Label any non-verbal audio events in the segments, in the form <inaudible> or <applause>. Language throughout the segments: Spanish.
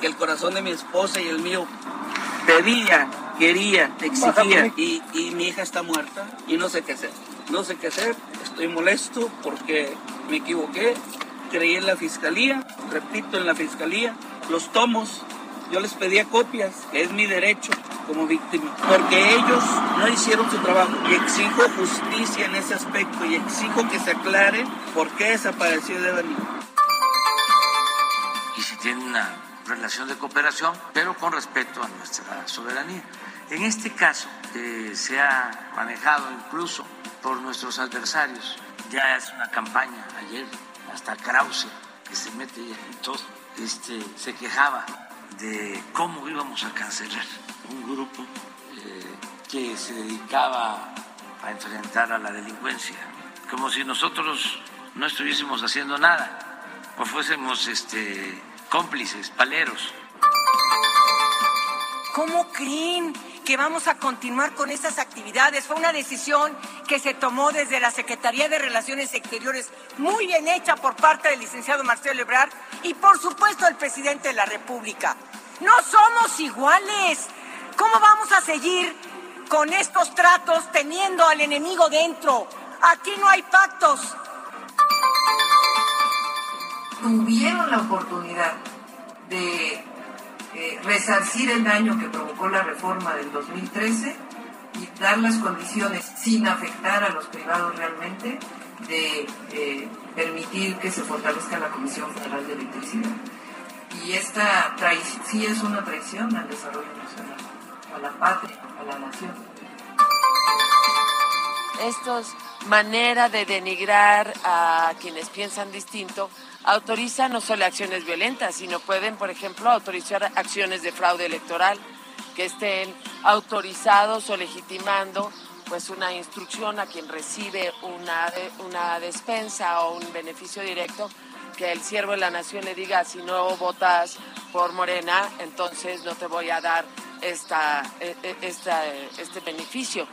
que el corazón de mi esposa y el mío pedía, quería, exigía. Y, mi hija está muerta y no sé qué hacer. No sé qué hacer, estoy molesto porque me equivoqué, creí en la fiscalía, repito en la fiscalía, los tomos, yo les pedía copias, que es mi derecho como víctima, porque ellos no hicieron su trabajo y exijo justicia en ese aspecto y exijo que se aclare por qué desapareció de Dani. y si tiene una relación de cooperación, pero con respeto a nuestra soberanía. En este caso, que se ha manejado incluso por nuestros adversarios, ya es una campaña ayer, hasta Krause, que se mete en todo, este, se quejaba de cómo íbamos a cancelar un grupo eh, que se dedicaba a enfrentar a la delincuencia, como si nosotros no estuviésemos haciendo nada o fuésemos este, cómplices, paleros. ¿Cómo creen que vamos a continuar con estas actividades? Fue una decisión que se tomó desde la Secretaría de Relaciones Exteriores, muy bien hecha por parte del licenciado Marcelo Ebrard y por supuesto el presidente de la República. No somos iguales. ¿Cómo vamos a seguir con estos tratos teniendo al enemigo dentro? Aquí no hay pactos. Tuvieron la oportunidad de eh, resarcir el daño que provocó la reforma del 2013 y dar las condiciones sin afectar a los privados realmente de eh, permitir que se fortalezca la Comisión Federal de Electricidad. Y esta sí es una traición al desarrollo nacional, a la patria, a la nación. Esto es manera de denigrar a quienes piensan distinto autorizan no solo acciones violentas, sino pueden, por ejemplo, autorizar acciones de fraude electoral que estén autorizados o legitimando pues una instrucción a quien recibe una, una despensa o un beneficio directo, que el siervo de la nación le diga, si no votas por Morena, entonces no te voy a dar esta, eh, eh, esta, este beneficio.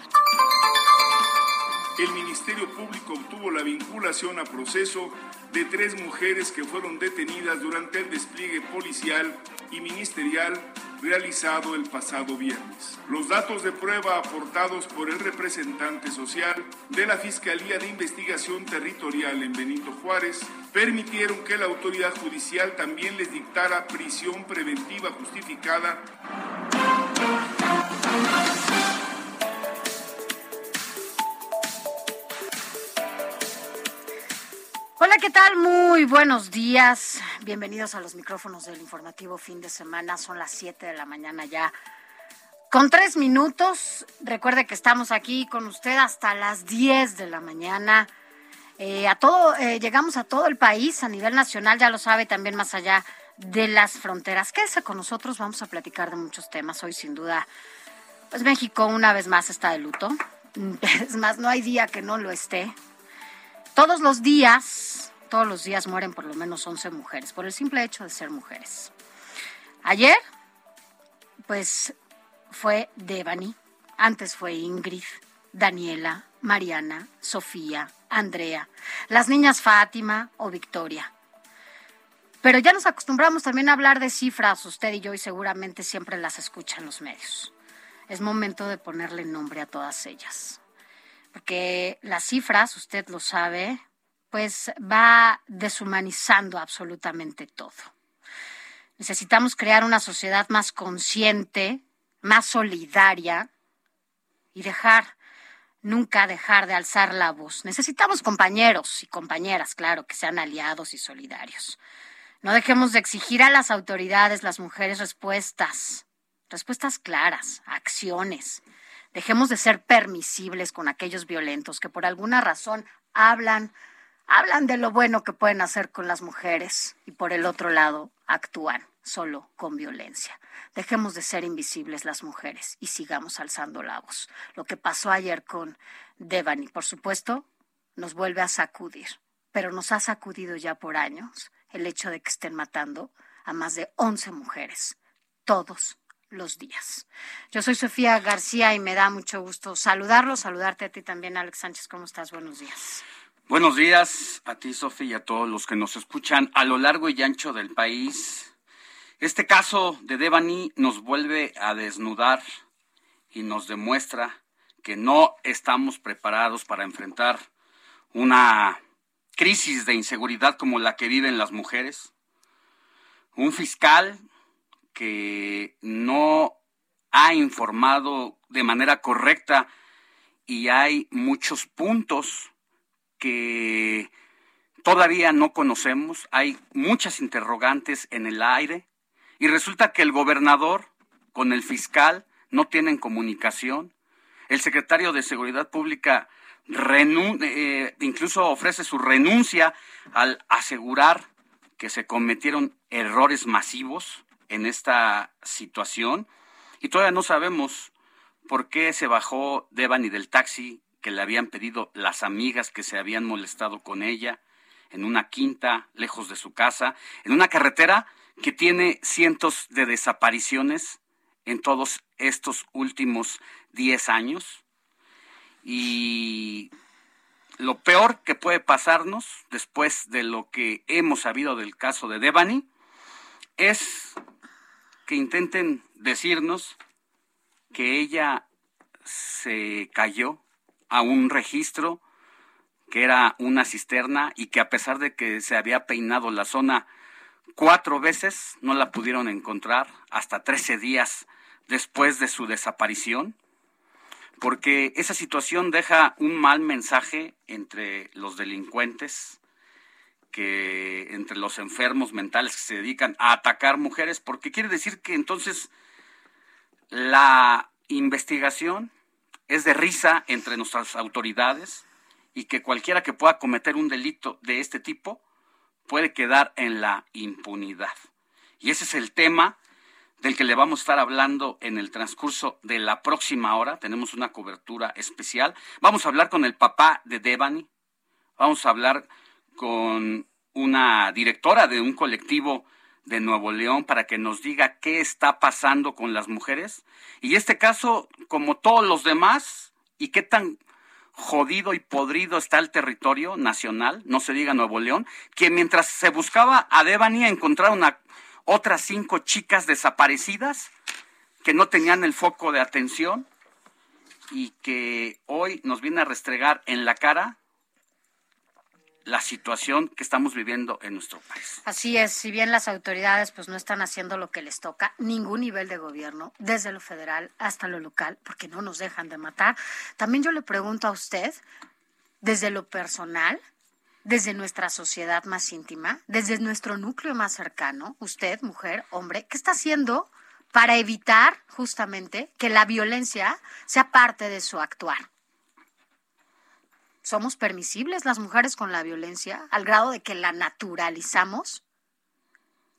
El Ministerio Público obtuvo la vinculación a proceso de tres mujeres que fueron detenidas durante el despliegue policial y ministerial realizado el pasado viernes. Los datos de prueba aportados por el representante social de la Fiscalía de Investigación Territorial en Benito Juárez permitieron que la autoridad judicial también les dictara prisión preventiva justificada Hola, ¿qué tal? Muy buenos días. Bienvenidos a los micrófonos del informativo fin de semana. Son las 7 de la mañana ya. Con tres minutos, recuerde que estamos aquí con usted hasta las 10 de la mañana. Eh, a todo, eh, llegamos a todo el país a nivel nacional, ya lo sabe, también más allá de las fronteras. Quédese con nosotros, vamos a platicar de muchos temas. Hoy, sin duda, pues México una vez más está de luto. <laughs> Es más, no hay día que no lo esté. Todos los días, todos los días mueren por lo menos 11 mujeres, por el simple hecho de ser mujeres. Ayer, pues fue Devani, antes fue Ingrid, Daniela, Mariana, Sofía, Andrea, las niñas Fátima o Victoria. Pero ya nos acostumbramos también a hablar de cifras, usted y yo, y seguramente siempre las escuchan los medios. Es momento de ponerle nombre a todas ellas porque las cifras, usted lo sabe, pues va deshumanizando absolutamente todo. Necesitamos crear una sociedad más consciente, más solidaria y dejar, nunca dejar de alzar la voz. Necesitamos compañeros y compañeras, claro, que sean aliados y solidarios. No dejemos de exigir a las autoridades, las mujeres, respuestas, respuestas claras, acciones. Dejemos de ser permisibles con aquellos violentos que por alguna razón hablan, hablan de lo bueno que pueden hacer con las mujeres y por el otro lado actúan solo con violencia. Dejemos de ser invisibles las mujeres y sigamos alzando la voz. Lo que pasó ayer con Devani, por supuesto, nos vuelve a sacudir, pero nos ha sacudido ya por años el hecho de que estén matando a más de 11 mujeres todos los días. Yo soy Sofía García y me da mucho gusto saludarlo, saludarte a ti también, Alex Sánchez. ¿Cómo estás? Buenos días. Buenos días a ti, Sofía, y a todos los que nos escuchan a lo largo y ancho del país. Este caso de Devani nos vuelve a desnudar y nos demuestra que no estamos preparados para enfrentar una crisis de inseguridad como la que viven las mujeres. Un fiscal que no ha informado de manera correcta y hay muchos puntos que todavía no conocemos, hay muchas interrogantes en el aire y resulta que el gobernador con el fiscal no tienen comunicación. El secretario de Seguridad Pública eh, incluso ofrece su renuncia al asegurar que se cometieron errores masivos en esta situación y todavía no sabemos por qué se bajó Devani del taxi que le habían pedido las amigas que se habían molestado con ella en una quinta lejos de su casa, en una carretera que tiene cientos de desapariciones en todos estos últimos 10 años. Y lo peor que puede pasarnos después de lo que hemos sabido del caso de Devani es que intenten decirnos que ella se cayó a un registro que era una cisterna y que a pesar de que se había peinado la zona cuatro veces, no la pudieron encontrar hasta 13 días después de su desaparición, porque esa situación deja un mal mensaje entre los delincuentes, que entre los enfermos mentales que se dedican a atacar mujeres, porque quiere decir que entonces la investigación es de risa entre nuestras autoridades y que cualquiera que pueda cometer un delito de este tipo puede quedar en la impunidad. Y ese es el tema del que le vamos a estar hablando en el transcurso de la próxima hora. Tenemos una cobertura especial. Vamos a hablar con el papá de Devani. Vamos a hablar con una directora de un colectivo de Nuevo León para que nos diga qué está pasando con las mujeres. Y este caso, como todos los demás, y qué tan jodido y podrido está el territorio nacional, no se diga Nuevo León, que mientras se buscaba a Devani encontraron a otras cinco chicas desaparecidas que no tenían el foco de atención y que hoy nos viene a restregar en la cara la situación que estamos viviendo en nuestro país. Así es, si bien las autoridades pues no están haciendo lo que les toca, ningún nivel de gobierno, desde lo federal hasta lo local, porque no nos dejan de matar, también yo le pregunto a usted, desde lo personal, desde nuestra sociedad más íntima, desde nuestro núcleo más cercano, usted, mujer, hombre, ¿qué está haciendo para evitar justamente que la violencia sea parte de su actuar? ¿Somos permisibles las mujeres con la violencia al grado de que la naturalizamos?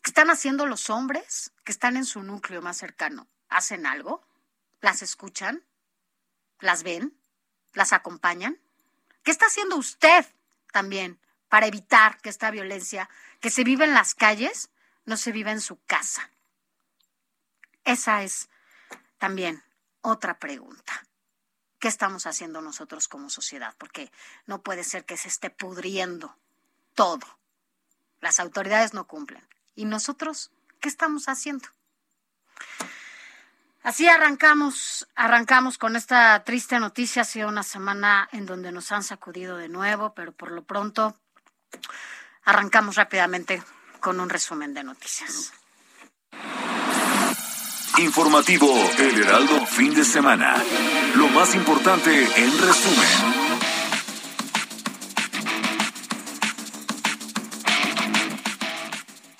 ¿Qué están haciendo los hombres que están en su núcleo más cercano? ¿Hacen algo? ¿Las escuchan? ¿Las ven? ¿Las acompañan? ¿Qué está haciendo usted también para evitar que esta violencia que se vive en las calles no se viva en su casa? Esa es también otra pregunta. ¿Qué estamos haciendo nosotros como sociedad? Porque no puede ser que se esté pudriendo todo. Las autoridades no cumplen. ¿Y nosotros qué estamos haciendo? Así arrancamos, arrancamos con esta triste noticia. Ha sido una semana en donde nos han sacudido de nuevo, pero por lo pronto arrancamos rápidamente con un resumen de noticias. Informativo El Heraldo Fin de Semana. Lo más importante en resumen.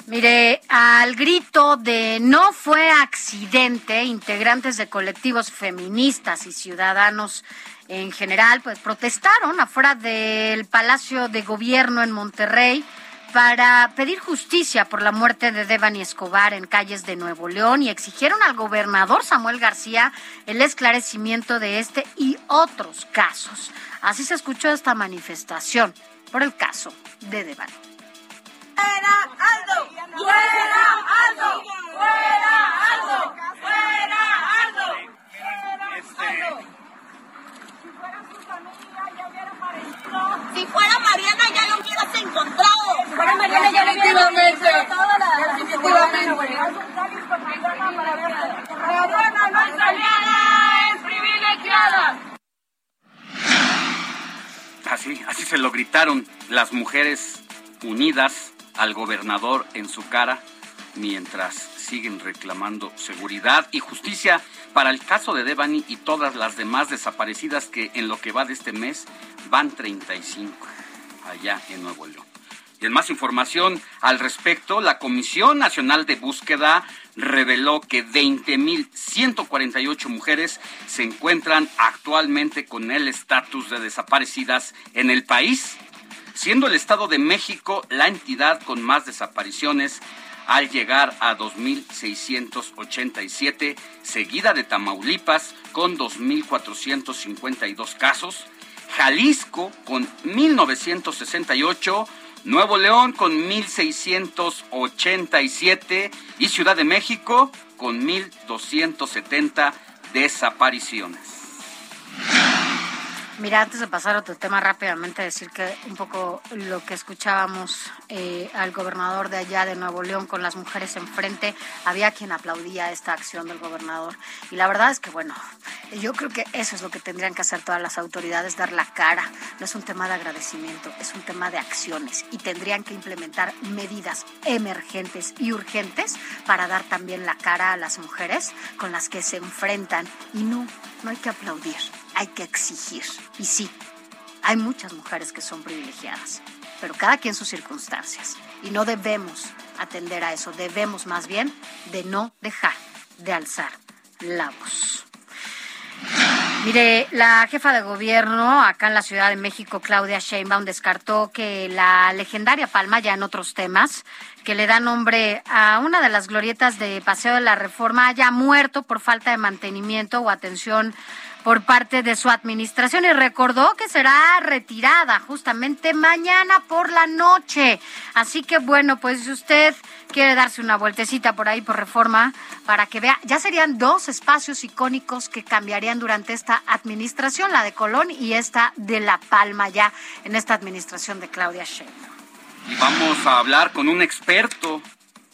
Mire, al grito de no fue accidente, integrantes de colectivos feministas y ciudadanos en general, pues protestaron afuera del Palacio de Gobierno en Monterrey para pedir justicia por la muerte de Devani Escobar en calles de Nuevo León y exigieron al gobernador Samuel García el esclarecimiento de este y otros casos. Así se escuchó esta manifestación por el caso de Devani. ¡Fuera Aldo! ¡Fuera Aldo! ¡Fuera Aldo! ¡Fuera Aldo! Si fuera su familia ya hubiera aparecido. Si fuera Mariana ya lo hubieras encontrado. Definitivamente. Es privilegiada. Así, así se lo gritaron las mujeres unidas al gobernador en su cara mientras siguen reclamando seguridad y justicia para el caso de Devani y todas las demás desaparecidas que en lo que va de este mes van 35 allá en Nuevo León. Y en más información al respecto, la Comisión Nacional de Búsqueda reveló que 20.148 mujeres se encuentran actualmente con el estatus de desaparecidas en el país siendo el Estado de México la entidad con más desapariciones al llegar a 2.687, seguida de Tamaulipas con 2.452 casos, Jalisco con 1.968, Nuevo León con 1.687 y Ciudad de México con 1.270 desapariciones. Mira, antes de pasar a otro tema rápidamente, decir que un poco lo que escuchábamos eh, al gobernador de allá de Nuevo León con las mujeres enfrente, había quien aplaudía esta acción del gobernador. Y la verdad es que, bueno, yo creo que eso es lo que tendrían que hacer todas las autoridades, dar la cara. No es un tema de agradecimiento, es un tema de acciones. Y tendrían que implementar medidas emergentes y urgentes para dar también la cara a las mujeres con las que se enfrentan. Y no, no hay que aplaudir hay que exigir. Y sí, hay muchas mujeres que son privilegiadas, pero cada quien sus circunstancias. Y no debemos atender a eso, debemos más bien de no dejar de alzar la voz. Mire, la jefa de gobierno acá en la Ciudad de México, Claudia Sheinbaum, descartó que la legendaria Palma, ya en otros temas, que le da nombre a una de las glorietas de Paseo de la Reforma, haya muerto por falta de mantenimiento o atención por parte de su administración y recordó que será retirada justamente mañana por la noche. Así que bueno, pues si usted quiere darse una vueltecita por ahí por reforma para que vea, ya serían dos espacios icónicos que cambiarían durante esta administración, la de Colón y esta de La Palma ya en esta administración de Claudia Sheinbaum. Vamos a hablar con un experto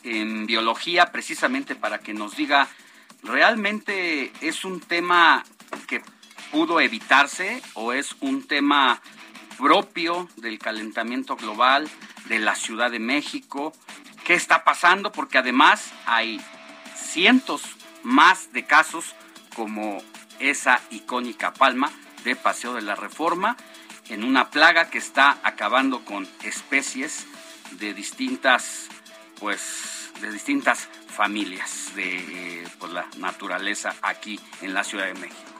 en biología precisamente para que nos diga realmente es un tema que pudo evitarse o es un tema propio del calentamiento global de la Ciudad de México? ¿Qué está pasando? Porque además hay cientos más de casos como esa icónica palma de Paseo de la Reforma en una plaga que está acabando con especies de distintas pues de distintas familias de pues, la naturaleza aquí en la Ciudad de México.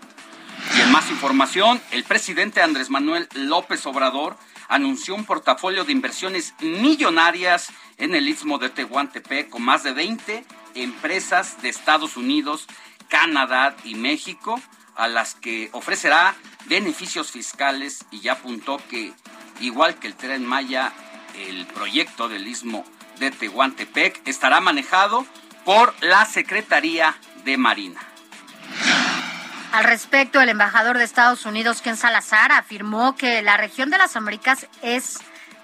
Y en más información, el presidente Andrés Manuel López Obrador anunció un portafolio de inversiones millonarias en el istmo de Tehuantepec con más de 20 empresas de Estados Unidos, Canadá y México, a las que ofrecerá beneficios fiscales y ya apuntó que, igual que el tren Maya, el proyecto del istmo de Tehuantepec estará manejado por la Secretaría de Marina. Al respecto, el embajador de Estados Unidos, Ken Salazar, afirmó que la región de las Américas es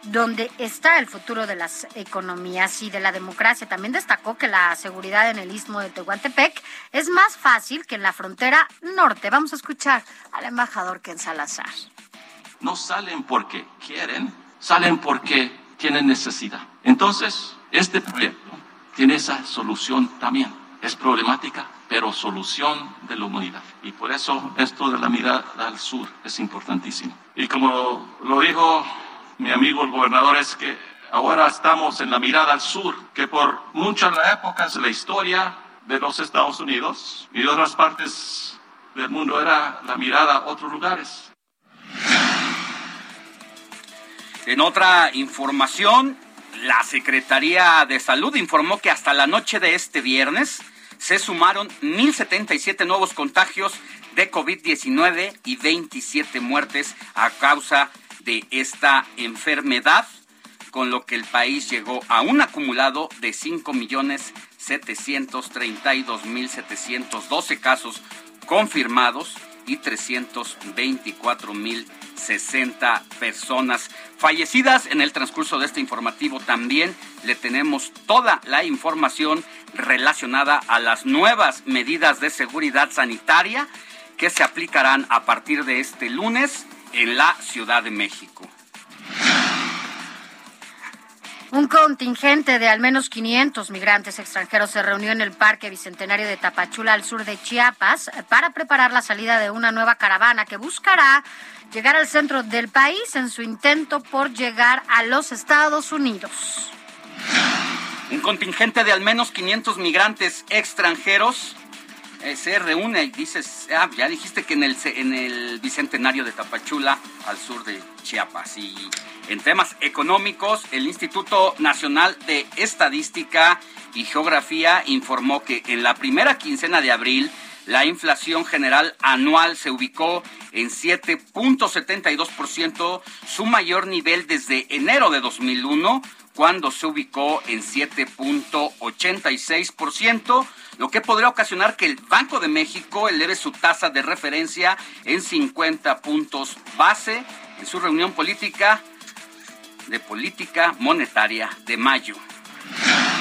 donde está el futuro de las economías y de la democracia. También destacó que la seguridad en el istmo de Tehuantepec es más fácil que en la frontera norte. Vamos a escuchar al embajador Ken Salazar. No salen porque quieren, salen porque tienen necesidad. Entonces, este proyecto tiene esa solución también es problemática, pero solución de la humanidad. Y por eso esto de la mirada al sur es importantísimo. Y como lo dijo mi amigo el gobernador, es que ahora estamos en la mirada al sur, que por muchas épocas de la historia de los Estados Unidos y de otras partes del mundo era la mirada a otros lugares. En otra información, la Secretaría de Salud informó que hasta la noche de este viernes se sumaron 1.077 nuevos contagios de COVID-19 y 27 muertes a causa de esta enfermedad, con lo que el país llegó a un acumulado de 5.732.712 casos confirmados y 324.060 personas fallecidas. En el transcurso de este informativo también le tenemos toda la información relacionada a las nuevas medidas de seguridad sanitaria que se aplicarán a partir de este lunes en la Ciudad de México. Un contingente de al menos 500 migrantes extranjeros se reunió en el Parque Bicentenario de Tapachula, al sur de Chiapas, para preparar la salida de una nueva caravana que buscará llegar al centro del país en su intento por llegar a los Estados Unidos. Un contingente de al menos 500 migrantes extranjeros eh, se reúne y dices, ah, ya dijiste que en el, en el Bicentenario de Tapachula, al sur de Chiapas. Y en temas económicos, el Instituto Nacional de Estadística y Geografía informó que en la primera quincena de abril, la inflación general anual se ubicó en 7.72%, su mayor nivel desde enero de 2001, cuando se ubicó en 7.86%, lo que podría ocasionar que el Banco de México eleve su tasa de referencia en 50 puntos base en su reunión política de política monetaria de mayo.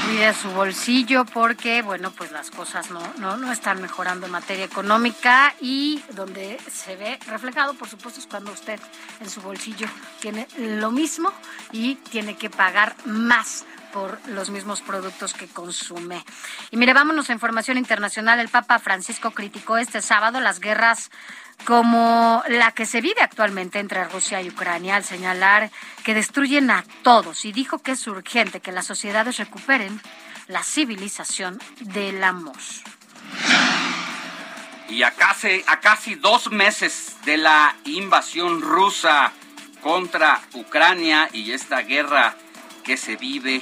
Cuide su bolsillo porque, bueno, pues las cosas no, no, no están mejorando en materia económica y donde se ve reflejado, por supuesto, es cuando usted en su bolsillo tiene lo mismo y tiene que pagar más por los mismos productos que consume. Y mire, vámonos a información internacional. El Papa Francisco criticó este sábado las guerras como la que se vive actualmente entre Rusia y Ucrania al señalar que destruyen a todos y dijo que es urgente que las sociedades recuperen la civilización del amor. Y a casi, a casi dos meses de la invasión rusa contra Ucrania y esta guerra que se vive,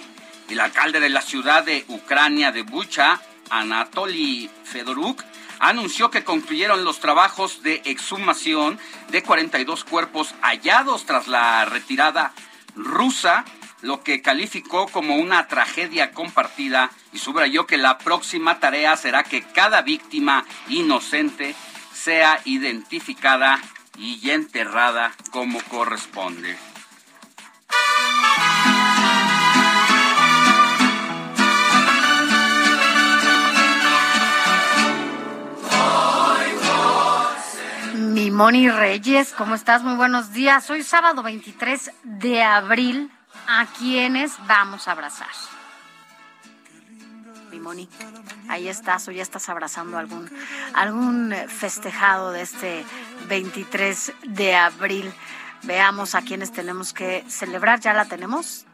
el alcalde de la ciudad de Ucrania de Bucha, Anatoly Fedoruk, anunció que concluyeron los trabajos de exhumación de 42 cuerpos hallados tras la retirada rusa, lo que calificó como una tragedia compartida y subrayó que la próxima tarea será que cada víctima inocente sea identificada y enterrada como corresponde. Reyes, ¿cómo estás? Muy buenos días. Hoy sábado 23 de abril, ¿a quienes vamos a abrazar? Mi Moni, ahí estás o ya estás abrazando algún, algún festejado de este 23 de abril. Veamos a quienes tenemos que celebrar. ¿Ya la tenemos?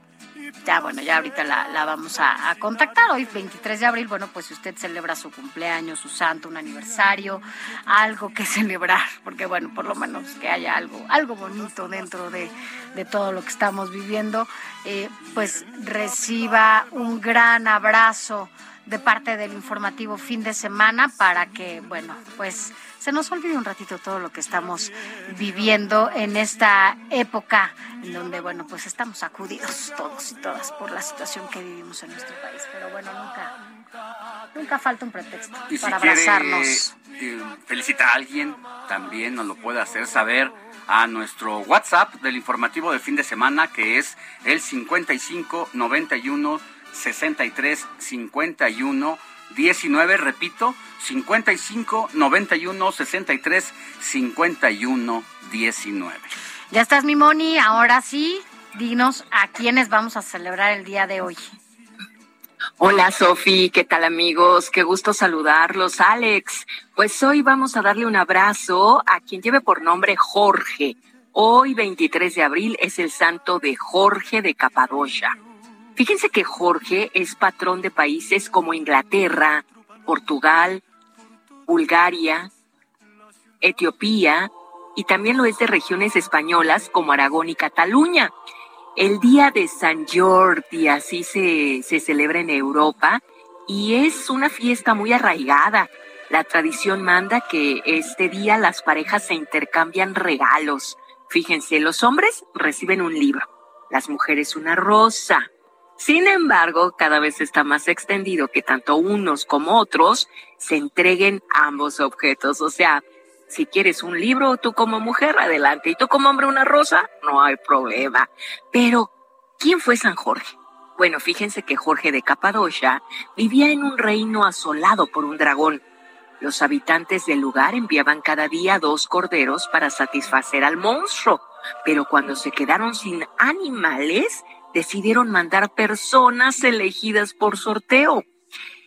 Ya bueno, ya ahorita la, vamos a, contactar. Hoy, 23 de abril, bueno, pues si usted celebra su cumpleaños, su santo, un aniversario, algo que <laughs> celebrar, porque bueno, por lo menos que haya algo, algo bonito dentro de, todo lo que estamos viviendo, eh, pues reciba un gran abrazo de parte del informativo fin de semana para que, bueno, pues se nos olvide un ratito todo lo que estamos viviendo en esta época en donde, bueno, pues estamos sacudidos todos y todas por la situación que vivimos en nuestro país. Pero bueno, nunca, nunca falta un pretexto para abrazarnos. Eh, felicita a alguien, también nos lo puede hacer saber a nuestro WhatsApp del informativo de fin de semana que es el 55 91 63 51 19, repito, 55 91 63 51 19. Ya estás, mi Moni. Ahora sí, dinos a quiénes vamos a celebrar el día de hoy. Hola Sofi, ¿qué tal amigos? Qué gusto saludarlos. Alex, pues hoy vamos a darle un abrazo a quien lleve por nombre Jorge. Hoy 23 de abril es el santo de Jorge de Capadocia. Fíjense que Jorge es patrón de países como Inglaterra, Portugal, Bulgaria, Etiopía y también lo es de regiones españolas como Aragón y Cataluña. El día de San Jordi, así se, se celebra en Europa, y es una fiesta muy arraigada. La tradición manda que este día las parejas se intercambian regalos. Fíjense, los hombres reciben un libro, las mujeres una rosa. Sin embargo, cada vez está más extendido que tanto unos como otros se entreguen ambos objetos. O sea, si quieres un libro, tú como mujer, adelante. Y tú como hombre una rosa, no hay problema. Pero, ¿quién fue San Jorge? Bueno, fíjense que Jorge de Capadocia vivía en un reino asolado por un dragón. Los habitantes del lugar enviaban cada día dos corderos para satisfacer al monstruo, pero cuando se quedaron sin animales, decidieron mandar personas elegidas por sorteo.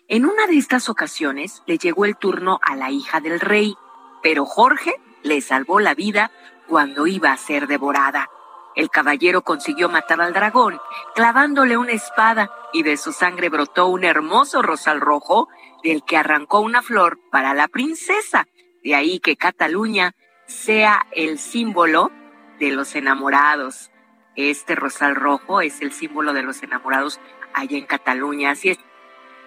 En una de estas ocasiones le llegó el turno a la hija del rey, pero Jorge le salvó la vida cuando iba a ser devorada. El caballero consiguió matar al dragón, clavándole una espada, y de su sangre brotó un hermoso rosal rojo, del que arrancó una flor para la princesa. De ahí que Cataluña sea el símbolo de los enamorados. Este rosal rojo es el símbolo de los enamorados allá en Cataluña. Así es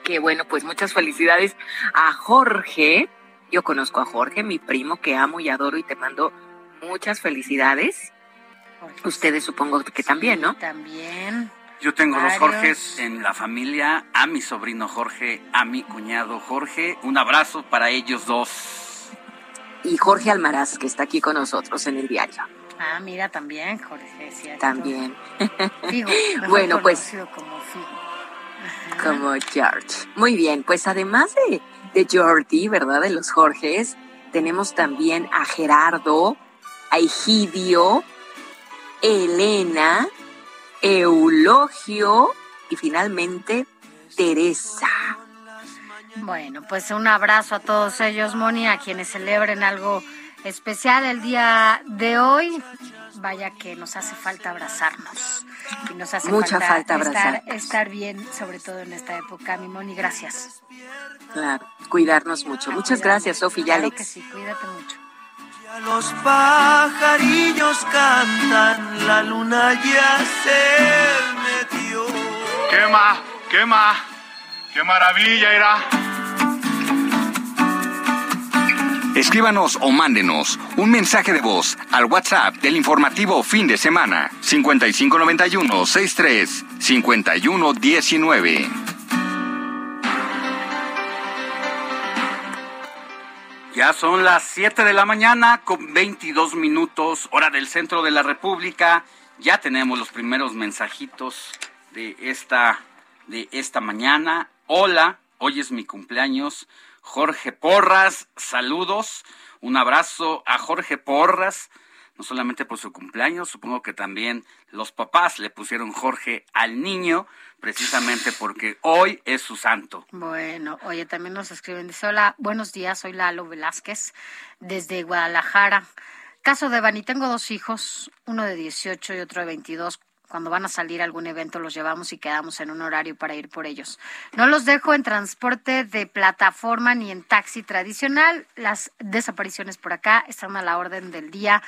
que bueno, pues muchas felicidades a Jorge, yo conozco a Jorge, mi primo que amo y adoro y te mando muchas felicidades. Ustedes supongo que también, ¿no? También. Yo tengo dos Jorges en la familia, a mi sobrino Jorge, a mi cuñado Jorge. Un abrazo para ellos dos. Y Jorge Almaraz, que está aquí con nosotros en el diario. Ah, mira, también, Jorge. Cierto. También. Figo, <laughs> bueno, pues. Como, Figo. como George. Muy bien, pues además de de Jordi, ¿verdad? De los Jorges. Tenemos también a Gerardo, a Egidio, Elena, Eulogio y finalmente Teresa. Bueno, pues un abrazo a todos ellos, Moni, a quienes celebren algo especial el día de hoy. Vaya que nos hace falta abrazarnos. Y nos hace Mucha falta, estar, estar, bien, sobre todo en esta época. Mi Moni, gracias. Claro, cuidarnos mucho. Muchas gracias, Sofía y Alex. que sí, cuídate mucho. Ya los pajarillos cantan, la luna ya se metió. ¿Qué más? ¿Qué más? ¡Qué maravilla irá! Escríbanos o mándenos un mensaje de voz al WhatsApp del informativo fin de semana 5591 63 5119. Ya son las 7 de la mañana con 22 minutos, hora del centro de la República. Ya tenemos los primeros mensajitos de esta, de esta mañana. Hola, hoy es mi cumpleaños. Jorge Porras, saludos. Un abrazo a Jorge Porras, no solamente por su cumpleaños, supongo que también los papás le pusieron Jorge al niño, precisamente porque hoy es su santo. Bueno, oye, también nos escriben, dice, hola, buenos días, soy Lalo Velázquez, desde Guadalajara. Caso de Bani, tengo dos hijos, uno de 18 y otro de 22 cuando van a salir a algún evento los llevamos y quedamos en un horario para ir por ellos. No los dejo en transporte de plataforma ni en taxi tradicional. Las desapariciones por acá están a la orden del día.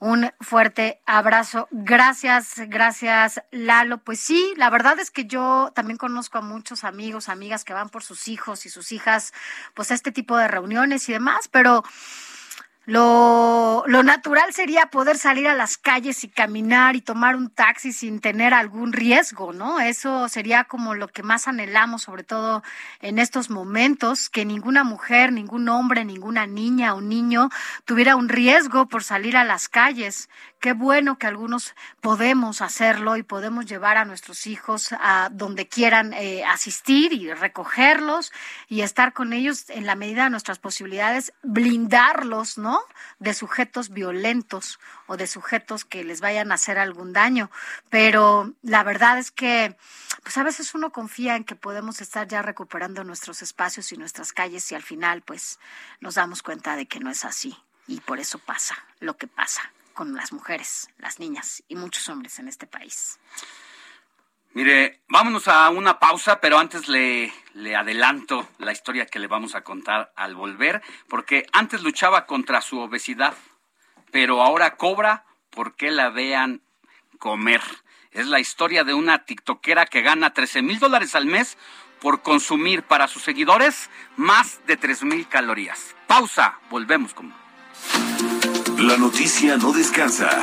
Un fuerte abrazo. Gracias, gracias Lalo. Pues sí, la verdad es que yo también conozco a muchos amigos, amigas que van por sus hijos y sus hijas, pues a este tipo de reuniones y demás, pero lo, lo, natural sería poder salir a las calles y caminar y tomar un taxi sin tener algún riesgo, ¿no? Eso sería como lo que más anhelamos, sobre todo en estos momentos, que ninguna mujer, ningún hombre, ninguna niña o niño tuviera un riesgo por salir a las calles. Qué bueno que algunos podemos hacerlo y podemos llevar a nuestros hijos a donde quieran eh, asistir y recogerlos y estar con ellos en la medida de nuestras posibilidades, blindarlos, ¿no? De sujetos violentos o de sujetos que les vayan a hacer algún daño. Pero la verdad es que, pues a veces uno confía en que podemos estar ya recuperando nuestros espacios y nuestras calles y al final, pues nos damos cuenta de que no es así. Y por eso pasa lo que pasa con las mujeres, las niñas y muchos hombres en este país. Mire, vámonos a una pausa, pero antes le, le adelanto la historia que le vamos a contar al volver, porque antes luchaba contra su obesidad, pero ahora cobra porque la vean comer. Es la historia de una tiktokera que gana 13 mil dólares al mes por consumir para sus seguidores más de 3 mil calorías. Pausa, volvemos con... La noticia no descansa.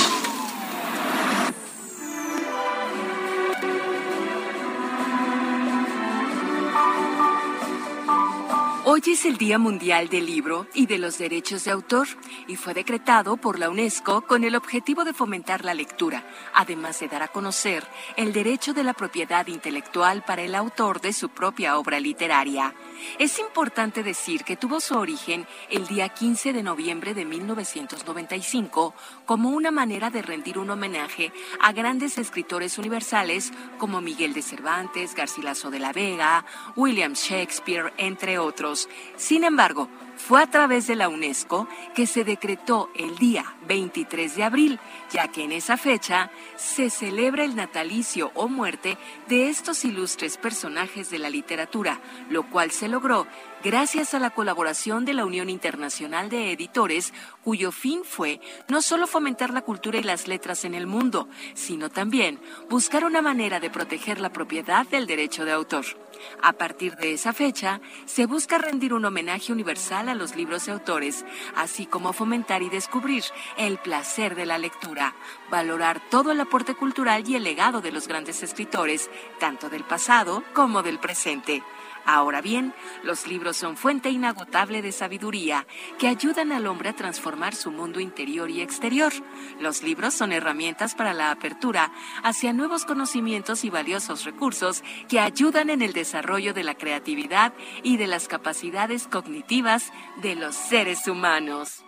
Hoy es el Día Mundial del Libro y de los Derechos de Autor y fue decretado por la UNESCO con el objetivo de fomentar la lectura, además de dar a conocer el derecho de la propiedad intelectual para el autor de su propia obra literaria. Es importante decir que tuvo su origen el día 15 de noviembre de 1995 como una manera de rendir un homenaje a grandes escritores universales como Miguel de Cervantes, Garcilaso de la Vega, William Shakespeare, entre otros. Sin embargo, fue a través de la UNESCO que se decretó el día 23 de abril, ya que en esa fecha se celebra el natalicio o muerte de estos ilustres personajes de la literatura, lo cual se logró gracias a la colaboración de la Unión Internacional de Editores, cuyo fin fue no solo fomentar la cultura y las letras en el mundo, sino también buscar una manera de proteger la propiedad del derecho de autor. A partir de esa fecha, se busca rendir un homenaje universal a los libros de autores, así como fomentar y descubrir el placer de la lectura, valorar todo el aporte cultural y el legado de los grandes escritores, tanto del pasado como del presente. Ahora bien, los libros son fuente inagotable de sabiduría que ayudan al hombre a transformar su mundo interior y exterior. Los libros son herramientas para la apertura hacia nuevos conocimientos y valiosos recursos que ayudan en el desarrollo de la creatividad y de las capacidades cognitivas de los seres humanos.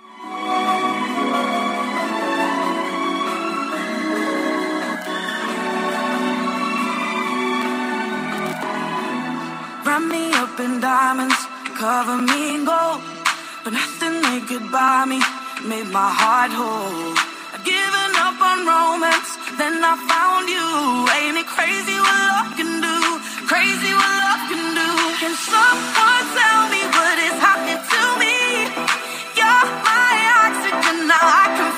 Wrap me up in diamonds, cover me in gold. But nothing they could buy me made my heart whole. I'd given up on romance, then I found you. Ain't it crazy what love can do? Crazy what love can do. Can someone tell me what is happening to me? You're my oxygen, now I can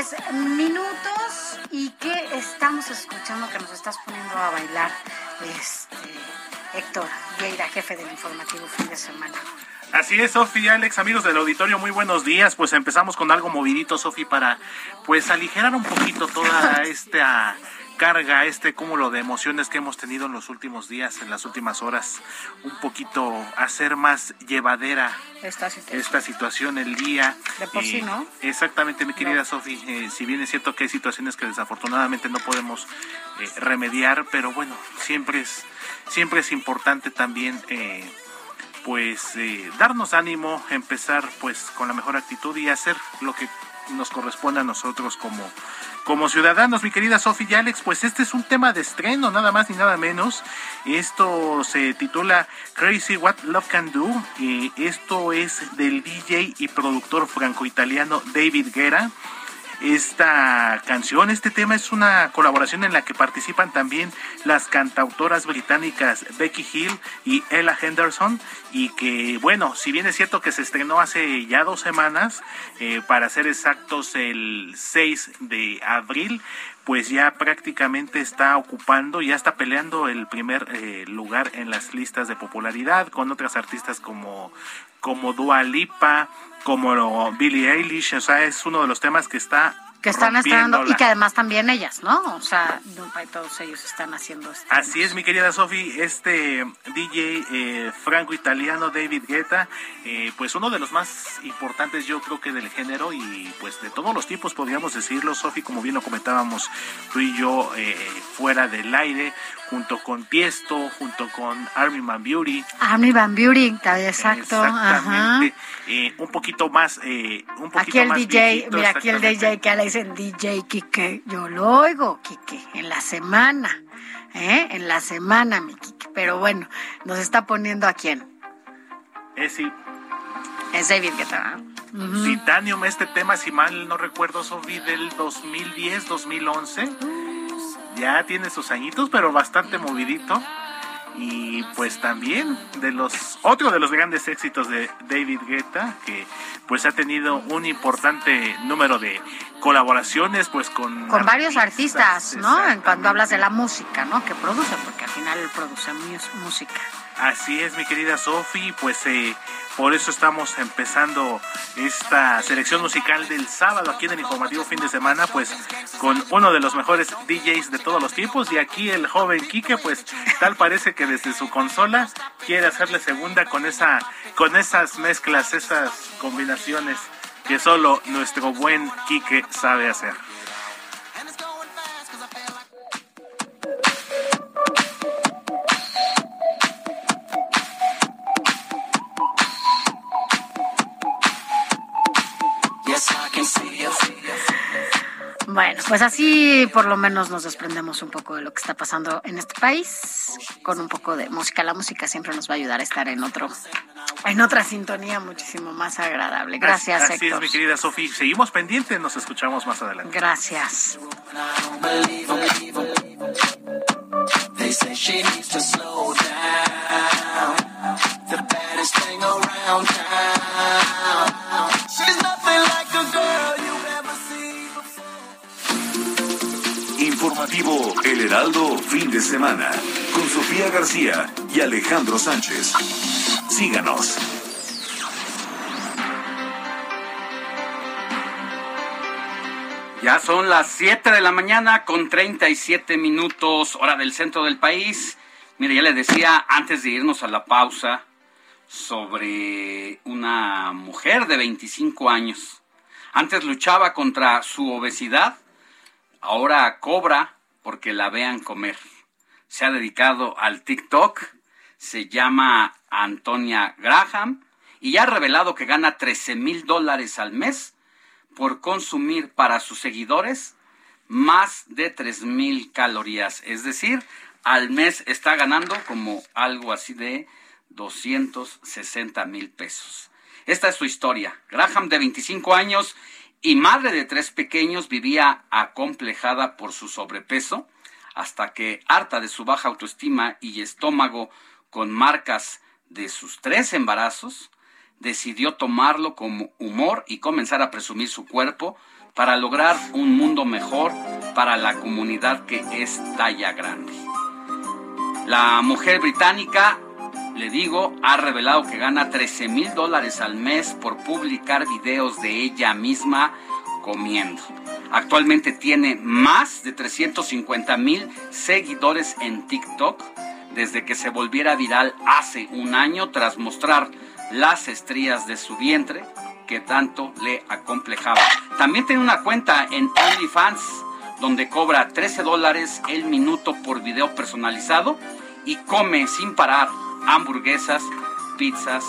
33 minutos. ¿Y qué estamos escuchando que nos estás poniendo a bailar? Este, Héctor Vieira, jefe del informativo fin de semana. Así es, Sofi, Alex, amigos del auditorio, muy buenos días. Pues empezamos con algo movidito, Sofi, para pues aligerar un poquito toda <laughs> esta carga, este cúmulo de emociones que hemos tenido en los últimos días, en las últimas horas, un poquito hacer más llevadera Esta situación. esta situación el día. De por sí, Eh, ¿no? Exactamente, mi querida Sofi. eh, si bien es cierto que hay situaciones que desafortunadamente no podemos eh, remediar, pero bueno, siempre es siempre es importante también eh, pues eh, darnos ánimo, empezar pues con la mejor actitud y hacer lo que nos corresponde a nosotros como, como ciudadanos, mi querida Sofi y Alex, pues este es un tema de estreno, nada más ni nada menos. Esto se titula Crazy What Love Can Do. esto es del DJ y productor franco-italiano David Guerra esta canción. Este tema es una colaboración en la que participan también las cantautoras británicas Becky Hill y Ella Henderson y que bueno, si bien es cierto que se estrenó hace ya dos semanas, eh, para ser exactos el 6 de abril, pues ya prácticamente está ocupando, ya está peleando el primer eh, lugar en las listas de popularidad con otras artistas como, como Dua Lipa, como Billie Eilish, o sea, es uno de los temas que está que están estrenando y que además también ellas, ¿no? O sea, todos ellos están haciendo esto. Así es, mi querida Sofi, este DJ eh, franco-italiano David Guetta, eh, pues uno de los más importantes yo creo que del género y pues de todos los tiempos podríamos decirlo, Sofi, como bien lo comentábamos tú y yo eh, fuera del aire, junto con Tiesto, junto con Armin Van Beauty. Armin Van Beauty, exacto. Exactamente. Eh, un poquito más, eh, un poquito aquí el DJ, mira, aquí el DJ que le dicen DJ Kike, yo lo oigo, Kike, en la semana, ¿eh? En la semana, mi Kike. Pero bueno, nos está poniendo a quién. Es sí. Es David Guetta, Titanium, este tema, si mal no recuerdo, Sofi, del 2010, 2011 ya tiene sus añitos, pero bastante movidito. Y pues también de los otro de los grandes éxitos de David Guetta, que pues ha tenido un importante número de colaboraciones pues con con varios artistas, ¿no? En cuando hablas de la música, ¿no? Que produce, porque al final él produce música. Así es, mi querida Sofi, pues eh, por eso estamos empezando esta selección musical del sábado aquí en el informativo fin de semana, pues con uno de los mejores DJs de todos los tiempos y aquí el joven Quique, pues tal parece que desde su consola quiere hacerle segunda con esa con esas mezclas, esas combinaciones que solo nuestro buen Quique sabe hacer. Bueno, pues así por lo menos nos desprendemos un poco de lo que está pasando en este país con un poco de música. La música siempre nos va a ayudar a estar en otro en otra sintonía muchísimo más agradable. Gracias, Así es, mi querida Sofía. Seguimos pendientes, nos escuchamos más adelante. Gracias. El Heraldo Fin de Semana con Sofía García y Alejandro Sánchez. Síganos. Ya son las 7 de la mañana con 37 minutos, hora del centro del país. Mire, ya le decía antes de irnos a la pausa sobre una mujer de 25 años. Antes luchaba contra su obesidad ahora cobra porque la vean comer. Se ha dedicado al TikTok, se llama Antonia Graham y ha revelado que gana 13 mil dólares al mes por consumir para sus seguidores más de 3 mil calorías. Es decir, al mes está ganando como algo así de 260 mil pesos. Esta es su historia. Graham, de 25 años, y madre de tres pequeños, vivía acomplejada por su sobrepeso, hasta que, harta de su baja autoestima y estómago con marcas de sus tres embarazos, decidió tomarlo como humor y comenzar a presumir su cuerpo para lograr un mundo mejor para la comunidad que es talla grande. La mujer británica le digo, ha revelado que gana 13 mil dólares al mes por publicar videos de ella misma comiendo. Actualmente tiene más de 350 mil seguidores en TikTok desde que se volviera viral hace un año tras mostrar las estrías de su vientre que tanto le acomplejaba. También tiene una cuenta en OnlyFans donde cobra 13 dólares el minuto por video personalizado y come sin parar hamburguesas pizzas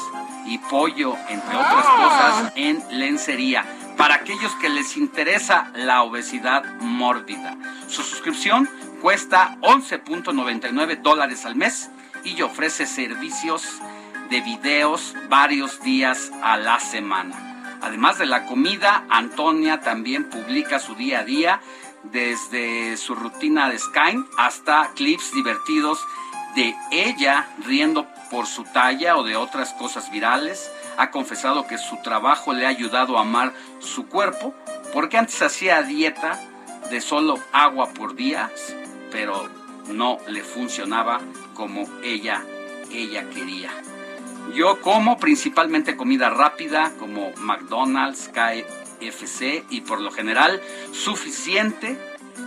y pollo, entre otras cosas, en lencería. Para aquellos que les interesa la obesidad mórbida. Su suscripción cuesta 11.99 dólares al mes y ofrece servicios de videos varios días a la semana. Además de la comida, Antonia también publica su día a día desde su rutina de Skype hasta clips divertidos de ella riendo por su talla o de otras cosas virales. Ha confesado que su trabajo le ha ayudado a amar su cuerpo porque antes hacía dieta de solo agua por día, pero no le funcionaba como ella ella quería. Yo como principalmente comida rápida como McDonald's, KFC y por lo general suficiente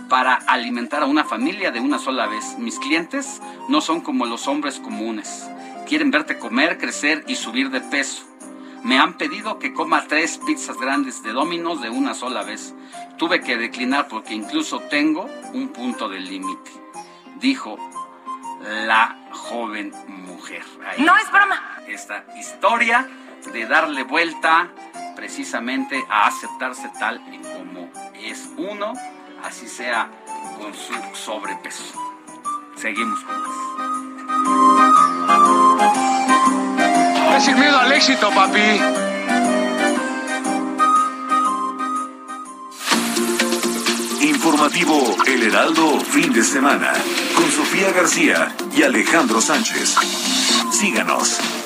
para alimentar a una familia de una sola vez. Mis clientes no son como los hombres comunes. Quieren verte comer, crecer y subir de peso. Me han pedido que coma tres pizzas grandes de Domino's de una sola vez. Tuve que declinar porque incluso tengo un punto de límite. Dijo la joven mujer. no es broma. Esta historia de darle vuelta precisamente a aceptarse tal y como es uno, así sea con su sobrepeso. Seguimos con Es sin miedo al éxito, papi. Informativo El Heraldo, fin de semana, con Sofía García y Alejandro Sánchez. Síganos.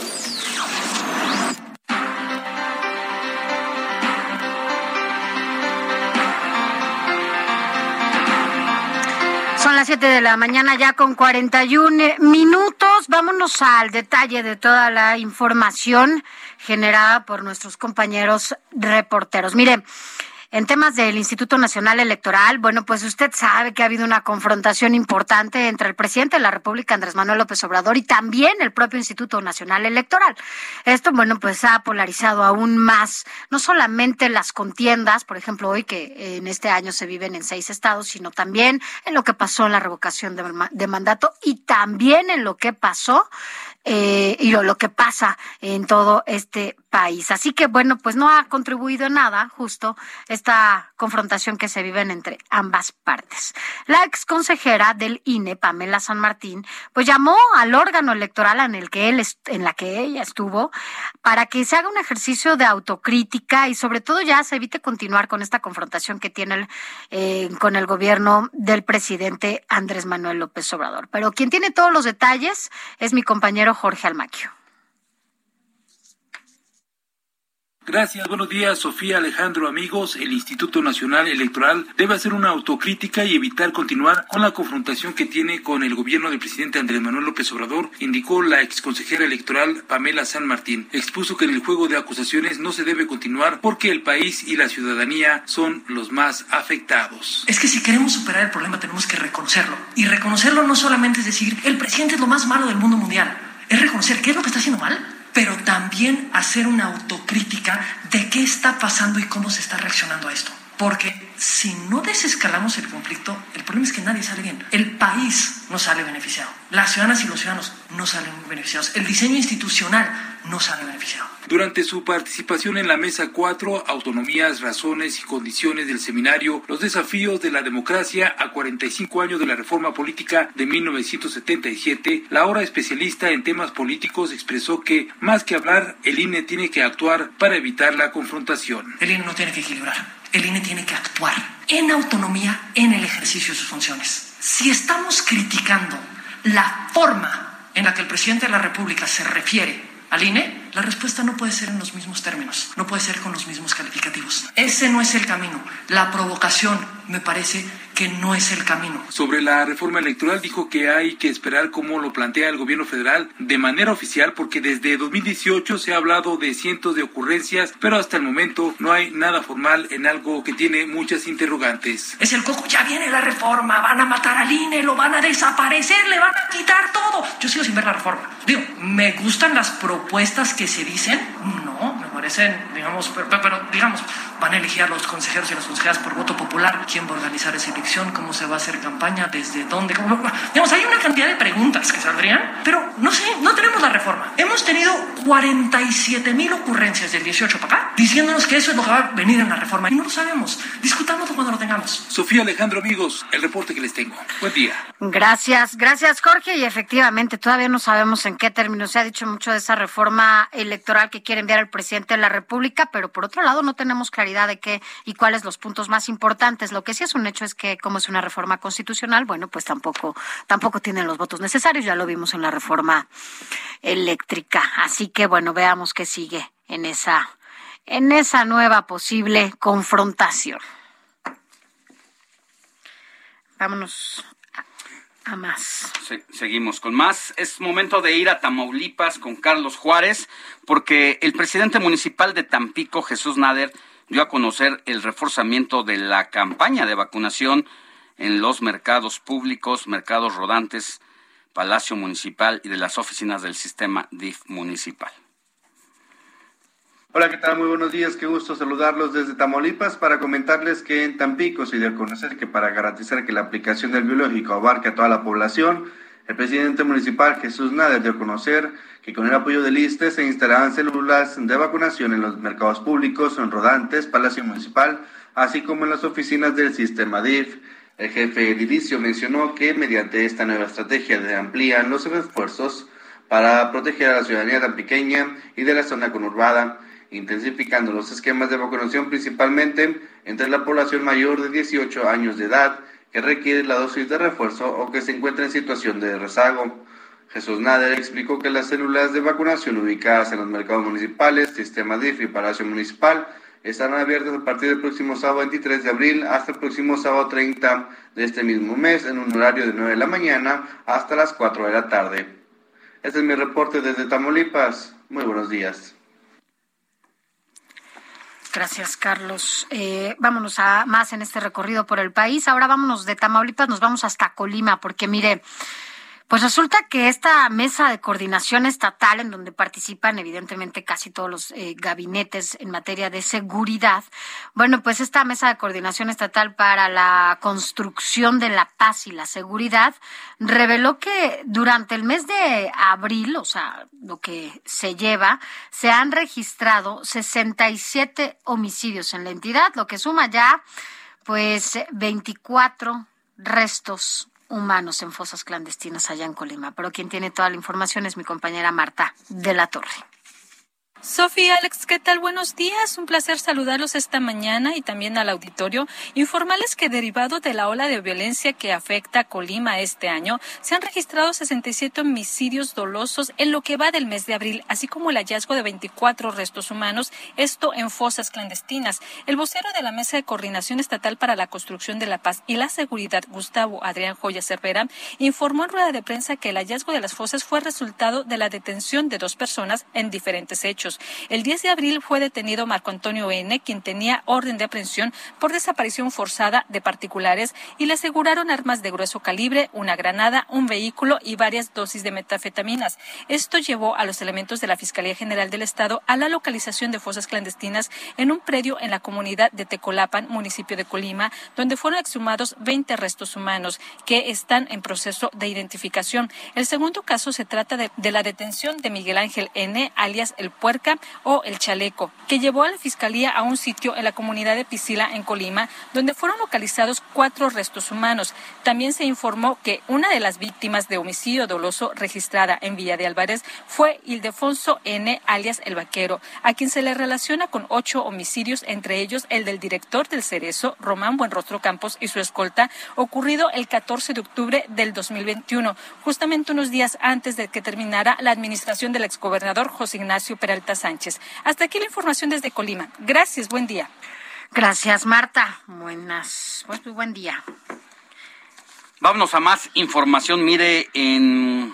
Las 7 de la mañana ya con 41 minutos. Vámonos al detalle de toda la información generada por nuestros compañeros reporteros. Mire, en temas del Instituto Nacional Electoral, bueno, pues usted sabe que ha habido una confrontación importante entre el presidente de la República, Andrés Manuel López Obrador, y también el propio Instituto Nacional Electoral. Esto, bueno, pues ha polarizado aún más, no solamente las contiendas, por ejemplo, hoy que en este año se viven en seis estados, sino también en lo que pasó en la revocación de, de mandato y también en lo que pasó eh, y lo, que pasa en todo este país. Así que bueno, pues no ha contribuido nada justo esta confrontación que se vive entre ambas partes. La ex consejera del INE, Pamela San Martín, pues llamó al órgano electoral en el que él en la que ella estuvo para que se haga un ejercicio de autocrítica y sobre todo ya se evite continuar con esta confrontación que tiene eh, con el gobierno del presidente Andrés Manuel López Obrador. Pero quien tiene todos los detalles es mi compañero Jorge Almaquio. Gracias, buenos días, Sofía Alejandro, amigos. El Instituto Nacional Electoral debe hacer una autocrítica y evitar continuar con la confrontación que tiene con el gobierno del presidente Andrés Manuel López Obrador, indicó la exconsejera electoral Pamela San Martín. Expuso que en el juego de acusaciones no se debe continuar porque el país y la ciudadanía son los más afectados. Es que si queremos superar el problema tenemos que reconocerlo. Y reconocerlo no solamente es decir, el presidente es lo más malo del mundo mundial, es reconocer qué es lo que está haciendo mal pero también hacer una autocrítica de qué está pasando y cómo se está reaccionando a esto. Porque si no desescalamos el conflicto, el problema es que nadie sale bien. El país no sale beneficiado. Las ciudadanas y los ciudadanos no salen beneficiados. El diseño institucional no sale beneficiado. Durante su participación en la Mesa 4, Autonomías, Razones y Condiciones del Seminario, los desafíos de la democracia a 45 años de la reforma política de 1977, la ahora especialista en temas políticos expresó que, más que hablar, el INE tiene que actuar para evitar la confrontación. El INE no tiene que equilibrar, el INE tiene que actuar en autonomía en el ejercicio de sus funciones. Si estamos criticando la forma en la que el presidente de la República se refiere al INE, la respuesta no puede ser en los mismos términos, no puede ser con los mismos calificativos. Ese no es el camino. La provocación me parece que no es el camino. Sobre la reforma electoral dijo que hay que esperar cómo lo plantea el gobierno federal de manera oficial porque desde 2018 se ha hablado de cientos de ocurrencias, pero hasta el momento no hay nada formal en algo que tiene muchas interrogantes. Es el coco, ya viene la reforma, van a matar al INE, lo van a desaparecer, le van a quitar todo. Yo sigo sin ver la reforma. Digo, ¿me gustan las propuestas que se dicen? No, me parecen, digamos, pero, pero digamos, van a elegir a los consejeros y las consejeras por voto popular, quién va a organizar esa elección, cómo se va a hacer campaña, desde dónde, cómo, digamos, hay una cantidad de preguntas que saldrían, pero no sé, no tenemos la reforma. Hemos tenido 47 mil ocurrencias del 18 para acá, diciéndonos que eso es lo que va a venir en la reforma. Y no lo sabemos. Discutámoslo cuando lo tengamos. Sofía Alejandro, amigos, el reporte que les tengo. Buen día. Gracias, gracias Jorge. Y efectivamente, todavía no sabemos en qué término se ha dicho mucho de esa reforma electoral que quiere enviar el presidente de la República, pero por otro lado no tenemos claridad de qué y cuáles los puntos más importantes. Lo que sí es un hecho es que como es una reforma constitucional, bueno, pues tampoco, tampoco tienen los votos necesarios. Ya lo vimos en la reforma eléctrica. Así que bueno, veamos qué sigue en esa, en esa nueva posible confrontación. Vámonos seguimos con más. Es momento de ir a Tamaulipas con Carlos Juárez, porque el presidente municipal de Tampico, Jesús Nader, dio a conocer el reforzamiento de la campaña de vacunación en los mercados públicos, mercados rodantes, Palacio Municipal y de las oficinas del sistema DIF municipal. Hola, ¿qué tal? Muy buenos días. Qué gusto saludarlos desde Tamaulipas para comentarles que en Tampico se dio a conocer que para garantizar que la aplicación del biológico abarque a toda la población, el presidente municipal Jesús Nader dio a conocer que con el apoyo del ISTE se instalarán células de vacunación en los mercados públicos, en rodantes, Palacio Municipal, así como en las oficinas del sistema DIF. El jefe edilicio mencionó que mediante esta nueva estrategia de amplían los esfuerzos para proteger a la ciudadanía tan pequeña y de la zona conurbada, intensificando los esquemas de vacunación principalmente entre la población mayor de 18 años de edad que requiere la dosis de refuerzo o que se encuentra en situación de rezago. Jesús Nader explicó que las células de vacunación ubicadas en los mercados municipales, sistema DIF y Palacio Municipal estarán abiertas a partir del próximo sábado 23 de abril hasta el próximo sábado 30 de este mismo mes en un horario de 9 de la mañana hasta las 4 de la tarde. Este es mi reporte desde Tamaulipas. Muy buenos días. Gracias, Carlos. Eh, vámonos a más en este recorrido por el país. Ahora vámonos de Tamaulipas, nos vamos hasta Colima, porque mire, pues resulta que esta mesa de coordinación estatal, en donde participan evidentemente casi todos los eh, gabinetes en materia de seguridad, bueno, pues esta mesa de coordinación estatal para la construcción de la paz y la seguridad reveló que durante el mes de abril, o sea, lo que se lleva, se han registrado 67 homicidios en la entidad, lo que suma ya pues 24 restos humanos en fosas clandestinas allá en Colima. Pero quien tiene toda la información es mi compañera Marta de la Torre. Sofía, Alex, ¿qué tal? Buenos días. Un placer saludarlos esta mañana y también al auditorio. Informarles que derivado de la ola de violencia que afecta a Colima este año, se han registrado 67 homicidios dolosos en lo que va del mes de abril, así como el hallazgo de 24 restos humanos, esto en fosas clandestinas. El vocero de la Mesa de Coordinación Estatal para la Construcción de la Paz y la Seguridad, Gustavo Adrián Joya Cervera, informó en rueda de prensa que el hallazgo de las fosas fue resultado de la detención de dos personas en diferentes hechos. El 10 de abril fue detenido Marco Antonio N., quien tenía orden de aprehensión por desaparición forzada de particulares y le aseguraron armas de grueso calibre, una granada, un vehículo y varias dosis de metafetaminas. Esto llevó a los elementos de la Fiscalía General del Estado a la localización de fosas clandestinas en un predio en la comunidad de Tecolapan, municipio de Colima, donde fueron exhumados 20 restos humanos que están en proceso de identificación. El segundo caso se trata de, de la detención de Miguel Ángel N., alias El O El Chaleco, que llevó a la Fiscalía a un sitio en la comunidad de Piscila, en Colima, donde fueron localizados cuatro restos humanos. También se informó que una de las víctimas de homicidio doloso registrada en Villa de Álvarez fue Ildefonso N., alias El Vaquero, a quien se le relaciona con ocho homicidios, entre ellos el del director del Cerezo, Román Buenrostro Campos, y su escolta, ocurrido el 14 de octubre del 2021, justamente unos días antes de que terminara la administración del exgobernador José Ignacio Peralta Sánchez. Hasta aquí la información desde Colima. Gracias, buen día. Gracias, Marta. Buenas, pues muy buen día. Vámonos a más información. Mire, en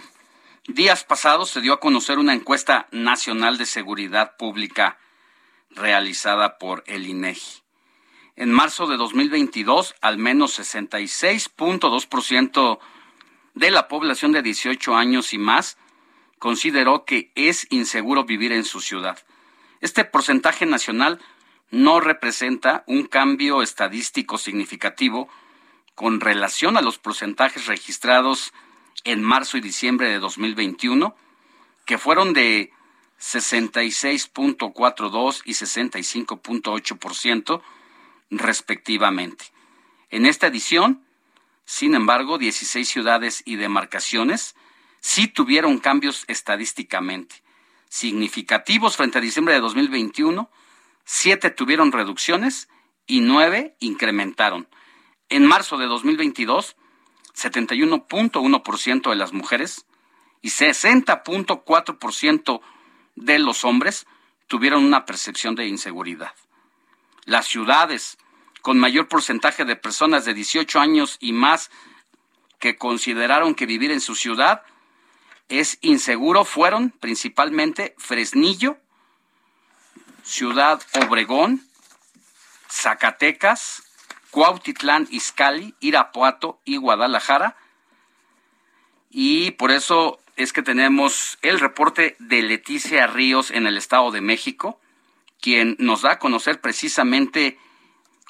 días pasados se dio a conocer una encuesta nacional de seguridad pública realizada por el INEGI. En marzo de 2022, al menos 66.2% de la población de 18 años y más consideró que es inseguro vivir en su ciudad. Este porcentaje nacional no representa un cambio estadístico significativo con relación a los porcentajes registrados en marzo y diciembre de 2021, que fueron de 66.42 y 65.8% respectivamente. En esta edición, sin embargo, 16 ciudades y demarcaciones sí tuvieron cambios estadísticamente significativos frente a diciembre de 2021, siete tuvieron reducciones y nueve incrementaron. En marzo de 2022, 71.1% de las mujeres y 60.4% de los hombres tuvieron una percepción de inseguridad. Las ciudades con mayor porcentaje de personas de 18 años y más que consideraron que vivir en su ciudad es inseguro fueron principalmente Fresnillo, Ciudad Obregón, Zacatecas, Cuautitlán, Izcalli, Irapuato y Guadalajara. Y por eso es que tenemos el reporte de Leticia Ríos en el Estado de México, quien nos da a conocer precisamente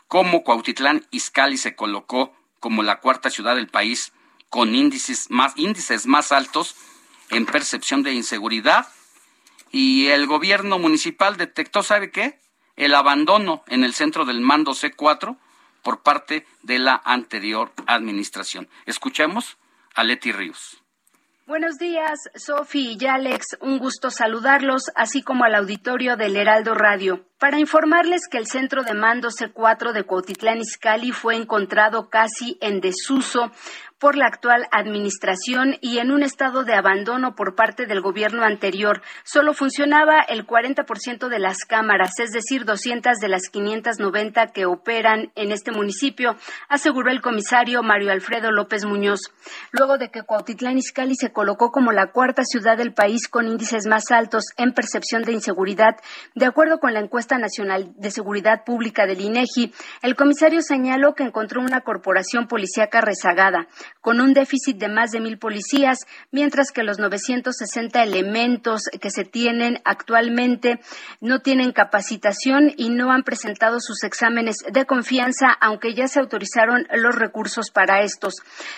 cómo Cuautitlán Izcalli se colocó como la cuarta ciudad del país con índices más, índices más altos en percepción de inseguridad y el gobierno municipal detectó, ¿sabe qué? El abandono en el centro del mando C4 por parte de la anterior administración. Escuchemos a Leti Ríos. Buenos días, Sofi y Alex. Un gusto saludarlos, así como al auditorio del Heraldo Radio. Para informarles que el centro de mando C4 de Cuautitlán Izcalli fue encontrado casi en desuso por la actual administración y en un estado de abandono por parte del gobierno anterior. Solo funcionaba el 40% de las cámaras, es decir, 200 de las 590 que operan en este municipio, aseguró el comisario Mario Alfredo López Muñoz. Luego de que Cuautitlán Izcalli se colocó como la cuarta ciudad del país con índices más altos en percepción de inseguridad, de acuerdo con la encuesta nacional de seguridad pública del INEGI, el comisario señaló que encontró una corporación policíaca rezagada con un déficit de más de mil policías, mientras que los 960 elementos que se tienen actualmente no tienen capacitación y no han presentado sus exámenes de confianza, aunque ya se autorizaron los recursos para estos.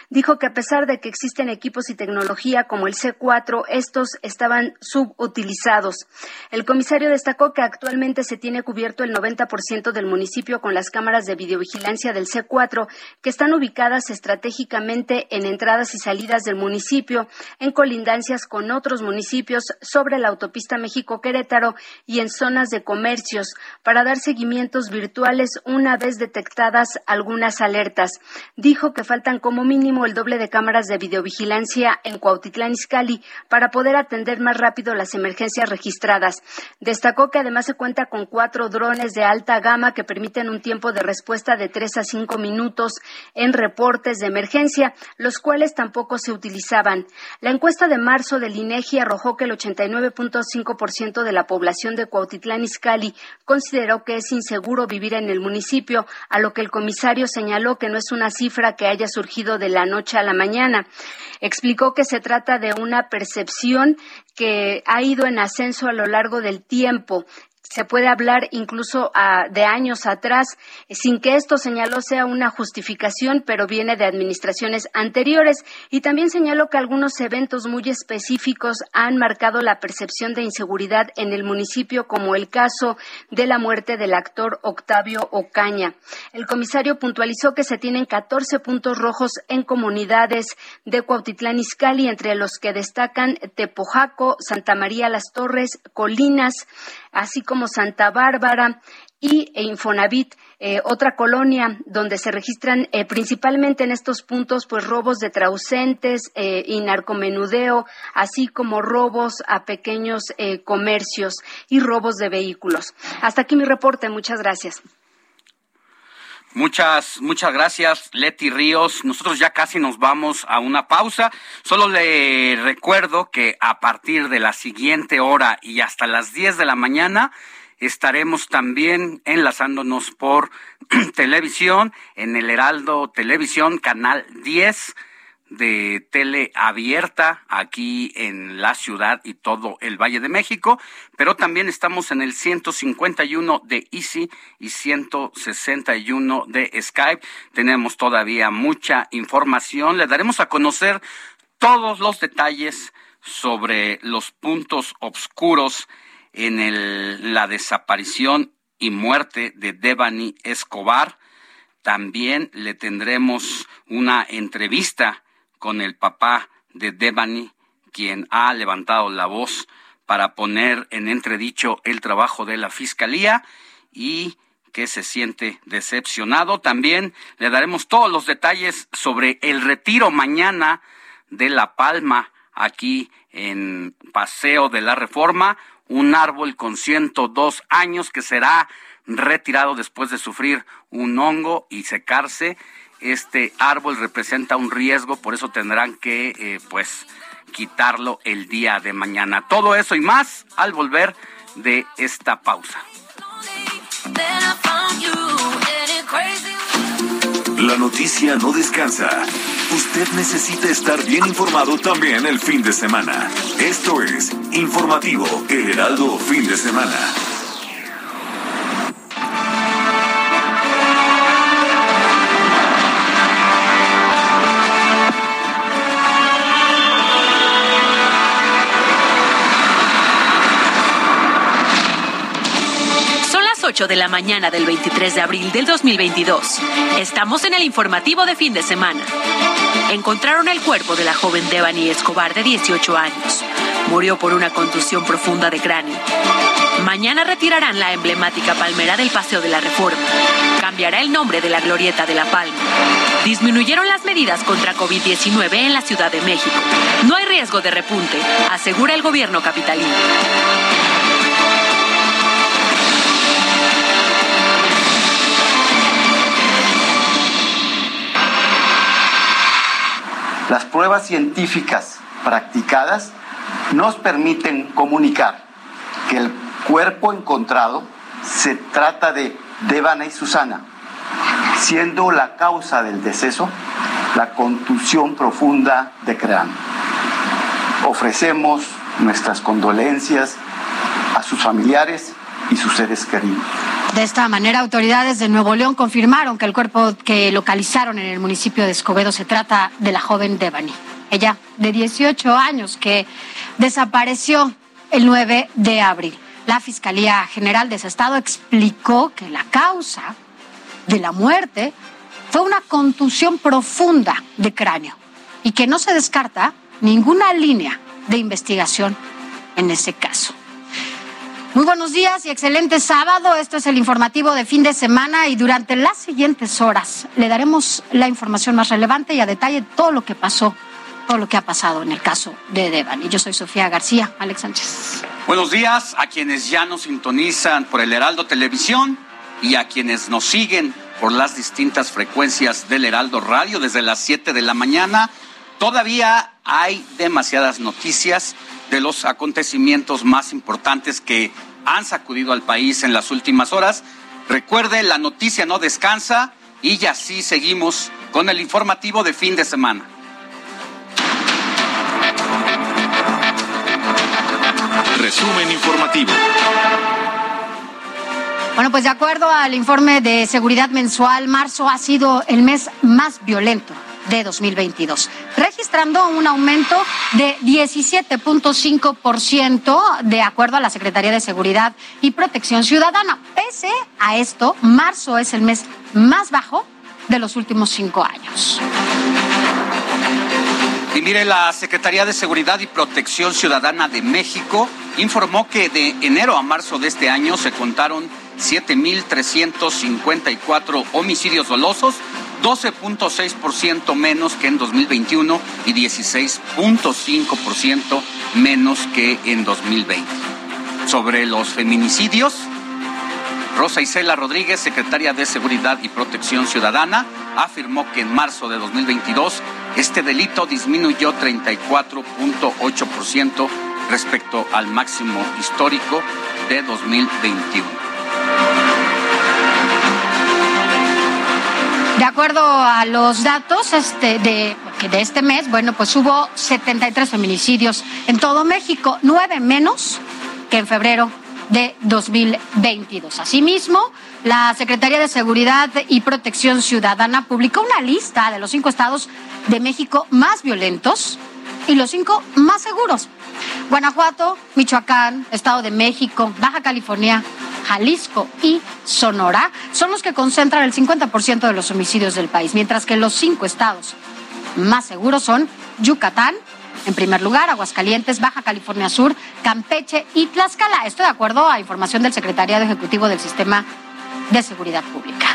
Dijo que a pesar de que existen equipos y tecnología como el C4, estos estaban subutilizados. El comisario destacó que actualmente se tiene cubierto el 90% del municipio con las cámaras de videovigilancia del C4 que están ubicadas estratégicamente en entradas y salidas del municipio, en colindancias con otros municipios sobre la autopista México-Querétaro y en zonas de comercios para dar seguimientos virtuales una vez detectadas algunas alertas. Dijo que faltan como mínimo el doble de cámaras de videovigilancia en Cuautitlán Izcalli para poder atender más rápido las emergencias registradas. Destacó que además se cuenta con cuatro drones de alta gama que permiten un tiempo de respuesta de tres a cinco minutos en reportes de emergencia los cuales tampoco se utilizaban. La encuesta de marzo del INEGI arrojó que el 89.5% de la población de Cuautitlán Izcalli consideró que es inseguro vivir en el municipio, a lo que el comisario señaló que no es una cifra que haya surgido de la noche a la mañana. Explicó que se trata de una percepción que ha ido en ascenso a lo largo del tiempo se puede hablar incluso ah, de años atrás, sin que esto señaló sea una justificación, pero viene de administraciones anteriores. Y también señaló que algunos eventos muy específicos han marcado la percepción de inseguridad en el municipio, como el caso de la muerte del actor Octavio Ocaña. El comisario puntualizó que se tienen 14 puntos rojos en comunidades de Cuautitlán Izcalli, entre los que destacan Tepojaco, Santa María Las Torres, Colinas, así como Santa Bárbara y Infonavit, eh, otra colonia donde se registran eh, principalmente en estos puntos pues robos de trausentes eh, y narcomenudeo, así como robos a pequeños comercios y robos de vehículos. Hasta aquí mi reporte. Muchas gracias. Muchas, muchas gracias, Leti Ríos. Nosotros ya casi nos vamos a una pausa. Solo le recuerdo que a partir de la siguiente hora y hasta las 10 de la mañana estaremos también enlazándonos por <clears throat> televisión en el Heraldo Televisión, canal 10 de tele abierta aquí en la ciudad y todo el Valle de México, pero también estamos en el 151 de Easy y 161 de Skype. Tenemos todavía mucha información. Le daremos a conocer todos los detalles sobre los puntos oscuros en el, la desaparición y muerte de Devani Escobar. También le tendremos una entrevista con el papá de Devani, quien ha levantado la voz para poner en entredicho el trabajo de la Fiscalía y que se siente decepcionado. También le daremos todos los detalles sobre el retiro mañana de La Palma aquí en Paseo de la Reforma, un árbol con 102 años que será retirado después de sufrir un hongo y secarse. Este árbol representa un riesgo, por eso tendrán que, eh, pues, quitarlo el día de mañana. Todo eso y más al volver de esta pausa. La noticia no descansa. Usted necesita estar bien informado también el fin de semana. Esto es Informativo El Heraldo Fin de Semana. 8 de la mañana del 23 de abril del 2022. Estamos en el informativo de fin de semana. Encontraron el cuerpo de la joven Devani Escobar de 18 años. Murió por una contusión profunda de cráneo. Mañana retirarán la emblemática palmera del Paseo de la Reforma. Cambiará el nombre de la Glorieta de la Palma. Disminuyeron las medidas contra COVID-19 en la Ciudad de México. No hay riesgo de repunte, asegura el gobierno capitalino. Las pruebas científicas practicadas nos permiten comunicar que el cuerpo encontrado se trata de Devana y Susana, siendo la causa del deceso la contusión profunda de cráneo. Ofrecemos nuestras condolencias a sus familiares y sus seres queridos. De esta manera, autoridades de Nuevo León confirmaron que el cuerpo que localizaron en el municipio de Escobedo se trata de la joven Devani. Ella, de 18 años, que desapareció el 9 de abril. La Fiscalía General de ese estado explicó que la causa de la muerte fue una contusión profunda de cráneo y que no se descarta ninguna línea de investigación en ese caso. Muy buenos días y excelente sábado. Esto es el informativo de fin de semana y durante las siguientes horas le daremos la información más relevante y a detalle todo lo que pasó, todo lo que ha pasado en el caso de Devan. Y yo soy Sofía García, Alex Sánchez. Buenos días a quienes ya nos sintonizan por el Heraldo Televisión y a quienes nos siguen por las distintas frecuencias del Heraldo Radio desde las 7 de la mañana. Todavía hay demasiadas noticias de los acontecimientos más importantes que han sacudido al país en las últimas horas. Recuerde, la noticia no descansa y ya sí seguimos con el informativo de fin de semana. Resumen informativo. Bueno, pues de acuerdo al informe de seguridad mensual, marzo ha sido el mes más violento de 2022, registrando un aumento de 17.5% de acuerdo a la Secretaría de Seguridad y Protección Ciudadana. Pese a esto, marzo es el mes más bajo de los últimos cinco años. Y mire, la Secretaría de Seguridad y Protección Ciudadana de México informó que de enero a marzo de este año se contaron 7.354 homicidios dolosos, 12.6% menos que en 2021 y 16.5% menos que en 2020. Sobre los feminicidios, Rosa Isela Rodríguez, secretaria de Seguridad y Protección Ciudadana, afirmó que en marzo de 2022 este delito disminuyó 34.8% respecto al máximo histórico de 2021. De acuerdo a los datos este, de, de este mes, bueno, pues hubo 73 feminicidios en todo México, nueve menos que en febrero de 2022. Asimismo, la Secretaría de Seguridad y Protección Ciudadana publicó una lista de los cinco estados de México más violentos y los cinco más seguros. Guanajuato, Michoacán, Estado de México, Baja California, Jalisco y Sonora son los que concentran el 50% de los homicidios del país, mientras que los cinco estados más seguros son Yucatán, en primer lugar, Aguascalientes, Baja California Sur, Campeche y Tlaxcala. Esto de acuerdo a información del Secretariado Ejecutivo del Sistema de Seguridad Pública.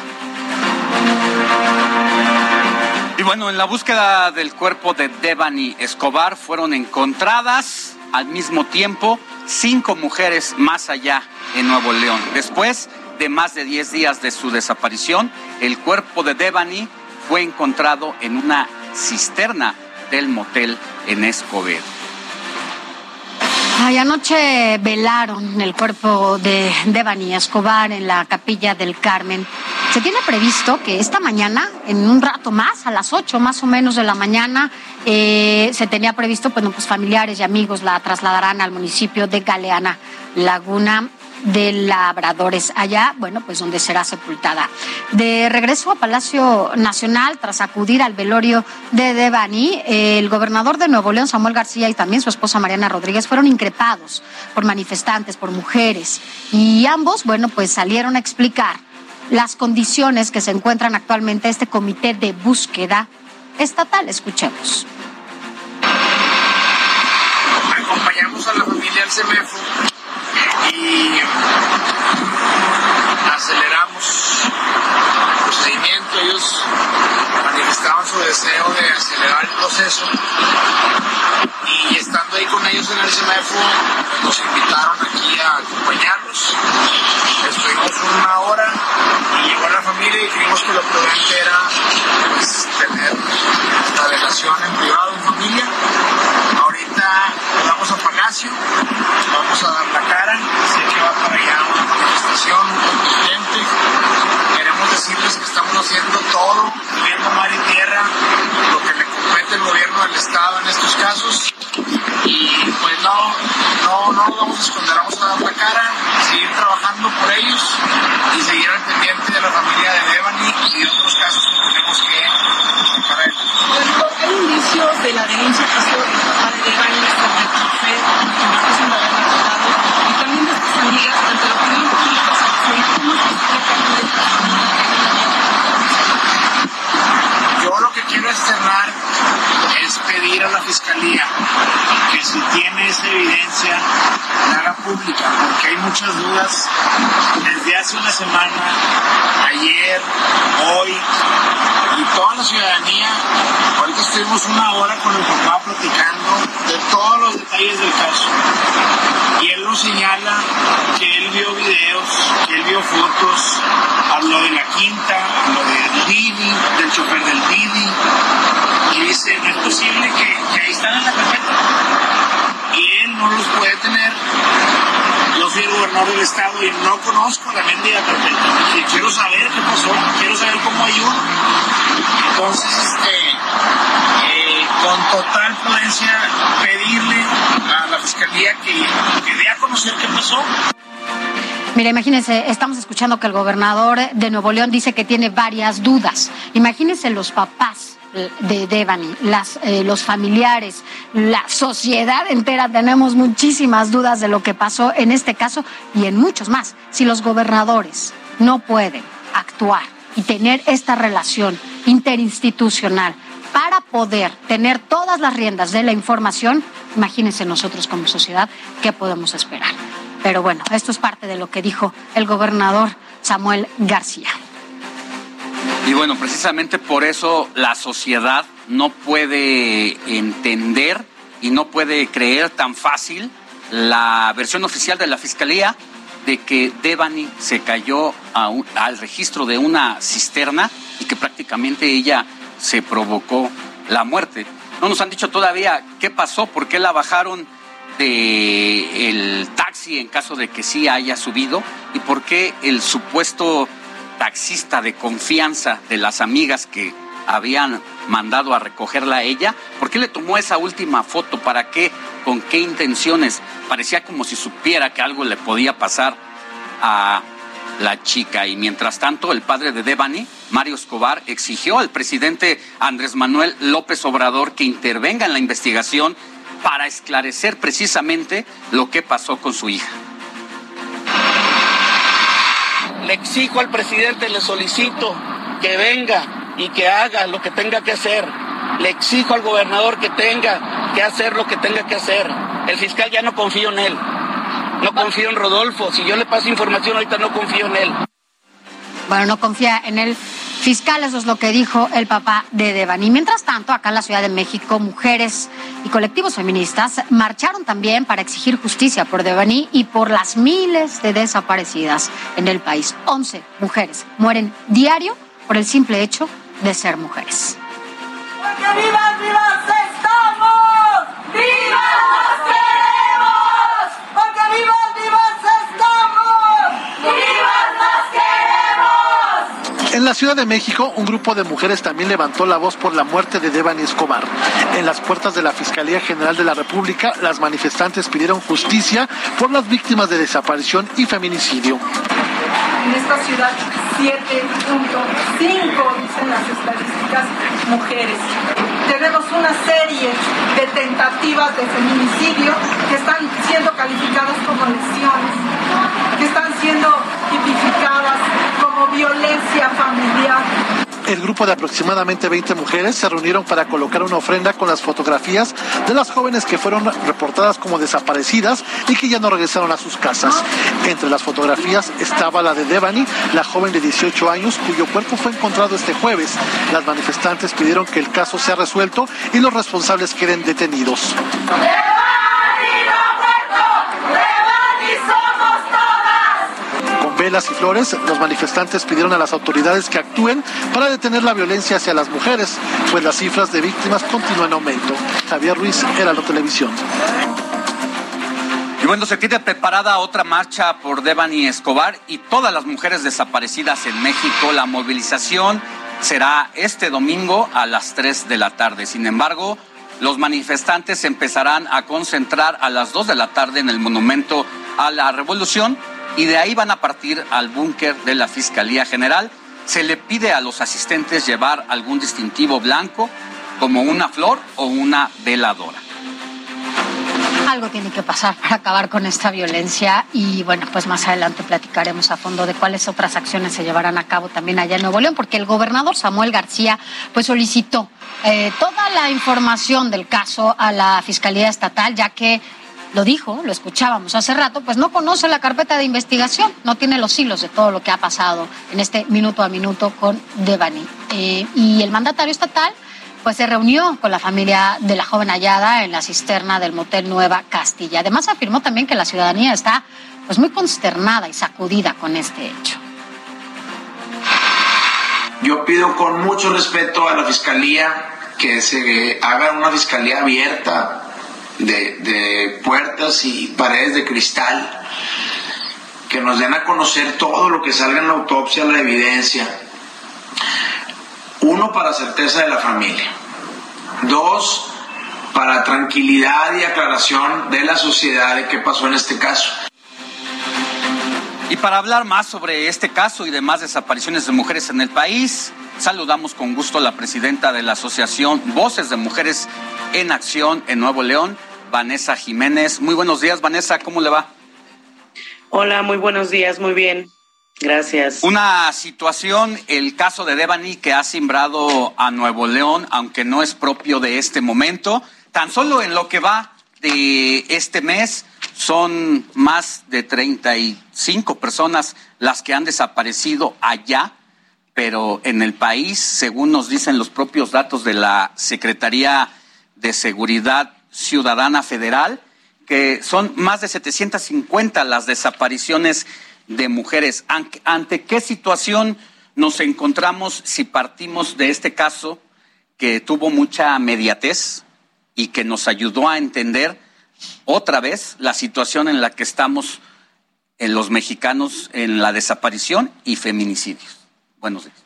Y bueno, en la búsqueda del cuerpo de Devani Escobar fueron encontradas al mismo tiempo cinco mujeres más allá en Nuevo León. Después de más de 10 días de su desaparición, el cuerpo de Devani fue encontrado en una cisterna del motel en Escobedo. Ay, anoche velaron el cuerpo de Devani Escobar en la capilla del Carmen. Se tiene previsto que esta mañana, en un rato más, a las 8 más o menos de la mañana, eh, se tenía previsto, bueno, pues familiares y amigos la trasladarán al municipio de Galeana, Laguna de Labradores, allá, bueno, pues donde será sepultada. De regreso a Palacio Nacional, tras acudir al velorio de Devani, el gobernador de Nuevo León, Samuel García, y también su esposa Mariana Rodríguez fueron increpados por manifestantes, por mujeres, y ambos, bueno, pues salieron a explicar las condiciones que se encuentran actualmente este comité de búsqueda estatal. Escuchemos. Acompañamos a la familia al CEMEFO y aceleramos el procedimiento. Ellos manifestaban su deseo de acelerar el proceso y estando ahí con ellos en el CEMEFO nos invitaron aquí a acompañarlos. Estuvimos una hora y llegó la familia y creímos que lo prudente era pues, tener la relación en privado, en familia. Ahorita vamos a Palacio, vamos a dar la cara, sé que va para allá una manifestación, un contingente. Queremos decirles que estamos haciendo todo, viendo mar y tierra, lo que le compete al gobierno del Estado en estos casos. Y pues no, no, no nos vamos a esconder, vamos a dar la cara, seguir trabajando por ellos y seguir al pendiente de la familia de Devani y de otros casos que tenemos que sacar adelante. Hay indicios de la denuncia que hizo el papá de Devani sobre el café que me acusan de haber matado y también de sus amigas ante la opinión pública sobre cómo es posible que haya Yo lo que quiero externar es pedir a la Fiscalía que si tiene esa evidencia la haga pública, porque hay muchas dudas desde hace una semana, ayer, hoy, y toda la ciudadanía. Ahorita estuvimos una hora con el papá platicando de todos los detalles del caso. Y él nos señala que él vio videos, que él vio fotos, habló de la quinta, habló del Didi, del chofer del Didi, y dice, no es posible que, que ahí están en la carpeta. Y él no los puede tener. Yo soy el gobernador del estado y no conozco la mendiga carpeta. Y quiero saber qué pasó, quiero saber cómo hay uno. Entonces, este, eh, con total prudencia, pedirle a que, que a conocer qué pasó. Mira, imagínense, estamos escuchando que el gobernador de Nuevo León dice que tiene varias dudas. Imagínense los papás de Devani, eh, los familiares, la sociedad entera, tenemos muchísimas dudas de lo que pasó en este caso y en muchos más. Si los gobernadores no pueden actuar y tener esta relación interinstitucional para poder tener todas las riendas de la información, imagínense nosotros como sociedad qué podemos esperar. Pero bueno, esto es parte de lo que dijo el gobernador Samuel García. Y bueno, precisamente por eso la sociedad no puede entender y no puede creer tan fácil la versión oficial de la Fiscalía de que Devani se cayó al registro de una cisterna y que prácticamente ella se provocó la muerte. No nos han dicho todavía qué pasó, por qué la bajaron de el taxi en caso de que sí haya subido y por qué el supuesto taxista de confianza de las amigas que habían mandado a recogerla a ella, ¿por qué le tomó esa última foto? ¿Para qué? ¿Con qué intenciones? Parecía como si supiera que algo le podía pasar a la chica. Y mientras tanto, el padre de Devani, Mario Escobar, exigió al presidente Andrés Manuel López Obrador que intervenga en la investigación para esclarecer precisamente lo que pasó con su hija. Le exijo al presidente, le solicito que venga y que haga lo que tenga que hacer. Le exijo al gobernador que tenga que hacer lo que tenga que hacer. El fiscal ya no confío en él. No confío en Rodolfo. Si yo le paso información ahorita no confío en él. Bueno, no confía en el fiscal, eso es lo que dijo el papá de Devani. Mientras tanto, acá en la Ciudad de México, mujeres y colectivos feministas marcharon también para exigir justicia por Devani y por las miles de desaparecidas en el país. Once mujeres mueren diario por el simple hecho de ser mujeres. En la Ciudad de México, un grupo de mujeres también levantó la voz por la muerte de Devani Escobar. En las puertas de la Fiscalía General de la República, las manifestantes pidieron justicia por las víctimas de desaparición y feminicidio. En esta ciudad, 7.5 dicen las estadísticas mujeres. Tenemos una serie de tentativas de feminicidio que están siendo calificadas como lesiones, que están siendo tipificadas como violencia familiar. El grupo de aproximadamente 20 mujeres se reunieron para colocar una ofrenda con las fotografías de las jóvenes que fueron reportadas como desaparecidas y que ya no regresaron a sus casas. Entre las fotografías estaba la de Devani, la joven de 18 años cuyo cuerpo fue encontrado este jueves. Las manifestantes pidieron que el caso sea resuelto y los responsables queden detenidos. Velas y flores, los manifestantes pidieron a las autoridades que actúen para detener la violencia hacia las mujeres, pues las cifras de víctimas continúan en aumento. Javier Ruiz, Heraldo Televisión. Y bueno, se tiene preparada otra marcha por Devani Escobar y todas las mujeres desaparecidas en México. La movilización será este domingo a las 3 de la tarde. Sin embargo, los manifestantes empezarán a concentrar a las 2 de la tarde en el Monumento a la Revolución y de ahí van a partir al búnker de la Fiscalía General. Se le pide a los asistentes llevar algún distintivo blanco como una flor o una veladora. Algo tiene que pasar para acabar con esta violencia y bueno, pues más adelante platicaremos a fondo de cuáles otras acciones se llevarán a cabo también allá en Nuevo León, porque el gobernador Samuel García pues solicitó eh, toda la información del caso a la Fiscalía Estatal, ya que lo dijo, lo escuchábamos hace rato, pues no conoce la carpeta de investigación, no tiene los hilos de todo lo que ha pasado en este minuto a minuto con Devani. Eh, y el mandatario estatal pues se reunió con la familia de la joven hallada en la cisterna del motel Nueva Castilla. Además afirmó también que la ciudadanía está pues muy consternada y sacudida con este hecho. Yo pido con mucho respeto a la fiscalía que se haga una fiscalía abierta de, puertas y paredes de cristal, que nos den a conocer todo lo que salga en la autopsia, la evidencia. Uno, para certeza de la familia. Dos, para tranquilidad y aclaración de la sociedad de qué pasó en este caso. Y para hablar más sobre este caso y demás desapariciones de mujeres en el país, saludamos con gusto a la presidenta de la Asociación Voces de Mujeres en Acción en Nuevo León, Vanessa Jiménez. Muy buenos días, Vanessa, ¿cómo le va? Hola, muy buenos días, muy bien. Gracias. Una situación, el caso de Devani que ha simbrado a Nuevo León, aunque no es propio de este momento. Tan solo en lo que va de este mes son más de 35 personas las que han desaparecido allá, pero en el país, según nos dicen los propios datos de la Secretaría de Seguridad Ciudadana Federal, que son más de 750 las desapariciones de mujeres. ¿Ante qué situación nos encontramos si partimos de este caso que tuvo mucha mediatez y que nos ayudó a entender otra vez la situación en la que estamos en los mexicanos en la desaparición y feminicidios? Buenos días.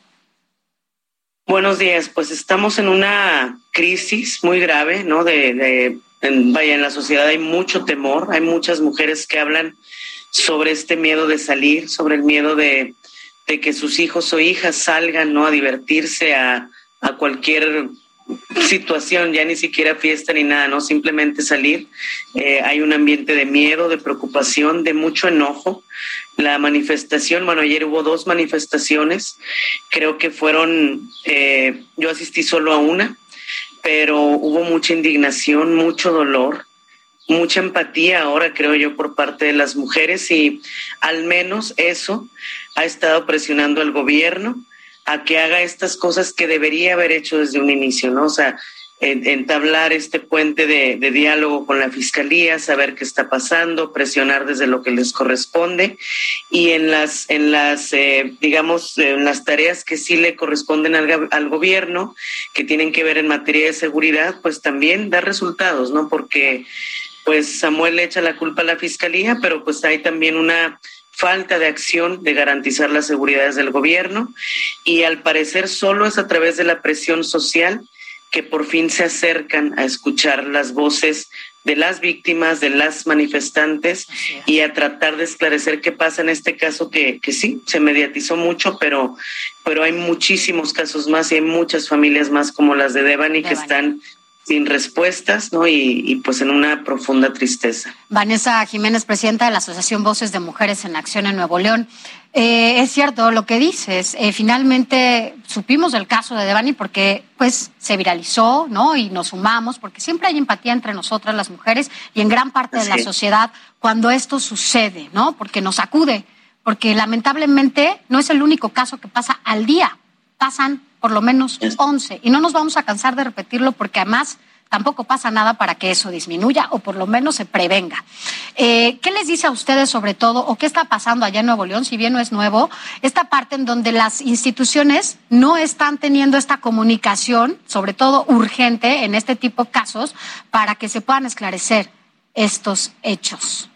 Buenos días, pues estamos en una crisis muy grave, ¿no? De, de en, vaya, en la sociedad hay mucho temor, hay muchas mujeres que hablan sobre este miedo de salir, sobre el miedo de, de que sus hijos o hijas salgan, ¿no? A divertirse a, a cualquier situación, ya ni siquiera fiesta ni nada, no simplemente salir. Eh, hay un ambiente de miedo, de preocupación, de mucho enojo. La manifestación, bueno, ayer hubo dos manifestaciones, creo que fueron, eh, yo asistí solo a una, pero hubo mucha indignación, mucho dolor, mucha empatía ahora, creo yo, por parte de las mujeres y al menos eso ha estado presionando al gobierno a que haga estas cosas que debería haber hecho desde un inicio, ¿no? O sea, entablar este puente de, diálogo con la fiscalía, saber qué está pasando, presionar desde lo que les corresponde y en las, en las, eh, digamos, en las tareas que sí le corresponden al, al, gobierno, que tienen que ver en materia de seguridad, pues también dar resultados, ¿no? Porque, pues Samuel le echa la culpa a la fiscalía, pero pues hay también una falta de acción de garantizar las seguridades del gobierno y al parecer solo es a través de la presión social que por fin se acercan a escuchar las voces de las víctimas, de las manifestantes y a tratar de esclarecer qué pasa en este caso que, que sí, se mediatizó mucho, pero, pero hay muchísimos casos más y hay muchas familias más como las de Devani, que están sin respuestas, ¿no? Y, pues en una profunda tristeza. Vanessa Jiménez, presidenta de la Asociación Voces de Mujeres en Acción en Nuevo León. Eh, es cierto lo que dices. Eh, finalmente supimos del caso de Devani porque pues se viralizó, ¿no? Y nos sumamos porque siempre hay empatía entre nosotras las mujeres y en gran parte de la sociedad cuando esto sucede, ¿no? Porque nos acude, porque lamentablemente no es el único caso que pasa al día. Pasan por lo menos 11. Y no nos vamos a cansar de repetirlo porque además tampoco pasa nada para que eso disminuya o por lo menos se prevenga. Eh, ¿Qué les dice a ustedes sobre todo o qué está pasando allá en Nuevo León, si bien no es nuevo, esta parte en donde las instituciones no están teniendo esta comunicación, sobre todo urgente en este tipo de casos, para que se puedan esclarecer estos hechos?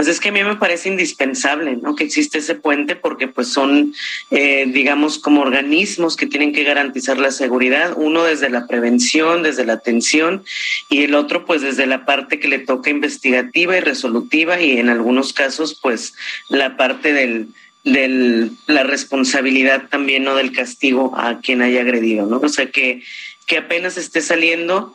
Pues es que a mí me parece indispensable, ¿no? Que existe ese puente porque pues son, eh, digamos, como organismos que tienen que garantizar la seguridad, uno desde la prevención, desde la atención y el otro pues desde la parte que le toca investigativa y resolutiva y en algunos casos pues la parte del, del la responsabilidad también, ¿no? Del castigo a quien haya agredido, ¿no? O sea que, que apenas esté saliendo,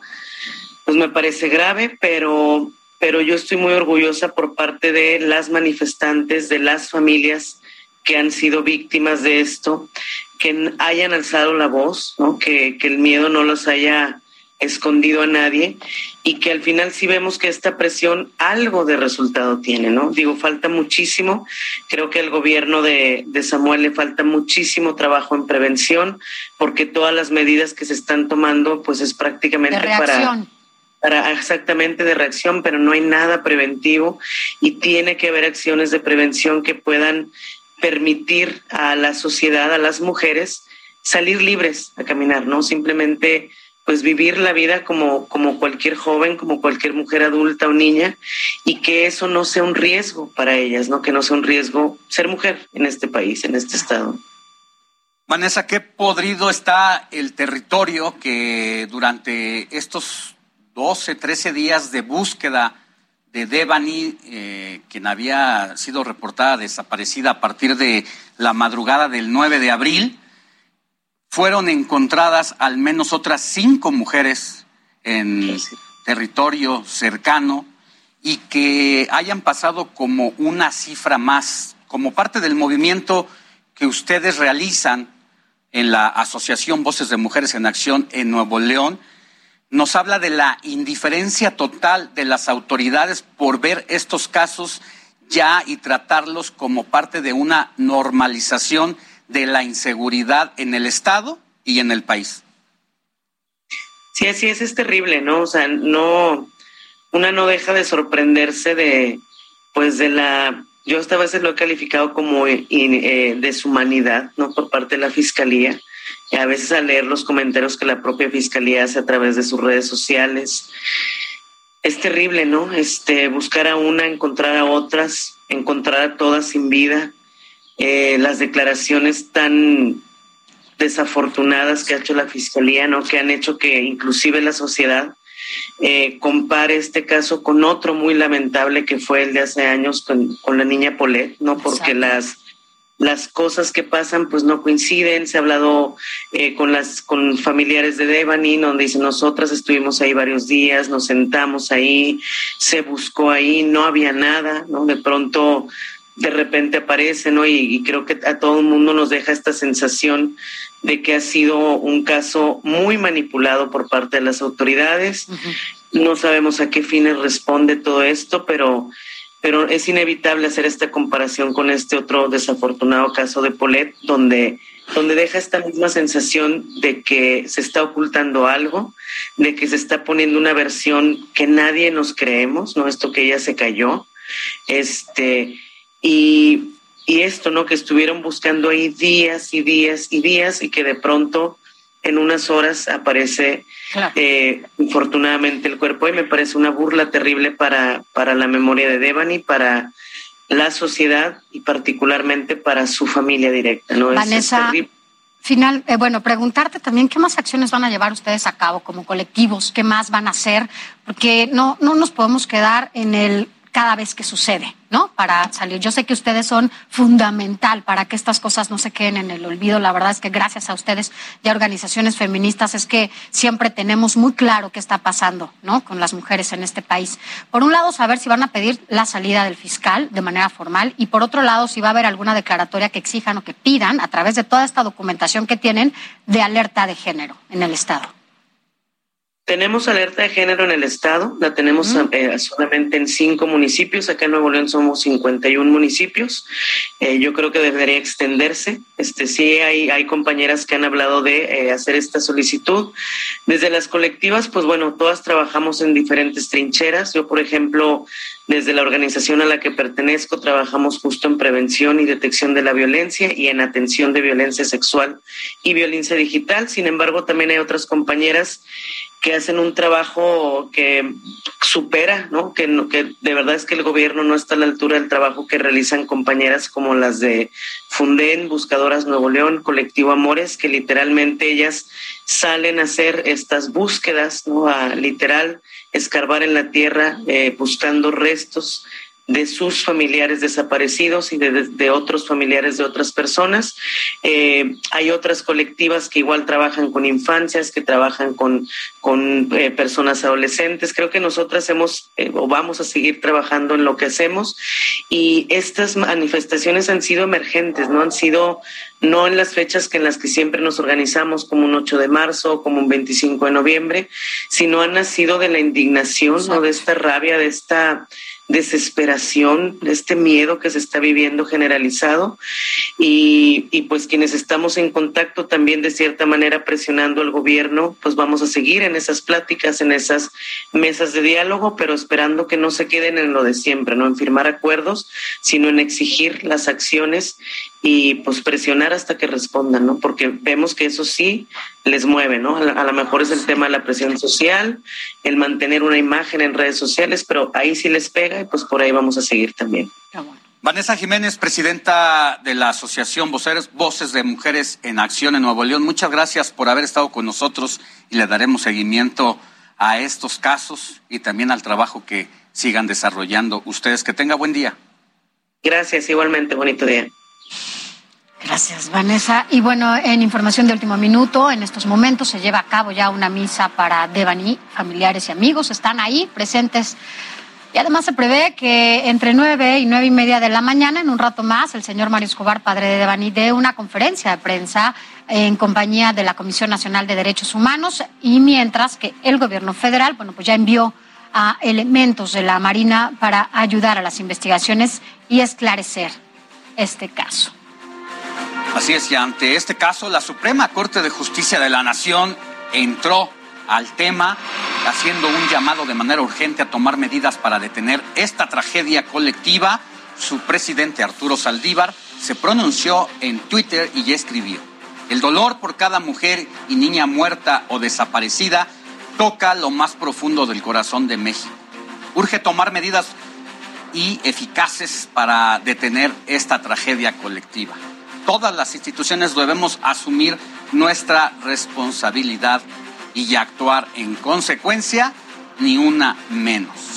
pues me parece grave, pero pero yo estoy muy orgullosa por parte de las manifestantes, de las familias que han sido víctimas de esto, que hayan alzado la voz, ¿no? que, que el miedo no los haya escondido a nadie y que al final sí vemos que esta presión algo de resultado tiene, ¿no? Digo, falta muchísimo. Creo que al gobierno de, de, Samuel le falta muchísimo trabajo en prevención porque todas las medidas que se están tomando pues es prácticamente para para exactamente de reacción, pero no hay nada preventivo y tiene que haber acciones de prevención que puedan permitir a la sociedad, a las mujeres, salir libres a caminar, ¿no? Simplemente pues vivir la vida como, como cualquier joven, como cualquier mujer adulta o niña, y que eso no sea un riesgo para ellas, ¿no? Que no sea un riesgo ser mujer en este país, en este estado. Vanessa, qué podrido está el territorio que durante estos 12, 13 días de búsqueda de Devani, eh, quien había sido reportada desaparecida a partir de la madrugada del 9 de abril, fueron encontradas al menos otras cinco mujeres en territorio cercano y que hayan pasado como una cifra más, como parte del movimiento que ustedes realizan en la Asociación Voces de Mujeres en Acción en Nuevo León, nos habla de la indiferencia total de las autoridades por ver estos casos ya y tratarlos como parte de una normalización de la inseguridad en el Estado y en el país. Sí, así es, es terrible, ¿no? O sea, no, una no deja de sorprenderse de, pues, de la, yo esta vez lo he calificado como eh, deshumanidad, ¿no? Por parte de la Fiscalía a veces al leer los comentarios que la propia fiscalía hace a través de sus redes sociales. Es terrible, ¿no? Este, buscar a una, encontrar a otras, encontrar a todas sin vida. Eh, las declaraciones tan desafortunadas que ha hecho la fiscalía, ¿no? Que han hecho que inclusive la sociedad eh, compare este caso con otro muy lamentable que fue el de hace años con, con la niña Polet, ¿no? Porque las las cosas que pasan pues no coinciden. Se ha hablado eh, con las con familiares de Devani, donde dicen nosotras estuvimos ahí varios días, nos sentamos ahí, se buscó ahí, no había nada, ¿no? De pronto de repente aparece, ¿no? Y, creo que a todo el mundo nos deja esta sensación de que ha sido un caso muy manipulado por parte de las autoridades. No sabemos a qué fines responde todo esto, pero pero es inevitable hacer esta comparación con este otro desafortunado caso de Polet, donde, donde deja esta misma sensación de que se está ocultando algo, de que se está poniendo una versión que nadie nos creemos, ¿no? Esto que ella se cayó, este, y, y esto, ¿no? Que estuvieron buscando ahí días y días y días y que de pronto en unas horas aparece eh, infortunadamente el cuerpo y me parece una burla terrible para, para la memoria de Devani, para la sociedad y particularmente para su familia directa. ¿no? Vanessa, final, eh, bueno, preguntarte también qué más acciones van a llevar ustedes a cabo como colectivos, qué más van a hacer, porque no, no nos podemos quedar en el cada vez que sucede, ¿no? Para salir. Yo sé que ustedes son fundamental para que estas cosas no se queden en el olvido. La verdad es que gracias a ustedes y a organizaciones feministas es que siempre tenemos muy claro qué está pasando, ¿no? Con las mujeres en este país. Por un lado, saber si van a pedir la salida del fiscal de manera formal y por otro lado, si va a haber alguna declaratoria que exijan o que pidan a través de toda esta documentación que tienen de alerta de género en el Estado. Tenemos alerta de género en el estado, la tenemos eh, solamente en cinco municipios, acá en Nuevo León somos 51 municipios, eh, yo creo que debería extenderse, este, sí hay, hay compañeras que han hablado de eh, hacer esta solicitud. Desde las colectivas, pues bueno, todas trabajamos en diferentes trincheras, yo por ejemplo, desde la organización a la que pertenezco, trabajamos justo en prevención y detección de la violencia y en atención de violencia sexual y violencia digital, sin embargo también hay otras compañeras que hacen un trabajo que supera, ¿no? Que, que de verdad es que el gobierno no está a la altura del trabajo que realizan compañeras como las de Funden, Buscadoras Nuevo León, Colectivo Amores, que literalmente ellas salen a hacer estas búsquedas, ¿no? A literal escarbar en la tierra eh, buscando restos de sus familiares desaparecidos y de, otros familiares de otras personas. Eh, hay otras colectivas que igual trabajan con infancias, que trabajan con, con eh, personas adolescentes. Creo que nosotras hemos eh, o vamos a seguir trabajando en lo que hacemos y estas manifestaciones han sido emergentes, no han sido no en las fechas que en las que siempre nos organizamos como un 8 de marzo, como un 25 de noviembre, sino han nacido de la indignación, no de esta rabia, de esta desesperación, este miedo que se está viviendo generalizado. Y, y, pues quienes estamos en contacto también de cierta manera presionando al gobierno, pues vamos a seguir en esas pláticas, en esas mesas de diálogo, pero esperando que no se queden en lo de siempre, no en firmar acuerdos, sino en exigir las acciones y pues presionar hasta que respondan, ¿no? Porque vemos que eso sí les mueve, ¿no? A lo mejor es el tema de la presión social, el mantener una imagen en redes sociales, pero ahí sí les pega y pues por ahí vamos a seguir también. Vanessa Jiménez, presidenta de la Asociación Voceres, Voces de Mujeres en Acción en Nuevo León, muchas gracias por haber estado con nosotros y le daremos seguimiento a estos casos y también al trabajo que sigan desarrollando ustedes. Que tenga buen día. Gracias, igualmente, bonito día. Gracias, Vanessa. Y bueno, en información de último minuto, en estos momentos se lleva a cabo ya una misa para Devani. Familiares y amigos están ahí presentes. Y además se prevé que entre nueve y nueve y media de la mañana, en un rato más, el señor Mario Escobar, padre de Devani, dé una conferencia de prensa en compañía de la Comisión Nacional de Derechos Humanos. Y mientras que el gobierno federal, bueno, pues ya envió a elementos de la Marina para ayudar a las investigaciones y esclarecer este caso. Así es, y ante este caso, la Suprema Corte de Justicia de la Nación entró al tema, haciendo un llamado de manera urgente a tomar medidas para detener esta tragedia colectiva. Su presidente Arturo Saldívar se pronunció en Twitter y escribió, el dolor por cada mujer y niña muerta o desaparecida toca lo más profundo del corazón de México. Urge tomar medidas y eficaces para detener esta tragedia colectiva todas las instituciones debemos asumir nuestra responsabilidad y actuar en consecuencia, ni una menos.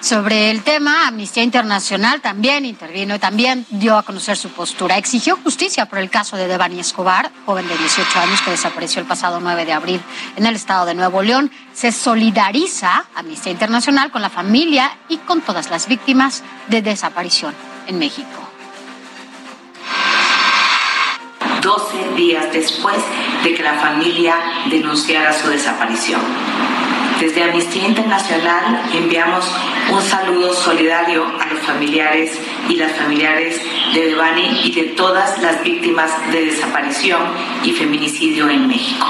Sobre el tema, Amnistía Internacional también intervino y también dio a conocer su postura. Exigió justicia por el caso de Devani Escobar, joven de 18 años que desapareció el pasado 9 de abril en el estado de Nuevo León. Se solidariza Amnistía Internacional con la familia y con todas las víctimas de desaparición en México. 12 días después de que la familia denunciara su desaparición. Desde Amnistía Internacional enviamos un saludo solidario a los familiares y las familiares de Devani y de todas las víctimas de desaparición y feminicidio en México.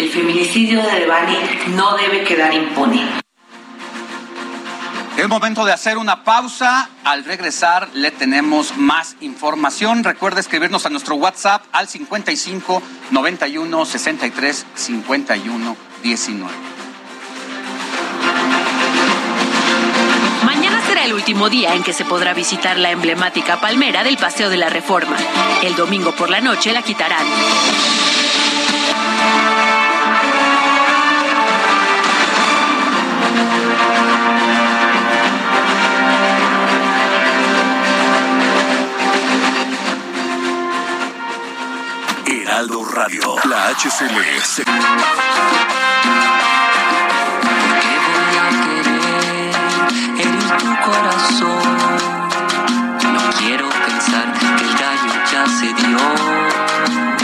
El feminicidio de Devani no debe quedar impune. Es momento de hacer una pausa. Al regresar le tenemos más información. Recuerda escribirnos a nuestro WhatsApp al 55 91 63 51 19. será el último día en que se podrá visitar la emblemática palmera del Paseo de la Reforma. El domingo por la noche la quitarán. Heraldo Radio, la HCL. tu corazón. No quiero pensar que el daño ya se dio.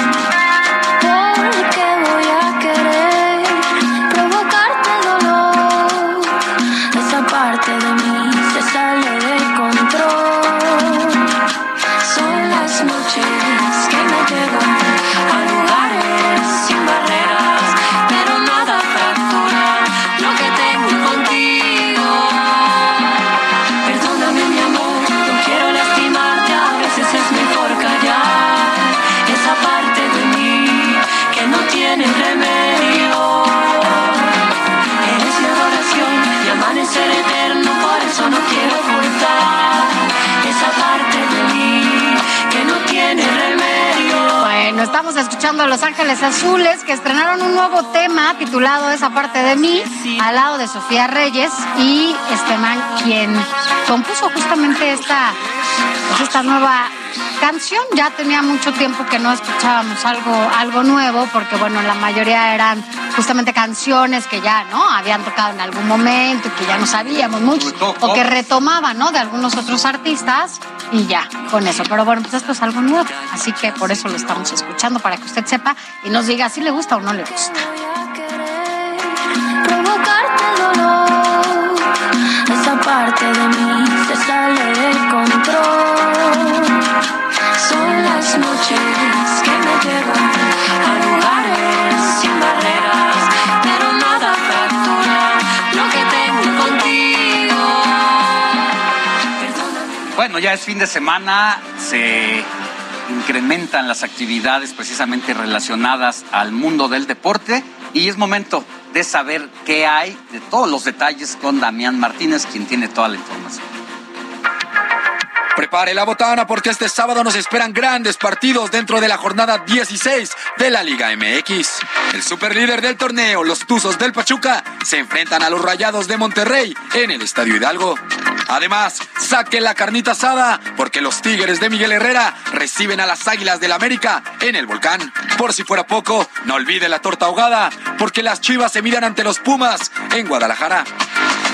Azules, que estrenaron un nuevo tema titulado Esa parte de mí, al lado de Sofía Reyes y Esteban, quien compuso justamente esta, pues esta nueva canción. Ya tenía mucho tiempo que no escuchábamos algo, algo nuevo, porque bueno, la mayoría eran justamente canciones que ya, ¿no? Habían tocado en algún momento, que ya no sabíamos mucho, o que retomaban, ¿no? De algunos otros artistas y ya, con eso. Pero bueno, pues esto es algo nuevo, así que por eso lo estamos escuchando, para que usted sepa y nos diga si le gusta o no le gusta. Provocarte dolor, esa parte de mí se sale de control. Son las noches que me llevan Ya es fin de semana, se incrementan las actividades precisamente relacionadas al mundo del deporte y es momento de saber qué hay de todos los detalles con Damián Martínez, quien tiene toda la información. Prepare la botana porque este sábado nos esperan grandes partidos dentro de la jornada 16 de la Liga MX. El superlíder del torneo, los Tuzos del Pachuca, se enfrentan a los Rayados de Monterrey en el Estadio Hidalgo. Además, saque la carnita asada porque los Tigres de Miguel Herrera reciben a las Águilas del América en el Volcán. Por si fuera poco, no olvide la torta ahogada porque las Chivas se miran ante los Pumas en Guadalajara.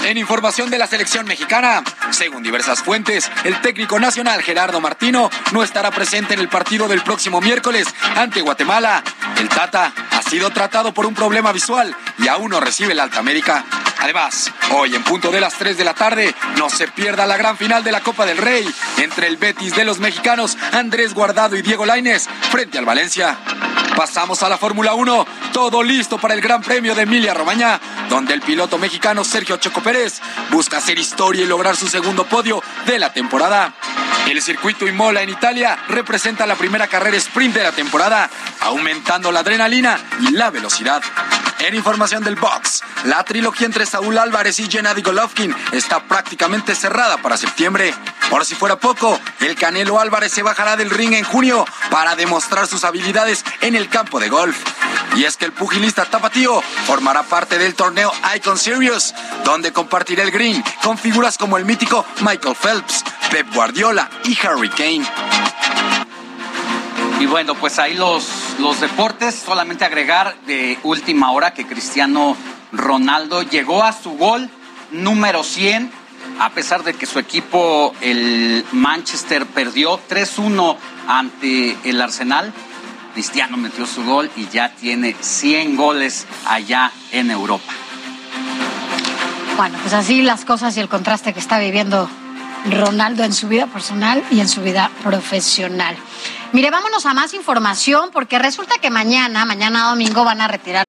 En información de la selección mexicana, según diversas fuentes, el técnico nacional Gerardo Martino no estará presente en el partido del próximo miércoles ante Guatemala. El Tata ha sido tratado por un problema visual y aún no recibe la alta médica. Además, hoy en punto de las 3 de la tarde, no se pierda la gran final de la Copa del Rey entre el Betis de los mexicanos Andrés Guardado y Diego Lainez frente al Valencia. Pasamos a la Fórmula 1, todo listo para el Gran Premio de Emilia Romagna, donde el piloto mexicano Sergio Choco Pérez busca hacer historia y lograr su segundo podio de la temporada. El circuito Imola en Italia representa la primera carrera sprint de la temporada, aumentando la adrenalina y la velocidad. En información del box, la trilogía entre Saúl Álvarez y Gennady Golovkin está prácticamente cerrada para septiembre. Por si fuera poco, el Canelo Álvarez se bajará del ring en junio para demostrar sus habilidades en el campo de golf. Y es que el pugilista tapatío formará parte del torneo Icon Series, donde compartirá el green con figuras como el mítico Michael Phelps, Pep Guardiola y Harry Kane. Y bueno, pues ahí los, los deportes, solamente agregar de última hora que Cristiano Ronaldo llegó a su gol número 100, a pesar de que su equipo, el Manchester, perdió 3-1 ante el Arsenal. Cristiano metió su gol y ya tiene 100 goles allá en Europa. Bueno, pues así las cosas y el contraste que está viviendo Ronaldo en su vida personal y en su vida profesional. Mire, vámonos a más información porque resulta que mañana, mañana domingo, van a retirar.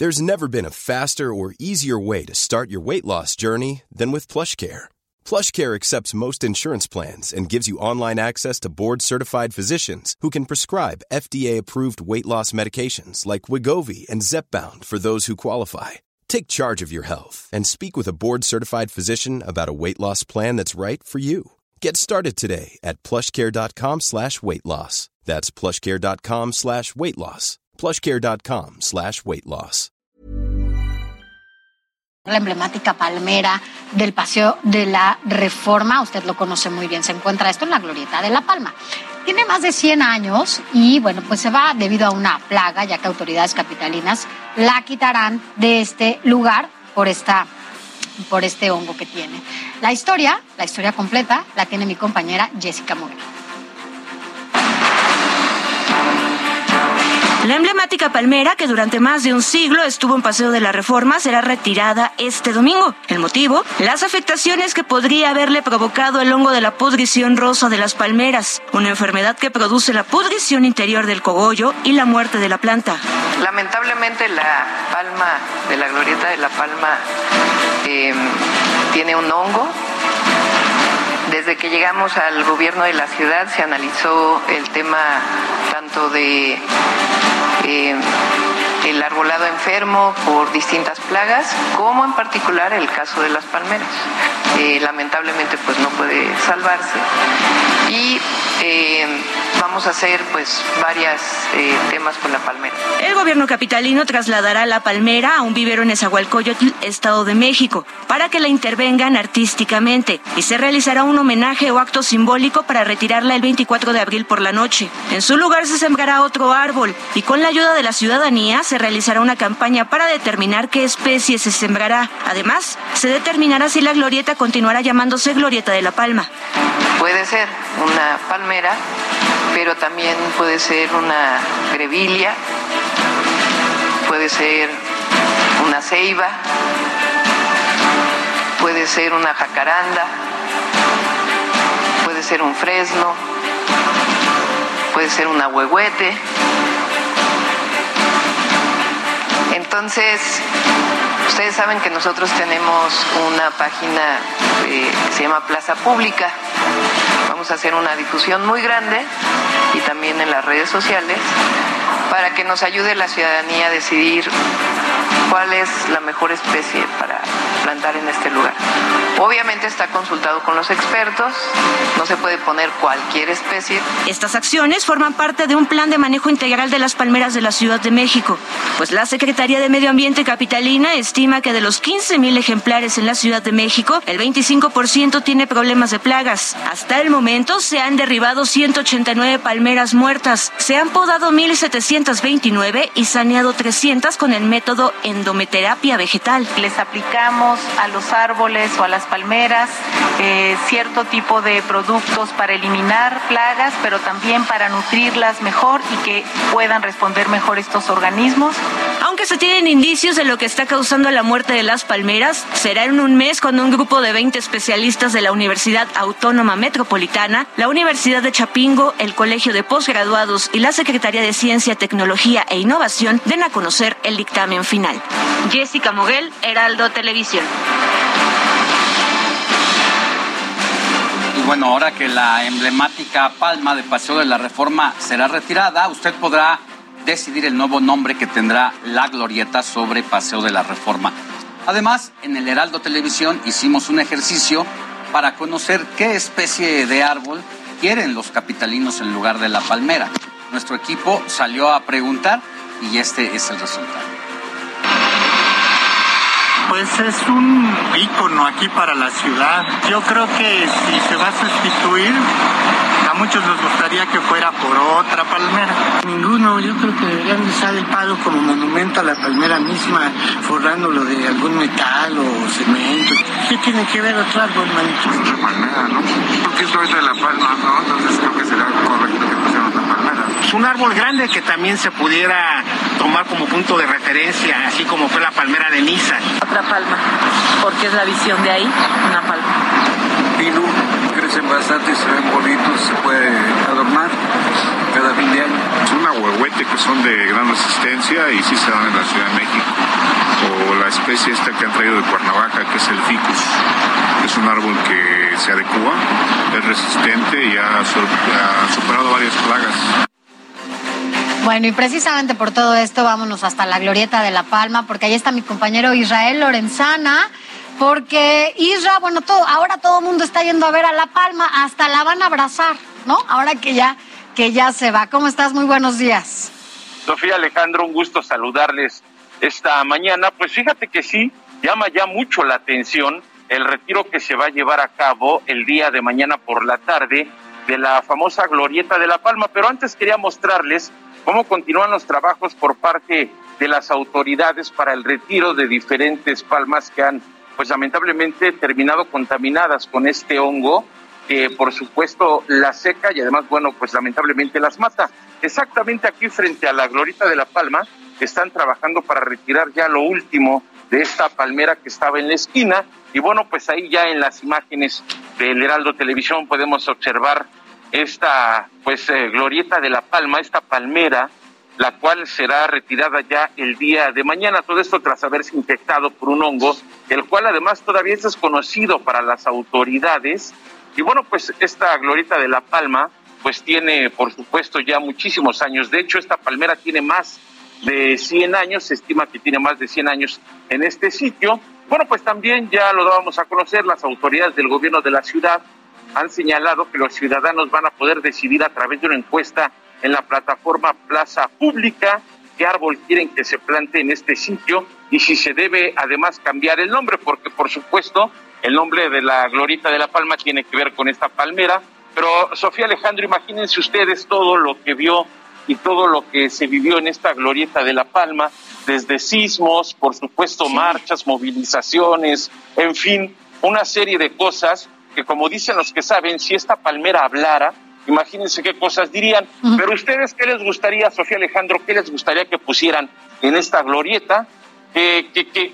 There's never been a faster or easier way to start your weight loss journey than with PlushCare. PlushCare accepts most insurance plans and gives you online access to board-certified physicians who can prescribe FDA-approved weight loss medications like Wigovi and Zepbound for those who qualify. Take charge of your health and speak with a board-certified physician about a weight loss plan that's right for you. Get started today at plushcare.com slash weight loss. That's plushcare.com slash weight loss. plushcare.com slash weight loss. La emblemática palmera del Paseo de la Reforma, usted lo conoce muy bien, se encuentra esto en la Glorieta de La Palma. Tiene más de 100 años y bueno, pues se va debido a una plaga, ya que autoridades capitalinas la quitarán de este lugar por esta por este hongo que tiene. La historia, la historia completa, la tiene mi compañera Jessica Moreno. La emblemática palmera, que durante más de un siglo estuvo en Paseo de la Reforma, será retirada este domingo. El motivo, las afectaciones que podría haberle provocado el hongo de la pudrición rosa de las palmeras, una enfermedad que produce la pudrición interior del cogollo y la muerte de la planta. Lamentablemente la palma de la glorieta de la palma eh, tiene un hongo. Desde que llegamos al gobierno de la ciudad se analizó el tema tanto de eh, el arbolado enfermo por distintas plagas, como en particular el caso de las palmeras. Eh, lamentablemente pues no puede salvarse y eh, vamos a hacer pues varias eh, temas con la palmera. El gobierno capitalino trasladará la palmera a un vivero en Esahualcoyotl, Estado de México, para que la intervengan artísticamente y se realizará un homenaje o acto simbólico para retirarla el 24 de abril por la noche. En su lugar se sembrará otro árbol y con la ayuda de la ciudadanía se realizará una campaña para determinar qué especie se sembrará. Además, se determinará si la glorieta continuará llamándose Glorieta de la Palma. Puede ser una palmera, pero también puede ser una grevilia, puede ser una ceiba, puede ser una jacaranda, puede ser un fresno, puede ser un ahuehuete. Entonces, ustedes saben que nosotros tenemos una página eh, que se llama Plaza Pública. Vamos a hacer una difusión muy grande y también en las redes sociales para que nos ayude la ciudadanía a decidir cuál es la mejor especie para plantar en este lugar. Obviamente está consultado con los expertos, no se puede poner cualquier especie. Estas acciones forman parte de un plan de manejo integral de las palmeras de la Ciudad de México, pues la Secretaría de Medio Ambiente Capitalina estima que de los 15.000 ejemplares en la Ciudad de México, el 25% tiene problemas de plagas. Hasta el momento se han derribado 189 palmeras muertas, se han podado 1.729 y saneado 300 con el método endometerapia vegetal. Les aplicamos a los árboles o a las palmeras eh, cierto tipo de productos para eliminar plagas, pero también para nutrirlas mejor y que puedan responder mejor estos organismos. Aunque se tienen indicios de lo que está causando la muerte de las palmeras, será en un mes cuando un grupo de 20 especialistas de la Universidad Autónoma Metropolitana, la Universidad de Chapingo, el Colegio de Postgraduados y la Secretaría de Ciencia, Tecnología e Innovación den a conocer el dictamen final. Jessica Moguel, Heraldo Televisión. Y bueno, ahora que la emblemática palma de Paseo de la Reforma será retirada, usted podrá decidir el nuevo nombre que tendrá la glorieta sobre Paseo de la Reforma. Además, en el Heraldo Televisión hicimos un ejercicio para conocer qué especie de árbol quieren los capitalinos en lugar de la palmera. nuestro equipo salió a preguntar y este es el resultado. Pues es un ícono aquí para la ciudad. Yo creo que si se va a sustituir, a muchos nos gustaría que fuera por otra palmera. Ninguno, yo creo que deberían de usar el palo como monumento a la palmera misma, forrándolo de algún metal o cemento. ¿Qué tiene que ver otro árbol, manito? Otra palmera, ¿no? Porque es de la palma, ¿no? Entonces creo que será correcto palmera. Es un árbol grande que también se pudiera tomar como punto de referencia, así como fue la palmera de Niza. Otra palma, porque es la visión de ahí, una palma. Pino, crecen bastante, se ven bonitos, se puede adornar cada fin de año. Es un ahuehuete que son de gran resistencia y sí se dan en la Ciudad de México. O la especie esta que han traído de Cuernavaca, que es el ficus. Es un árbol que se adecua, es resistente y ha, ha superado varias plagas. Bueno, y precisamente por todo esto vámonos hasta la Glorieta de La Palma, porque ahí está mi compañero Israel Lorenzana, porque Isra, bueno, todo, ahora todo el mundo está yendo a ver a La Palma, hasta la van a abrazar, ¿no? Ahora que ya, que ya se va. ¿Cómo estás? Muy buenos días. Sofía Alejandro, un gusto saludarles esta mañana. Pues fíjate que sí, llama ya mucho la atención el retiro que se va a llevar a cabo el día de mañana por la tarde de la famosa Glorieta de La Palma, pero antes quería mostrarles cómo continúan los trabajos por parte de las autoridades para el retiro de diferentes palmas que han, pues lamentablemente, terminado contaminadas con este hongo que por supuesto la seca y además, bueno, pues lamentablemente las mata. Exactamente aquí frente a la Glorita de la Palma están trabajando para retirar ya lo último de esta palmera que estaba en la esquina y bueno, pues ahí ya en las imágenes del Heraldo Televisión podemos observar esta pues eh, glorieta de la palma, esta palmera, la cual será retirada ya el día de mañana. Todo esto tras haberse infectado por un hongo, el cual además todavía es desconocido para las autoridades. Y bueno, pues esta glorieta de la palma, pues tiene por supuesto ya muchísimos años. De hecho, esta palmera tiene más de 100 años, se estima que tiene más de 100 años en este sitio. Bueno, pues también ya lo dábamos a conocer las autoridades del gobierno de la ciudad han señalado que los ciudadanos van a poder decidir a través de una encuesta en la plataforma Plaza Pública qué árbol quieren que se plante en este sitio y si se debe además cambiar el nombre, porque por supuesto el nombre de la Glorita de la Palma tiene que ver con esta palmera. Pero Sofía Alejandro, imagínense ustedes todo lo que vio y todo lo que se vivió en esta Glorieta de la Palma, desde sismos, por supuesto marchas, movilizaciones, en fin, una serie de cosas que como dicen los que saben, si esta palmera hablara, imagínense qué cosas dirían. Pero ustedes, ¿qué les gustaría, Sofía Alejandro, qué les gustaría que pusieran en esta glorieta? Que, que,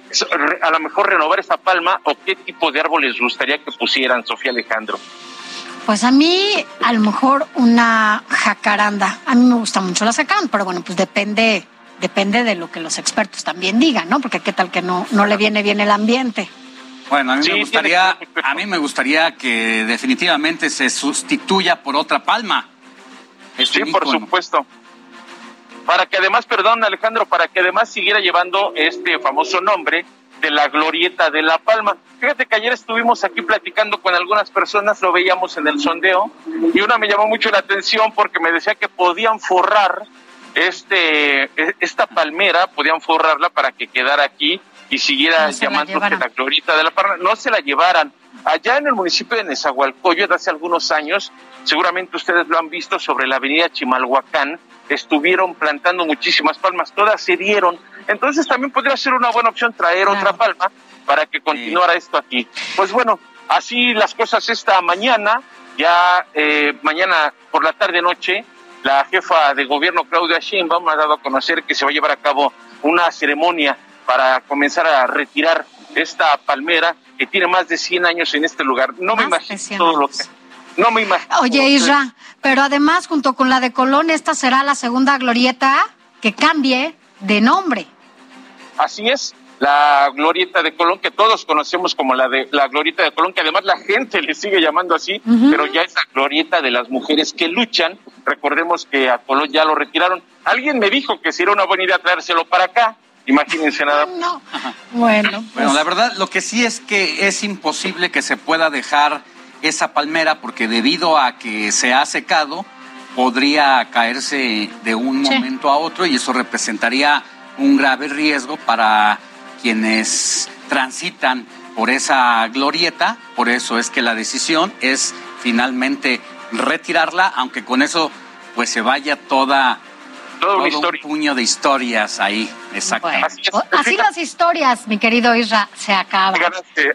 a lo mejor renovar esta palma o qué tipo de árbol les gustaría que pusieran, Sofía Alejandro. Pues a mí, a lo mejor una jacaranda. A mí me gusta mucho la jacaranda, pero bueno, pues depende, depende de lo que los expertos también digan, ¿no? Porque qué tal que no, no le viene bien el ambiente. Bueno, a mí, me gustaría, a mí me gustaría que definitivamente se sustituya por otra palma. sí, por supuesto. Para que además, perdón Alejandro, para que además siguiera llevando este famoso nombre de la glorieta de La Palma. Fíjate que ayer estuvimos aquí platicando con algunas personas, lo veíamos en el sondeo, y una me llamó mucho la atención porque me decía que podían forrar este esta palmera, podían forrarla para que quedara aquí y siguiera llamándose la, glorita de la Palma, no se la llevaran. Allá en el municipio de Nezahualcóyotl, hace algunos años, seguramente ustedes lo han visto sobre la avenida Chimalhuacán, estuvieron plantando muchísimas palmas, todas se dieron. Entonces también podría ser una buena opción traer otra palma para que continuara esto aquí. Pues bueno, así las cosas esta mañana, ya eh, mañana por la tarde noche, la jefa de gobierno Claudia Sheinbaum ha dado a conocer que se va a llevar a cabo una ceremonia para comenzar a retirar esta palmera que tiene más de 100 años en este lugar. No me imagino todo lo que... No me imagino. Oye, Isra, pero además, junto con la de Colón, esta será la segunda glorieta que cambie de nombre. Así es, la glorieta de Colón, que todos conocemos como la de la glorieta de Colón, que además la gente le sigue llamando así, pero ya es la glorieta de las mujeres que luchan. Recordemos que a Colón ya lo retiraron. Alguien me dijo que si era una buena idea traérselo para acá, Imagínense nada. No. Bueno, bueno, la verdad, lo que sí es que es imposible que se pueda dejar esa palmera porque debido a que se ha secado, podría caerse de un momento a otro y eso representaría un grave riesgo para quienes transitan por esa glorieta. Por eso es que la decisión es finalmente retirarla, aunque con eso pues se vaya toda todo un puño de historias ahí, exacto. así, las historias, mi querido Isra, se acaban.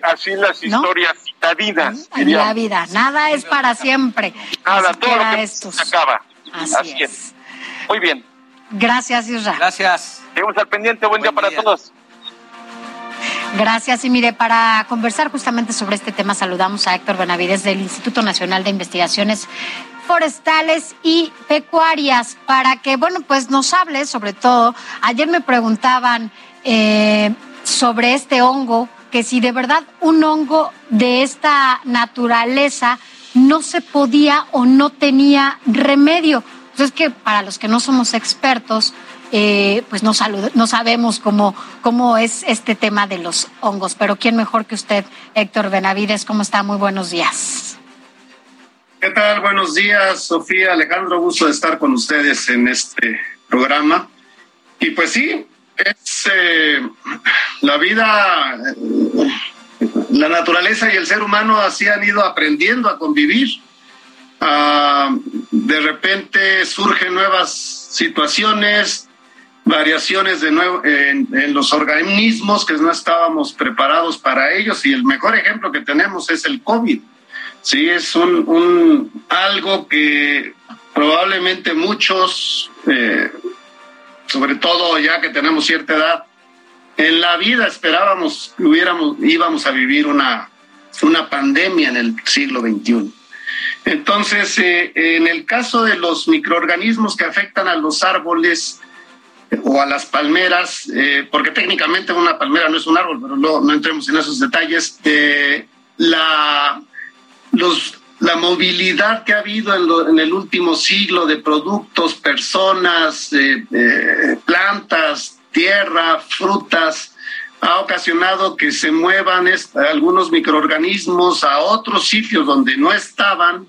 Así las historias citadinas. En la vida, nada es para siempre. Nada, todo lo que se acaba. Así, es. Muy bien. Gracias, Isra. Gracias. Seguimos al pendiente. Buen, día para todos. Gracias. Y mire, para conversar justamente sobre este tema, saludamos a Héctor Benavides del Instituto Nacional de Investigaciones Forestales y Pecuarias, para que, bueno, pues nos hable sobre todo. Ayer me preguntaban eh, sobre este hongo, que si de verdad un hongo de esta naturaleza no se podía o no tenía remedio. Entonces, que para los que no somos expertos, eh, pues no, no sabemos cómo, cómo es este tema de los hongos. Pero ¿quién mejor que usted, Héctor Benavides? ¿Cómo está? Muy buenos días. ¿Qué tal? Buenos días, Sofía, Alejandro. Gusto de estar con ustedes en este programa. Y pues sí, es eh, la vida, la naturaleza y el ser humano así han ido aprendiendo a convivir. Ah, de repente surgen nuevas situaciones, variaciones de nuevo en, los organismos que no estábamos preparados para ellos y el mejor ejemplo que tenemos es el COVID. Sí, es un, algo que probablemente muchos, eh, sobre todo ya que tenemos cierta edad, en la vida esperábamos que hubiéramos, íbamos a vivir una, una pandemia en el siglo XXI. Entonces, eh, en el caso de los microorganismos que afectan a los árboles, o a las palmeras, eh, porque técnicamente una palmera no es un árbol, pero no, no entremos en esos detalles, eh, la, los, la movilidad que ha habido en, en, el último siglo de productos, personas, eh, plantas, tierra, frutas, ha ocasionado que se muevan algunos microorganismos a otros sitios donde no estaban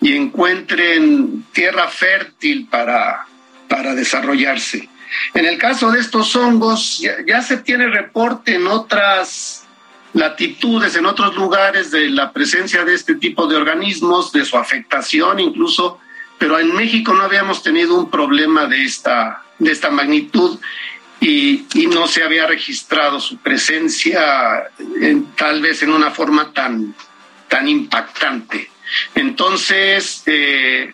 y encuentren tierra fértil para, para desarrollarse. En el caso de estos hongos, ya, se tiene reporte en otras latitudes, en otros lugares, de la presencia de este tipo de organismos, de su afectación incluso, pero en México no habíamos tenido un problema de esta, de esta magnitud y, no se había registrado su presencia tal vez en una forma tan, tan impactante. Entonces, eh,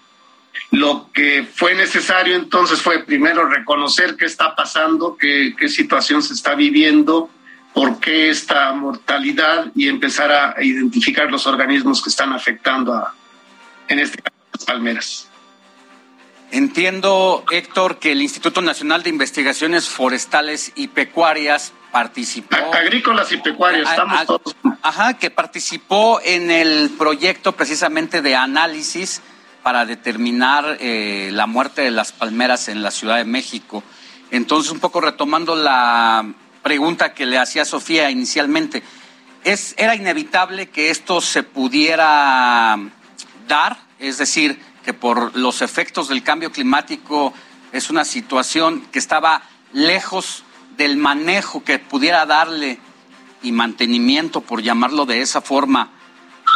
lo que fue necesario entonces fue primero reconocer qué está pasando, qué, qué situación se está viviendo, por qué esta mortalidad y empezar a identificar los organismos que están afectando a, en este caso, las palmeras. Entiendo, Héctor, que el Instituto Nacional de Investigaciones Forestales y Pecuarias participó. Agrícolas y pecuarias, estamos todos. Ajá, que participó en el proyecto precisamente de análisis para determinar eh, la muerte de las palmeras en la Ciudad de México. Entonces, un poco retomando la pregunta que le hacía Sofía inicialmente, ¿es, ¿era inevitable que esto se pudiera dar? Es decir, que por los efectos del cambio climático es una situación que estaba lejos del manejo que pudiera darle y mantenimiento, por llamarlo de esa forma,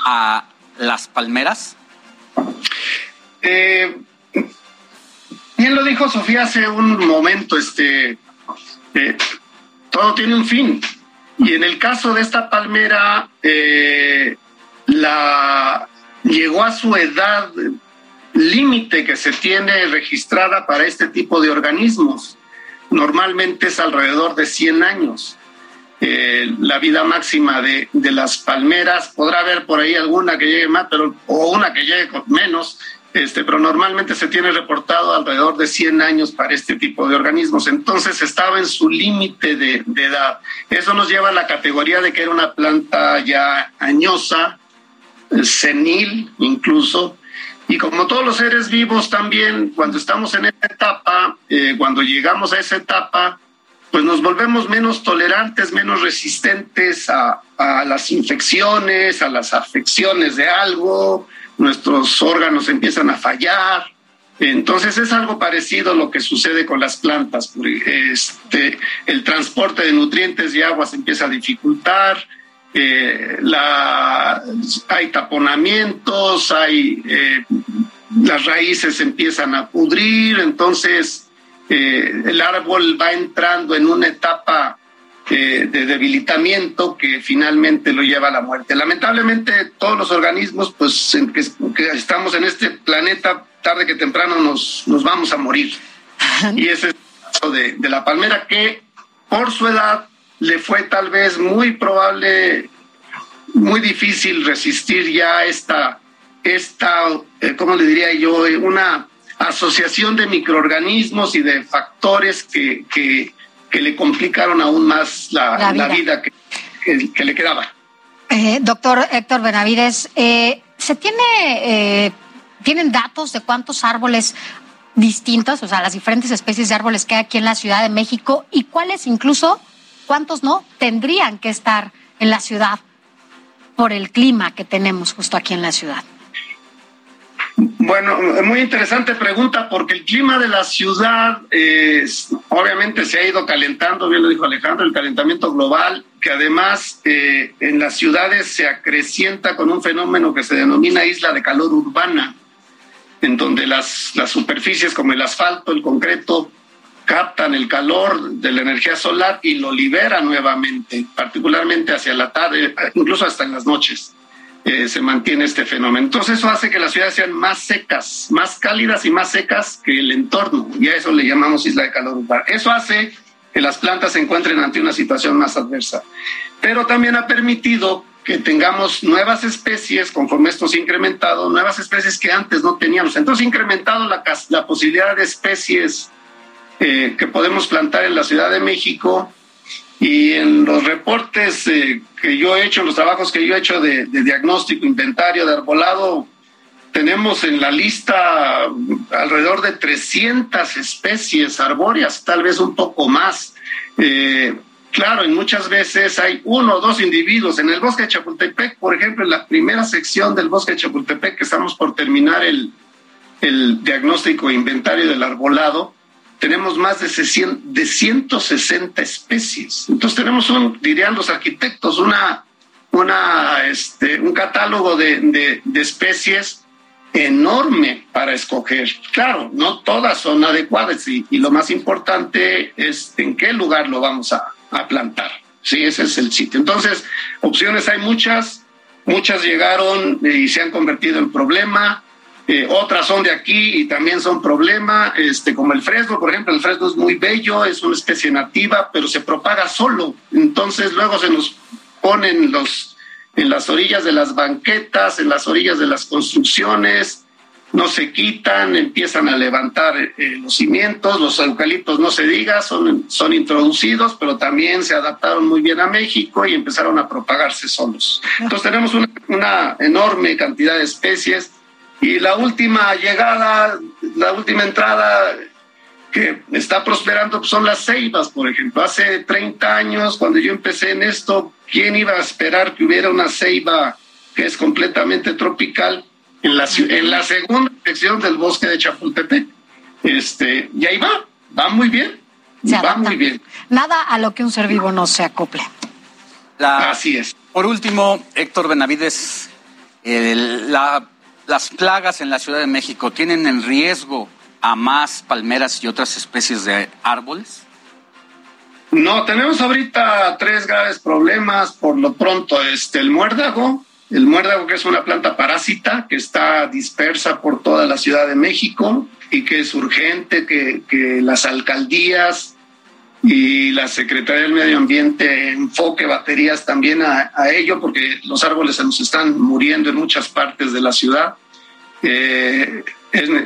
a las palmeras? Eh, bien lo dijo Sofía hace un momento, este, eh, todo tiene un fin. Y en el caso de esta palmera, eh, llegó a su edad límite que se tiene registrada para este tipo de organismos. Normalmente es alrededor de 100 años. la vida máxima de, de, las palmeras. Podrá haber por ahí alguna que llegue más, pero, o una que llegue menos, este, pero normalmente se tiene reportado alrededor de 100 años para este tipo de organismos. Entonces estaba en su límite de, edad. Eso nos lleva a la categoría de que era una planta ya añosa, senil incluso. Y como todos los seres vivos también, cuando estamos en esa etapa, eh, cuando llegamos a esa etapa, pues nos volvemos menos tolerantes, menos resistentes a, a las infecciones, a las afecciones de algo, nuestros órganos empiezan a fallar, Entonces es algo parecido lo que sucede con las plantas. Este, el transporte de nutrientes y agua se empieza a dificultar, eh, hay taponamientos, hay, eh, las raíces empiezan a pudrir, entonces eh, el árbol va entrando en una etapa de debilitamiento que finalmente lo lleva a la muerte. Lamentablemente todos los organismos, pues que, estamos en este planeta, tarde que temprano nos, nos vamos a morir. Y ese es el caso de, de la palmera que por su edad le fue tal vez muy probable, muy difícil resistir ya esta, esta eh, ¿cómo le diría yo? Una asociación de microorganismos y de factores que, que, le complicaron aún más la, vida, que, que, le quedaba. Eh, doctor Héctor Benavides, eh, ¿se tiene, tienen datos de cuántos árboles distintos, o sea, las diferentes especies de árboles que hay aquí en la Ciudad de México y cuáles incluso ¿cuántos no tendrían que estar en la ciudad por el clima que tenemos justo aquí en la ciudad? Bueno, muy interesante pregunta porque el clima de la ciudad obviamente se ha ido calentando, bien lo dijo Alejandro, el calentamiento global, que además eh, en las ciudades se acrecienta con un fenómeno que se denomina isla de calor urbana, en donde las, las superficies como el asfalto, el concreto, captan el calor de la energía solar y lo liberan nuevamente, particularmente hacia la tarde, incluso hasta en las noches. Eh, se mantiene este fenómeno. Entonces eso hace que las ciudades sean más secas, más cálidas y más secas que el entorno, y a eso le llamamos isla de calor urbano. Eso hace que las plantas se encuentren ante una situación más adversa. Pero también ha permitido que tengamos nuevas especies, conforme esto se ha incrementado, nuevas especies que antes no teníamos. Entonces ha incrementado la, la posibilidad de especies eh, que podemos plantar en la Ciudad de México y en los reportes eh, que yo he hecho, los trabajos que yo he hecho de, diagnóstico, inventario, de arbolado, tenemos en la lista alrededor de 300 especies arbóreas, tal vez un poco más. Eh, claro, en muchas veces hay uno o dos individuos. En el bosque de Chapultepec, por ejemplo, en la primera sección del bosque de Chapultepec, que estamos por terminar el, el diagnóstico e inventario del arbolado, tenemos más de, 160 especies. Entonces tenemos, un, dirían los arquitectos, una, una, este, un catálogo de, especies enorme para escoger. Claro, no todas son adecuadas y, lo más importante es en qué lugar lo vamos a, a plantar. Sí, ese es el sitio. Entonces, opciones hay muchas, muchas llegaron y se han convertido en problema eh, otras son de aquí y también son problema, este, como el fresno, por ejemplo, el fresno es muy bello, es una especie nativa, pero se propaga solo. Entonces luego se nos ponen los, en las orillas de las banquetas, en las orillas de las construcciones, no se quitan, empiezan a levantar eh, los cimientos, los eucaliptos no se diga, son, son introducidos, pero también se adaptaron muy bien a México y empezaron a propagarse solos. Entonces tenemos una, una enorme cantidad de especies y la última llegada, la última entrada que está prosperando pues, son las ceibas, por ejemplo. Hace 30 años, cuando yo empecé en esto, ¿quién iba a esperar que hubiera una ceiba que es completamente tropical en la, en la segunda sección del bosque de Chapultepec? Este, y ahí va, va muy bien. va muy bien. Nada a lo que un ser vivo no se acople. Así es. Por último, Héctor Benavides, la las plagas en la Ciudad de México tienen en riesgo a más palmeras y otras especies de árboles? No, tenemos ahorita tres graves problemas. Por lo pronto, este, el muérdago, el muérdago que es una planta parásita que está dispersa por toda la Ciudad de México y que es urgente que, que las alcaldías y la Secretaría del Medio Ambiente enfoque baterías también a, ello, porque los árboles se nos están muriendo en muchas partes de la ciudad. Eh,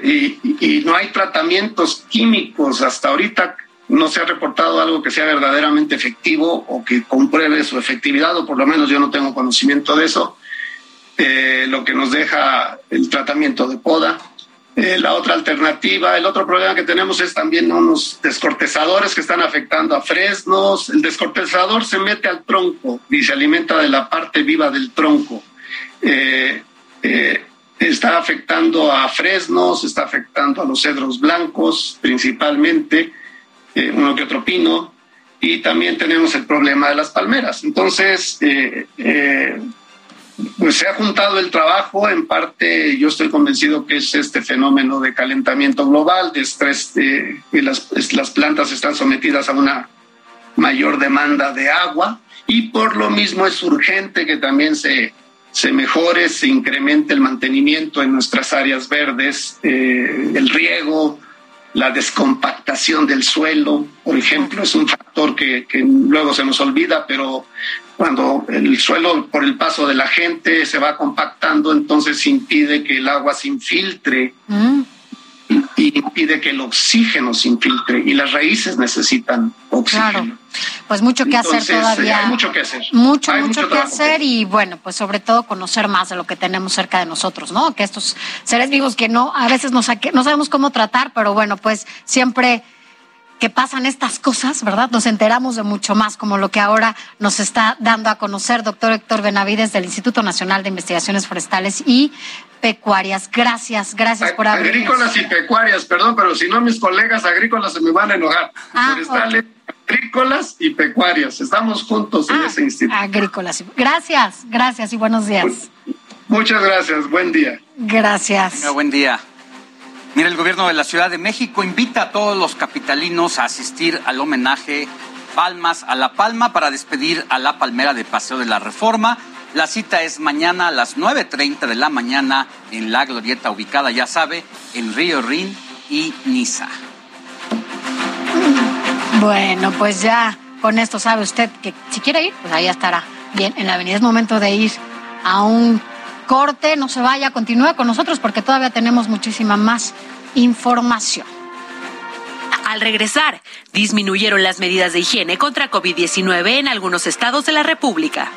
y, no hay tratamientos químicos. Hasta ahorita no se ha reportado algo que sea verdaderamente efectivo o que compruebe su efectividad, o por lo menos yo no tengo conocimiento de eso. Eh, lo que nos deja el tratamiento de poda. Eh, la otra alternativa, el otro problema que tenemos es también unos descortezadores que están afectando a fresnos. El descortezador se mete al tronco y se alimenta de la parte viva del tronco. Eh, eh, está afectando a fresnos, está afectando a los cedros blancos principalmente, uno que otro pino, y también tenemos el problema de las palmeras. Entonces, pues se ha juntado el trabajo, en parte yo estoy convencido que es este fenómeno de calentamiento global, de estrés, de, y las, las plantas están sometidas a una mayor demanda de agua y por lo mismo es urgente que también se, se mejore, se incremente el mantenimiento en nuestras áreas verdes, eh, el riego, la descompactación del suelo, por ejemplo, es un factor que, luego se nos olvida, pero cuando el suelo por el paso de la gente se va compactando, entonces impide que el agua se infiltre mm. Y impide que el oxígeno se infiltre y las raíces necesitan oxígeno. Claro. Pues mucho que hacer todavía. Hay mucho que hacer. Mucho, mucho, que hacer y bueno, pues sobre todo conocer más de lo que tenemos cerca de nosotros, ¿no? Que estos seres vivos que no, a veces no, no sabemos cómo tratar, pero bueno, pues siempre que pasan estas cosas, ¿verdad? Nos enteramos de mucho más, como lo que ahora nos está dando a conocer doctor Héctor Benavides del Instituto Nacional de Investigaciones Forestales y Pecuarias. Gracias, gracias por haber. Agrícolas y pecuarias, perdón, pero si no mis colegas agrícolas se me van a enojar. Ah, Forestales, agrícolas y pecuarias. Estamos juntos en ah, ese instituto. Agrícolas. Gracias, gracias y buenos días. Muchas gracias, buen día. Gracias. buen día. Mira, el gobierno de la Ciudad de México invita a todos los capitalinos a asistir al homenaje Palmas a la Palma para despedir a la palmera de Paseo de la Reforma. La cita es mañana a las 9.30 de la mañana en la glorieta ubicada, ya sabe, en Río Rin y Niza. Bueno, pues ya con esto sabe usted que si quiere ir, pues ahí estará. Bien, en la avenida es momento de ir a un corte, no se vaya, continúe con nosotros porque todavía tenemos muchísima más información. Al regresar, disminuyeron las medidas de higiene contra COVID-19 en algunos estados de la República.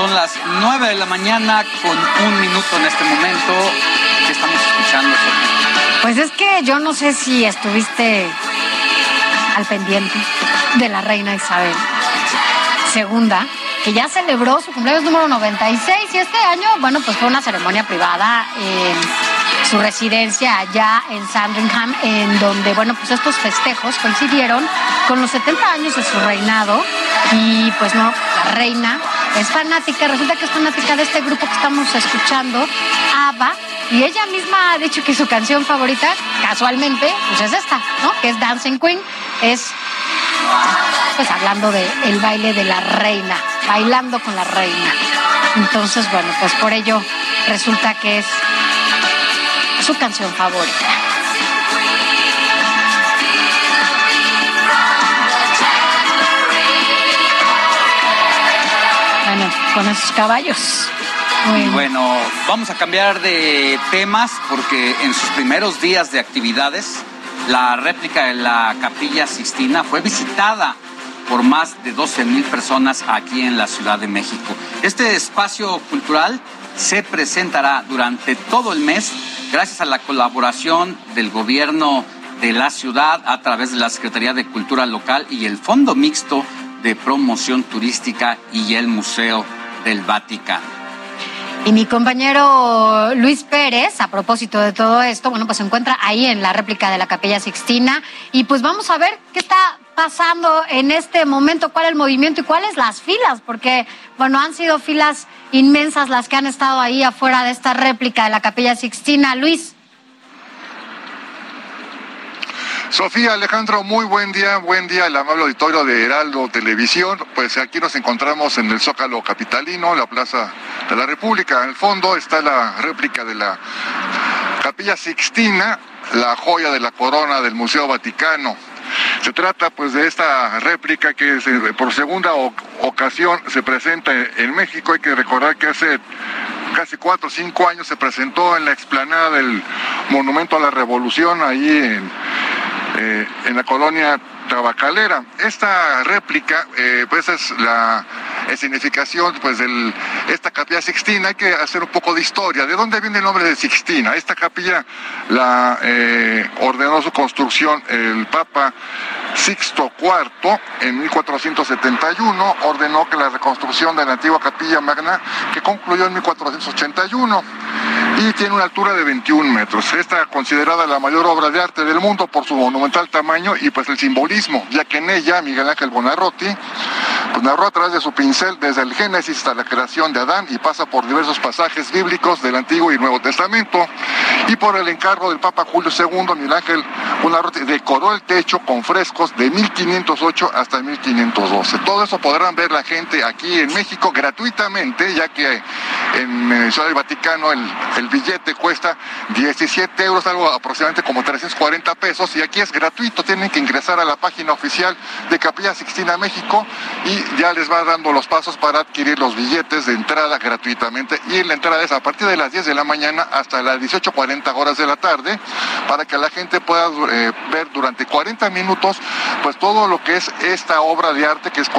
Son las 9 de la mañana con un minuto en este momento. ¿Qué estamos escuchando, Pues es que yo no sé si estuviste al pendiente de la reina Isabel II, que ya celebró su cumpleaños número 96 y este año, bueno, pues fue una ceremonia privada en su residencia allá en Sandringham, en donde, bueno, pues estos festejos coincidieron con los 70 años de su reinado y pues no, reina es fanática, resulta que es fanática de este grupo que estamos escuchando, ABBA, y ella misma ha dicho que su canción favorita, casualmente, pues es esta, ¿no? Que es Dancing Queen, es pues hablando de el baile de la reina, bailando con la reina. Entonces, bueno, pues por ello resulta que es su canción favorita. Con esos caballos. Bueno, vamos a cambiar de temas porque en sus primeros días de actividades, la réplica de la Capilla Sixtina fue visitada por más de 12 mil personas aquí en la Ciudad de México. Este espacio cultural se presentará durante todo el mes gracias a la colaboración del gobierno de la ciudad a través de la Secretaría de Cultura Local y el Fondo Mixto de Promoción Turística y el Museo del Vaticano. Y mi compañero Luis Pérez, a propósito de todo esto, bueno, pues se encuentra ahí en la réplica de la Capilla Sixtina y pues vamos a ver qué está pasando en este momento? ¿Cuál es el movimiento y cuáles las filas? Porque, bueno, han sido filas inmensas las que han estado ahí afuera de esta réplica de la Capilla Sixtina. Luis. Sofía Alejandro, muy buen día, buen día el amable auditorio de Heraldo Televisión. Pues aquí nos encontramos en el Zócalo Capitalino, la Plaza de la República. En el fondo está la réplica de la Capilla Sixtina, la joya de la corona del Museo Vaticano. Se trata pues de esta réplica que por segunda ocasión se presenta en México. Hay que recordar que hace casi cuatro o cinco años se presentó en la explanada del Monumento a la Revolución, ahí en, eh, en la colonia tabacalera. Esta réplica, eh, pues es la significación pues de esta capilla Sixtina. Hay que hacer un poco de historia. ¿De dónde viene el nombre de Sixtina? Esta capilla la eh, ordenó su construcción el Papa Sixto IV en 1471. Ordenó que la reconstrucción de la antigua capilla magna, que concluyó en 1481 y tiene una altura de 21 metros. Esta considerada la mayor obra de arte del mundo por su monumental tamaño y pues el simbolismo, ya que en ella Miguel Ángel Bonarroti pues narró a través de su pincel desde el Génesis hasta la creación de Adán y pasa por diversos pasajes bíblicos del Antiguo y Nuevo Testamento y por el encargo del Papa Julio II, Miguel Ángel Bonarroti decoró el techo con frescos de 1508 hasta 1512. Todo eso podrán ver la gente aquí en México gratuitamente, ya que en Ciudad del Vaticano el billete cuesta 17 euros, algo aproximadamente como 340 pesos, y aquí es gratuito, tienen que ingresar a la página oficial de Capilla Sixtina México y ya les va dando los pasos para adquirir los billetes de entrada gratuitamente. Y la entrada es a partir de las 10 de la mañana hasta las 18.40 horas de la tarde, para que la gente pueda eh, ver durante 40 minutos pues todo lo que es esta obra de arte, que es,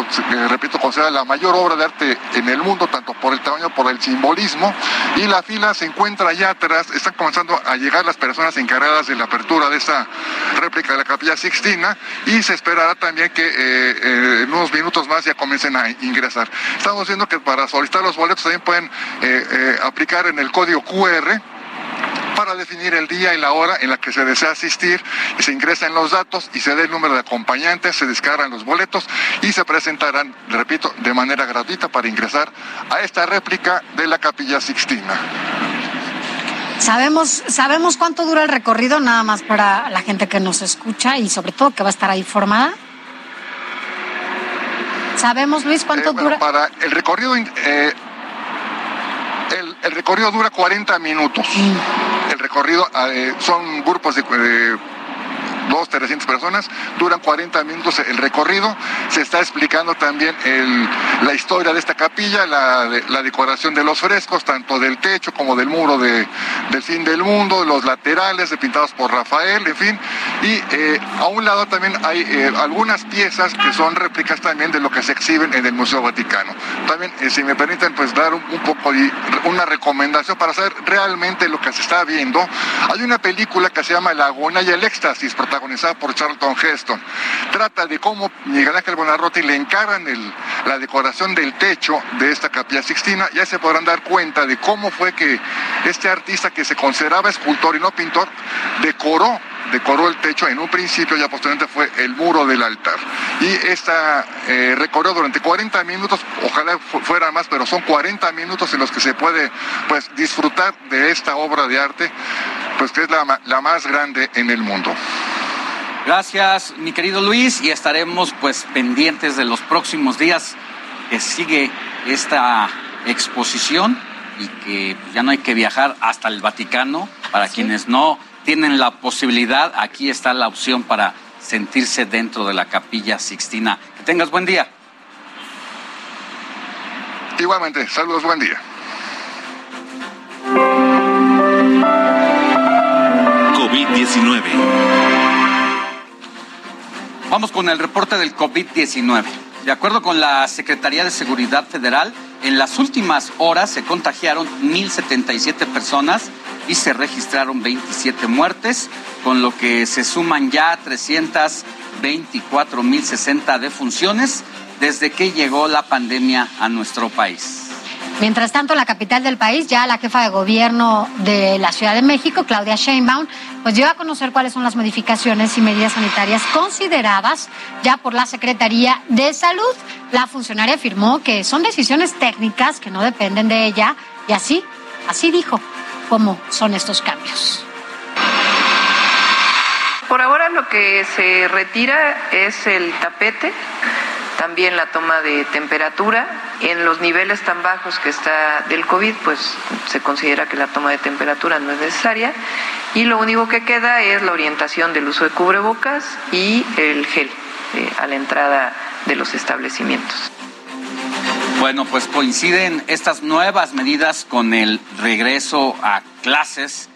repito, considerada la mayor obra de arte en el mundo, tanto por el tamaño, por el simbolismo, y la fila se encuentra allá atrás, están comenzando a llegar las personas encargadas de la apertura de esta réplica de la capilla Sixtina, y se esperará también que eh, en unos minutos más ya comiencen a ingresar. Estamos viendo que para solicitar los boletos también pueden aplicar en el código QR para definir el día y la hora en la que se desea asistir y se ingresan los datos y se dé el número de acompañantes, se descargan los boletos y se presentarán, repito, de manera gratuita para ingresar a esta réplica de la Capilla Sixtina. ¿Sabemos, ¿Sabemos cuánto dura el recorrido nada más para la gente que nos escucha y sobre todo que va a estar ahí formada? ¿Sabemos, Luis, cuánto Eh, bueno, dura? Para el recorrido, eh, el, el recorrido dura 40 minutos. El recorrido eh, son grupos de, de dos, 300 personas, duran 40 minutos el recorrido. Se está explicando también la historia de esta capilla, la, de- la decoración de los frescos, tanto del techo como del muro de- del fin del mundo, los laterales pintados por Rafael, en fin. Y eh, a un lado también hay eh, algunas piezas que son réplicas también de lo que se exhiben en el Museo Vaticano. También, eh, si me permiten, pues dar un, poco de una recomendación para saber realmente lo que se está viendo. Hay una película que se llama La agonía y el éxtasis, protagonizada por Charlton Heston. Trata de cómo Miguel Ángel Bonarroti le encargan el- la decoración del techo de esta capilla sixtina. Ya se podrán dar cuenta de cómo fue que este artista que se consideraba escultor y no pintor decoró decoró el techo en un principio y posteriormente fue el muro del altar. Y esta eh, recorrió durante 40 minutos, ojalá fu- fuera más, pero son 40 minutos en los que se puede pues disfrutar de esta obra de arte, pues que es la, la más grande en el mundo. Gracias, mi querido Luis, y estaremos pues pendientes de los próximos días que sigue esta exposición y que ya no hay que viajar hasta el Vaticano. Para quienes no tienen la posibilidad, aquí está la opción para sentirse dentro de la capilla Sixtina. Que tengas buen día. Igualmente, saludos, buen día. COVID-19. Vamos con el reporte del COVID-19. De acuerdo con la Secretaría de Seguridad Federal, en las últimas horas se contagiaron 1.077 personas y se registraron 27 muertes, con lo que se suman ya 324.060 defunciones desde que llegó la pandemia a nuestro país. Mientras tanto, la capital del país, ya la jefa de gobierno de la Ciudad de México, Claudia Sheinbaum, pues dio a conocer cuáles son las modificaciones y medidas sanitarias consideradas ya por la Secretaría de Salud. La funcionaria afirmó que son decisiones técnicas que no dependen de ella y así, así dijo cómo son estos cambios. Por ahora lo que se retira es el tapete, también la toma de temperatura. En los niveles tan bajos que está del COVID, pues se considera que la toma de temperatura no es necesaria. Y lo único que queda es la orientación del uso de cubrebocas y el gel eh, a la entrada de los establecimientos. Bueno, pues coinciden estas nuevas medidas con el regreso a clases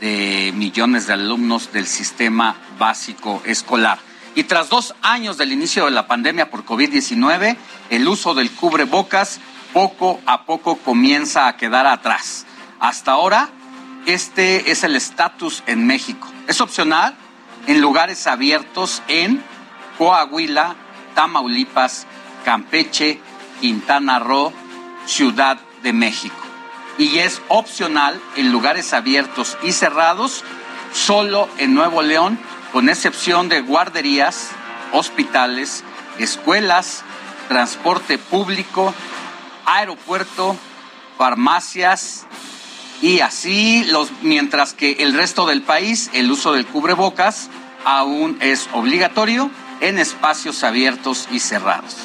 de millones de alumnos del sistema básico escolar. Y tras dos años del inicio de la pandemia por COVID-19, el uso del cubrebocas poco a poco comienza a quedar atrás. Hasta ahora, este es el estatus en México. Es opcional en lugares abiertos en Coahuila, Tamaulipas, Campeche, Quintana Roo, Ciudad de México y es opcional en lugares abiertos y cerrados solo en Nuevo León, con excepción de guarderías, hospitales, escuelas, transporte público, aeropuerto, farmacias y así los mientras que el resto del país el uso del cubrebocas aún es obligatorio en espacios abiertos y cerrados.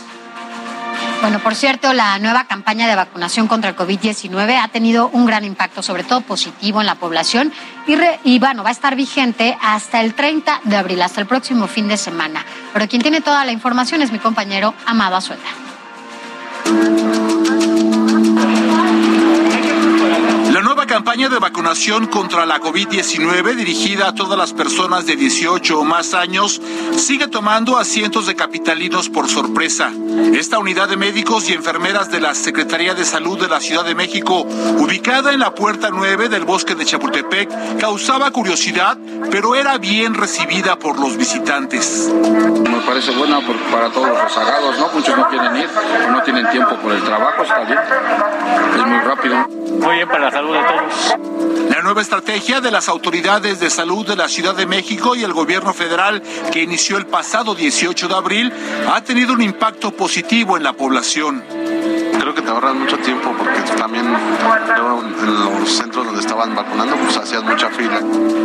Bueno, por cierto, la nueva campaña de vacunación contra el COVID-19 ha tenido un gran impacto, sobre todo positivo en la población, y, bueno, va a estar vigente hasta el 30 de abril, hasta el próximo fin de semana. Pero quien tiene toda la información es mi compañero Amado Azuela. La nueva campaña de vacunación contra la COVID-19 dirigida a todas las personas de 18 o más años sigue tomando a cientos de capitalinos por sorpresa. Esta unidad de médicos y enfermeras de la Secretaría de Salud de la Ciudad de México, ubicada en la puerta 9 del bosque de Chapultepec, causaba curiosidad, pero era bien recibida por los visitantes. Me parece buena para todos los rezagados, ¿no? Muchos no quieren ir, no tienen tiempo por el trabajo, está bien. Es muy rápido. Muy bien para la salud La nueva estrategia de las autoridades de salud de la Ciudad de México y el gobierno federal que inició el pasado 18 de abril ha tenido un impacto positivo en la población. Creo que te ahorras mucho tiempo porque también en los centros donde estaban vacunando pues hacías mucha fila.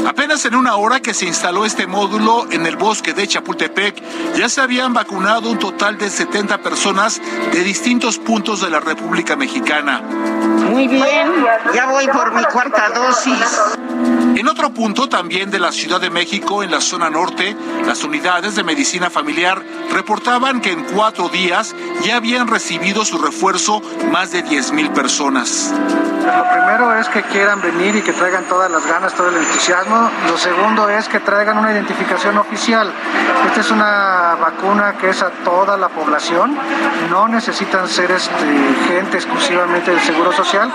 Apenas en una hora que se instaló este módulo en el bosque de Chapultepec, ya se habían vacunado un total de 70 personas de distintos puntos de la República Mexicana. Muy bien, ya voy por mi cuarta dosis. En otro punto también de la Ciudad de México, en la zona norte, las unidades de medicina familiar reportaban que en cuatro días ya habían recibido su refuerzo más de 10 mil personas. Lo primero es que quieran venir y que traigan todas las ganas, todo el entusiasmo. Lo segundo es que traigan una identificación oficial. Esta es una vacuna que es a toda la población. No necesitan ser este, gente exclusivamente del Seguro Social.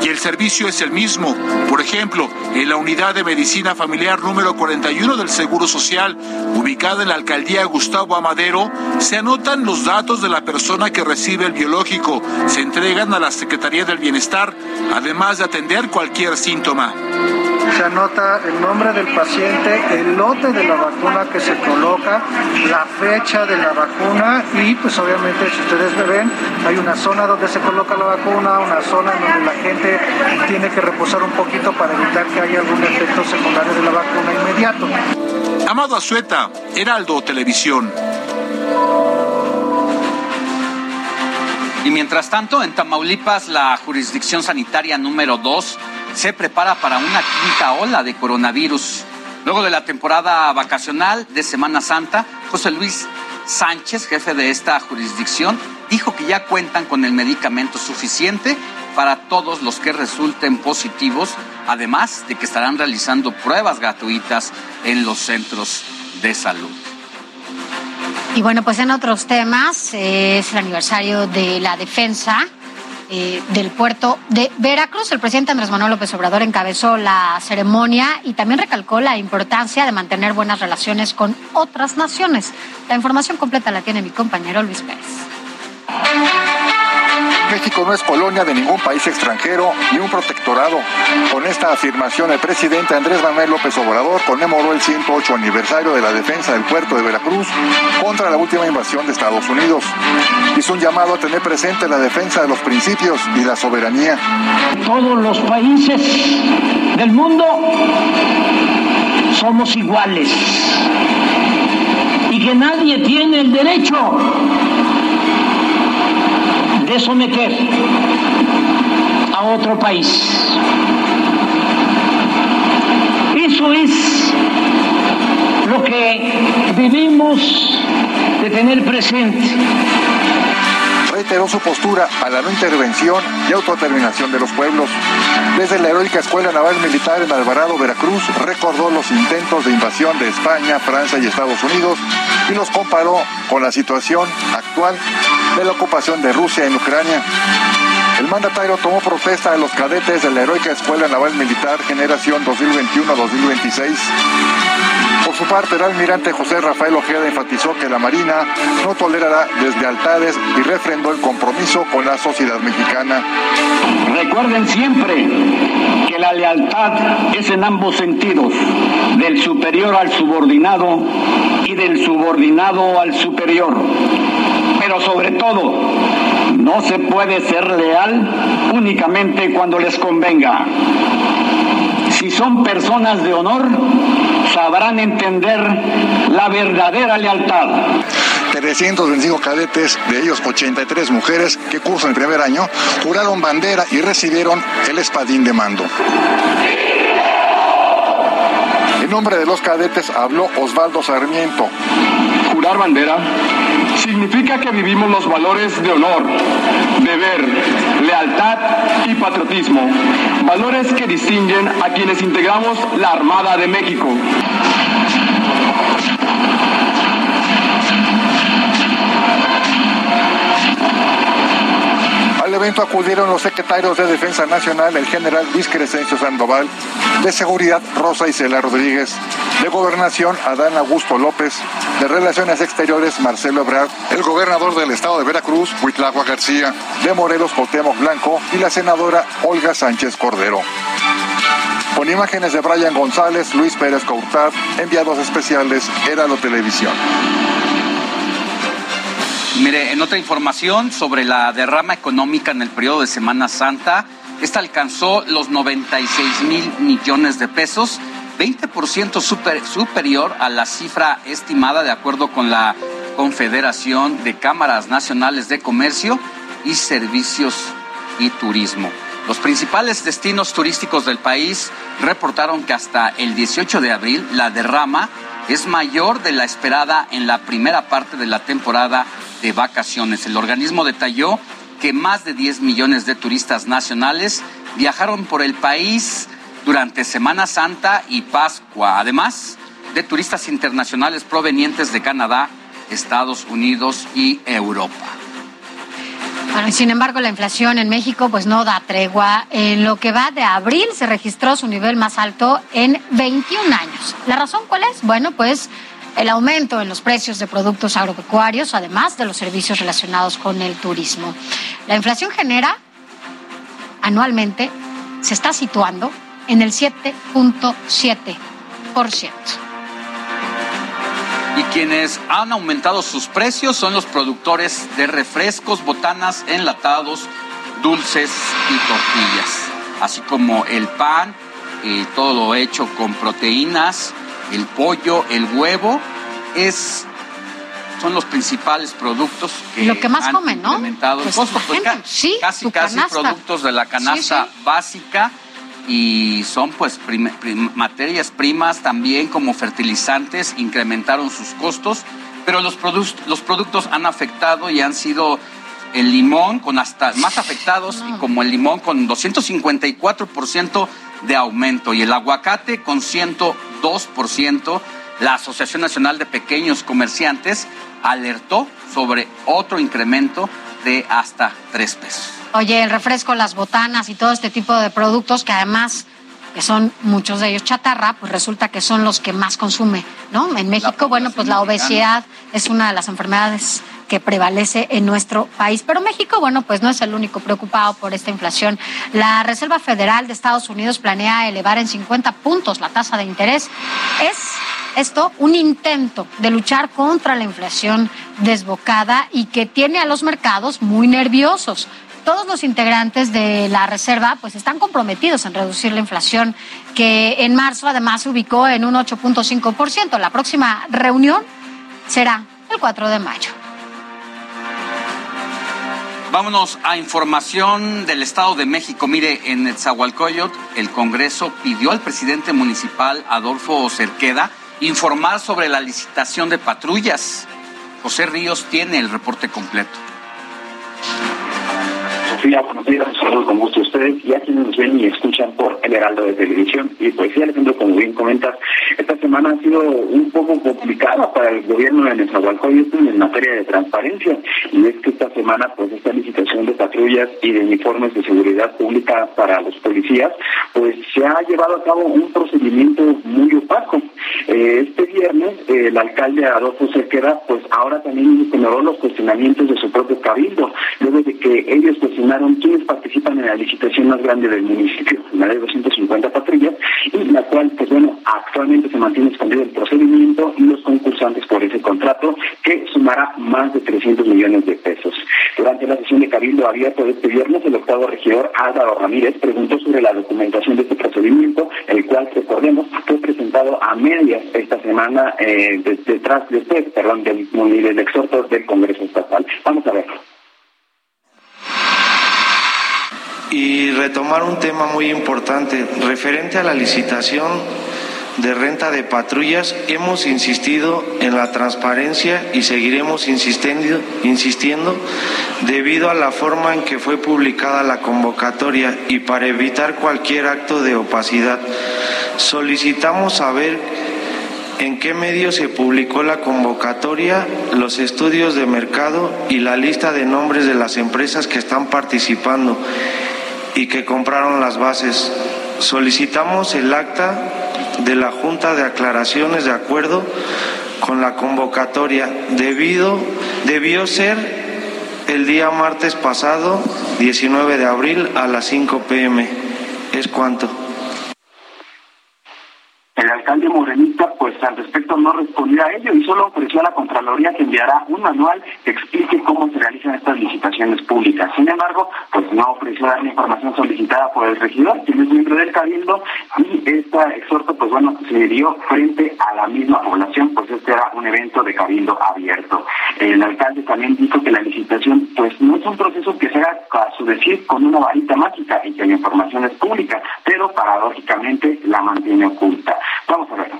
Y el servicio es el mismo. Por ejemplo, en la unidad de medicina familiar número 41 del Seguro Social, ubicada en la alcaldía Gustavo Amadero, se anotan los datos de la persona que recibe el biológico, se entregan a la Secretaría del Bienestar, además de atender cualquier síntoma. Se anota el nombre del paciente, el lote de la vacuna que se coloca, la fecha de la vacuna y pues obviamente si ustedes ven hay una zona donde se coloca la vacuna, una zona donde la gente tiene que reposar un poquito para evitar que haya algún efecto secundario de la vacuna inmediato. Amado Azueta, Heraldo Televisión. Y mientras tanto, en Tamaulipas, la jurisdicción sanitaria número 2 se prepara para una quinta ola de coronavirus. Luego de la temporada vacacional de Semana Santa, José Luis Sánchez, jefe de esta jurisdicción, dijo que ya cuentan con el medicamento suficiente para todos los que resulten positivos, además de que estarán realizando pruebas gratuitas en los centros de salud. Y bueno, pues en otros temas, es el aniversario de la defensa eh, del puerto de Veracruz. El presidente Andrés Manuel López Obrador encabezó la ceremonia y también recalcó la importancia de mantener buenas relaciones con otras naciones. La información completa la tiene mi compañero Luis Pérez. México no es colonia de ningún país extranjero ni un protectorado. Con esta afirmación, el presidente Andrés Manuel López Obrador conmemoró el 108 aniversario de la defensa del puerto de Veracruz contra la última invasión de Estados Unidos. Hizo un llamado a tener presente la defensa de los principios y la soberanía. Todos los países del mundo somos iguales y que nadie tiene el derecho de someter a otro país. Eso es lo que debemos de tener presente reiteró su postura a la no intervención y autodeterminación de los pueblos. Desde la heroica Escuela Naval Militar en Alvarado, Veracruz, recordó los intentos de invasión de España, Francia y Estados Unidos y los comparó con la situación actual de la ocupación de Rusia en Ucrania. El mandatario tomó protesta de los cadetes de la heroica Escuela Naval Militar Generación 2021-2026 por su parte, el almirante José Rafael Ojeda enfatizó que la Marina no tolerará deslealtades y refrendó el compromiso con la sociedad mexicana. Recuerden siempre que la lealtad es en ambos sentidos, del superior al subordinado y del subordinado al superior. Pero sobre todo, no se puede ser leal únicamente cuando les convenga. Si son personas de honor, sabrán entender la verdadera lealtad. 325 cadetes, de ellos 83 mujeres que cursan el primer año, juraron bandera y recibieron el espadín de mando. En nombre de los cadetes habló Osvaldo Sarmiento. Jurar bandera significa que vivimos los valores de honor, deber, lealtad y patriotismo, valores que distinguen a quienes integramos la Armada de México. Al evento acudieron los secretarios de Defensa Nacional, el general Luis Crescencio Sandoval, de Seguridad Rosa Isela Rodríguez, de Gobernación Adán Augusto López, de Relaciones Exteriores Marcelo Ebrard, el gobernador del estado de Veracruz, Huitlagua García, de Morelos Cuauhtémoc Blanco y la senadora Olga Sánchez Cordero. Con imágenes de Brian González, Luis Pérez Courtad, enviados especiales, Heralo Televisión. Mire, en otra información sobre la derrama económica en el periodo de Semana Santa, esta alcanzó los 96 mil millones de pesos, 20% superior a la cifra estimada de acuerdo con la Confederación de Cámaras Nacionales de Comercio y Servicios y Turismo. Los principales destinos turísticos del país reportaron que hasta el 18 de abril la derrama es mayor de la esperada en la primera parte de la temporada de vacaciones. El organismo detalló que más de 10 millones de turistas nacionales viajaron por el país durante Semana Santa y Pascua, además de turistas internacionales provenientes de Canadá, Estados Unidos y Europa. Bueno, sin embargo, la inflación en México pues no da tregua. En lo que va de abril se registró su nivel más alto en 21 años. ¿La razón cuál es? Bueno, pues el aumento en los precios de productos agropecuarios, además de los servicios relacionados con el turismo. La inflación genera anualmente, se está situando en el 7.7%. Y quienes han aumentado sus precios son los productores de refrescos, botanas, enlatados, dulces y tortillas, así como el pan, y todo hecho con proteínas, el pollo, el huevo, es son los principales productos que lo que más han comen, ¿no? Pues, costo. por Pues, ca- sí, casi casi productos de la canasta Sí, sí. básica y son pues prim- prim- materias primas también como fertilizantes incrementaron sus costos, pero los, produc- los productos han afectado y han sido el limón con hasta más afectados y como el limón con 254% de aumento y el aguacate con 102%. La Asociación Nacional de Pequeños Comerciantes alertó sobre otro incremento de hasta 3 pesos. Oye, el refresco, las botanas y todo este tipo de productos que además que son muchos de ellos chatarra, pues resulta que son los que más consume, ¿no? En México, bueno, pues la obesidad es una de las enfermedades que prevalece en nuestro país. Pero México, bueno, pues no es el único preocupado por esta inflación. La Reserva Federal de Estados Unidos planea elevar en 50 puntos la tasa de interés. Es esto un intento de luchar contra la inflación desbocada y que tiene a los mercados muy nerviosos todos los integrantes de la Reserva pues están comprometidos en reducir la inflación que en marzo además se ubicó en un 8.5%. La próxima reunión será el 4 de mayo. Vámonos a información del Estado de México. Mire, en Netzahualcoyot, el Congreso pidió al presidente municipal Adolfo Cerqueda informar sobre la licitación de patrullas. José Ríos tiene el reporte completo buenos días, saludos con gusto ustedes y a quienes nos ven y escuchan por el Heraldo de Televisión. Y pues sí, Alejandro, como bien comentas, esta semana ha sido un poco complicada para el gobierno de Nezahualcóyotl en materia de transparencia. Y es que esta semana, pues esta licitación de patrullas y de uniformes de seguridad pública para los policías, pues se ha llevado a cabo un procedimiento muy opaco. Eh, este viernes, el alcalde Adolfo Cerquera, pues ahora también ignoró los cuestionamientos de su propio cabildo, luego de que ellos cuestionaron quienes participan en la licitación más grande del municipio, la de 250 patrullas, y la cual, pues bueno, actualmente se mantiene expandido el procedimiento y los concursantes por ese contrato, que sumará más de 300 millones de pesos. Durante la sesión de Cabildo abierto de este viernes, el octavo regidor Álvaro Ramírez preguntó sobre la documentación de este procedimiento, el cual, recordemos, fue presentado a medias esta semana eh, detrás de este, perdón, del, del exhorto del Congreso Estatal. Vamos a verlo. Y retomar un tema muy importante referente a la licitación de renta de patrullas. Hemos insistido en la transparencia y seguiremos insistiendo, insistiendo debido a la forma en que fue publicada la convocatoria y para evitar cualquier acto de opacidad. Solicitamos saber en qué medio se publicó la convocatoria, los estudios de mercado y la lista de nombres de las empresas que están participando y que compraron las bases. Solicitamos el acta de la Junta de Aclaraciones de acuerdo con la convocatoria. Debido, debió ser el día martes pasado, 19 de abril, a las 5 pm. ¿Es cuánto? El alcalde morenista, pues al respecto no respondió a ello y solo ofreció a la Contraloría que enviará un manual que explique cómo se realizan estas licitaciones públicas. Sin embargo, pues no ofreció la información solicitada por el regidor, quien es miembro del Cabildo, y esta exhorto, pues bueno, se dio frente a la misma población, pues este era un evento de Cabildo abierto. El alcalde también dijo que la licitación, pues no es un proceso que se haga a su decir con una varita mágica y que la información es pública, pero paradójicamente la mantiene oculta. Vamos a ver.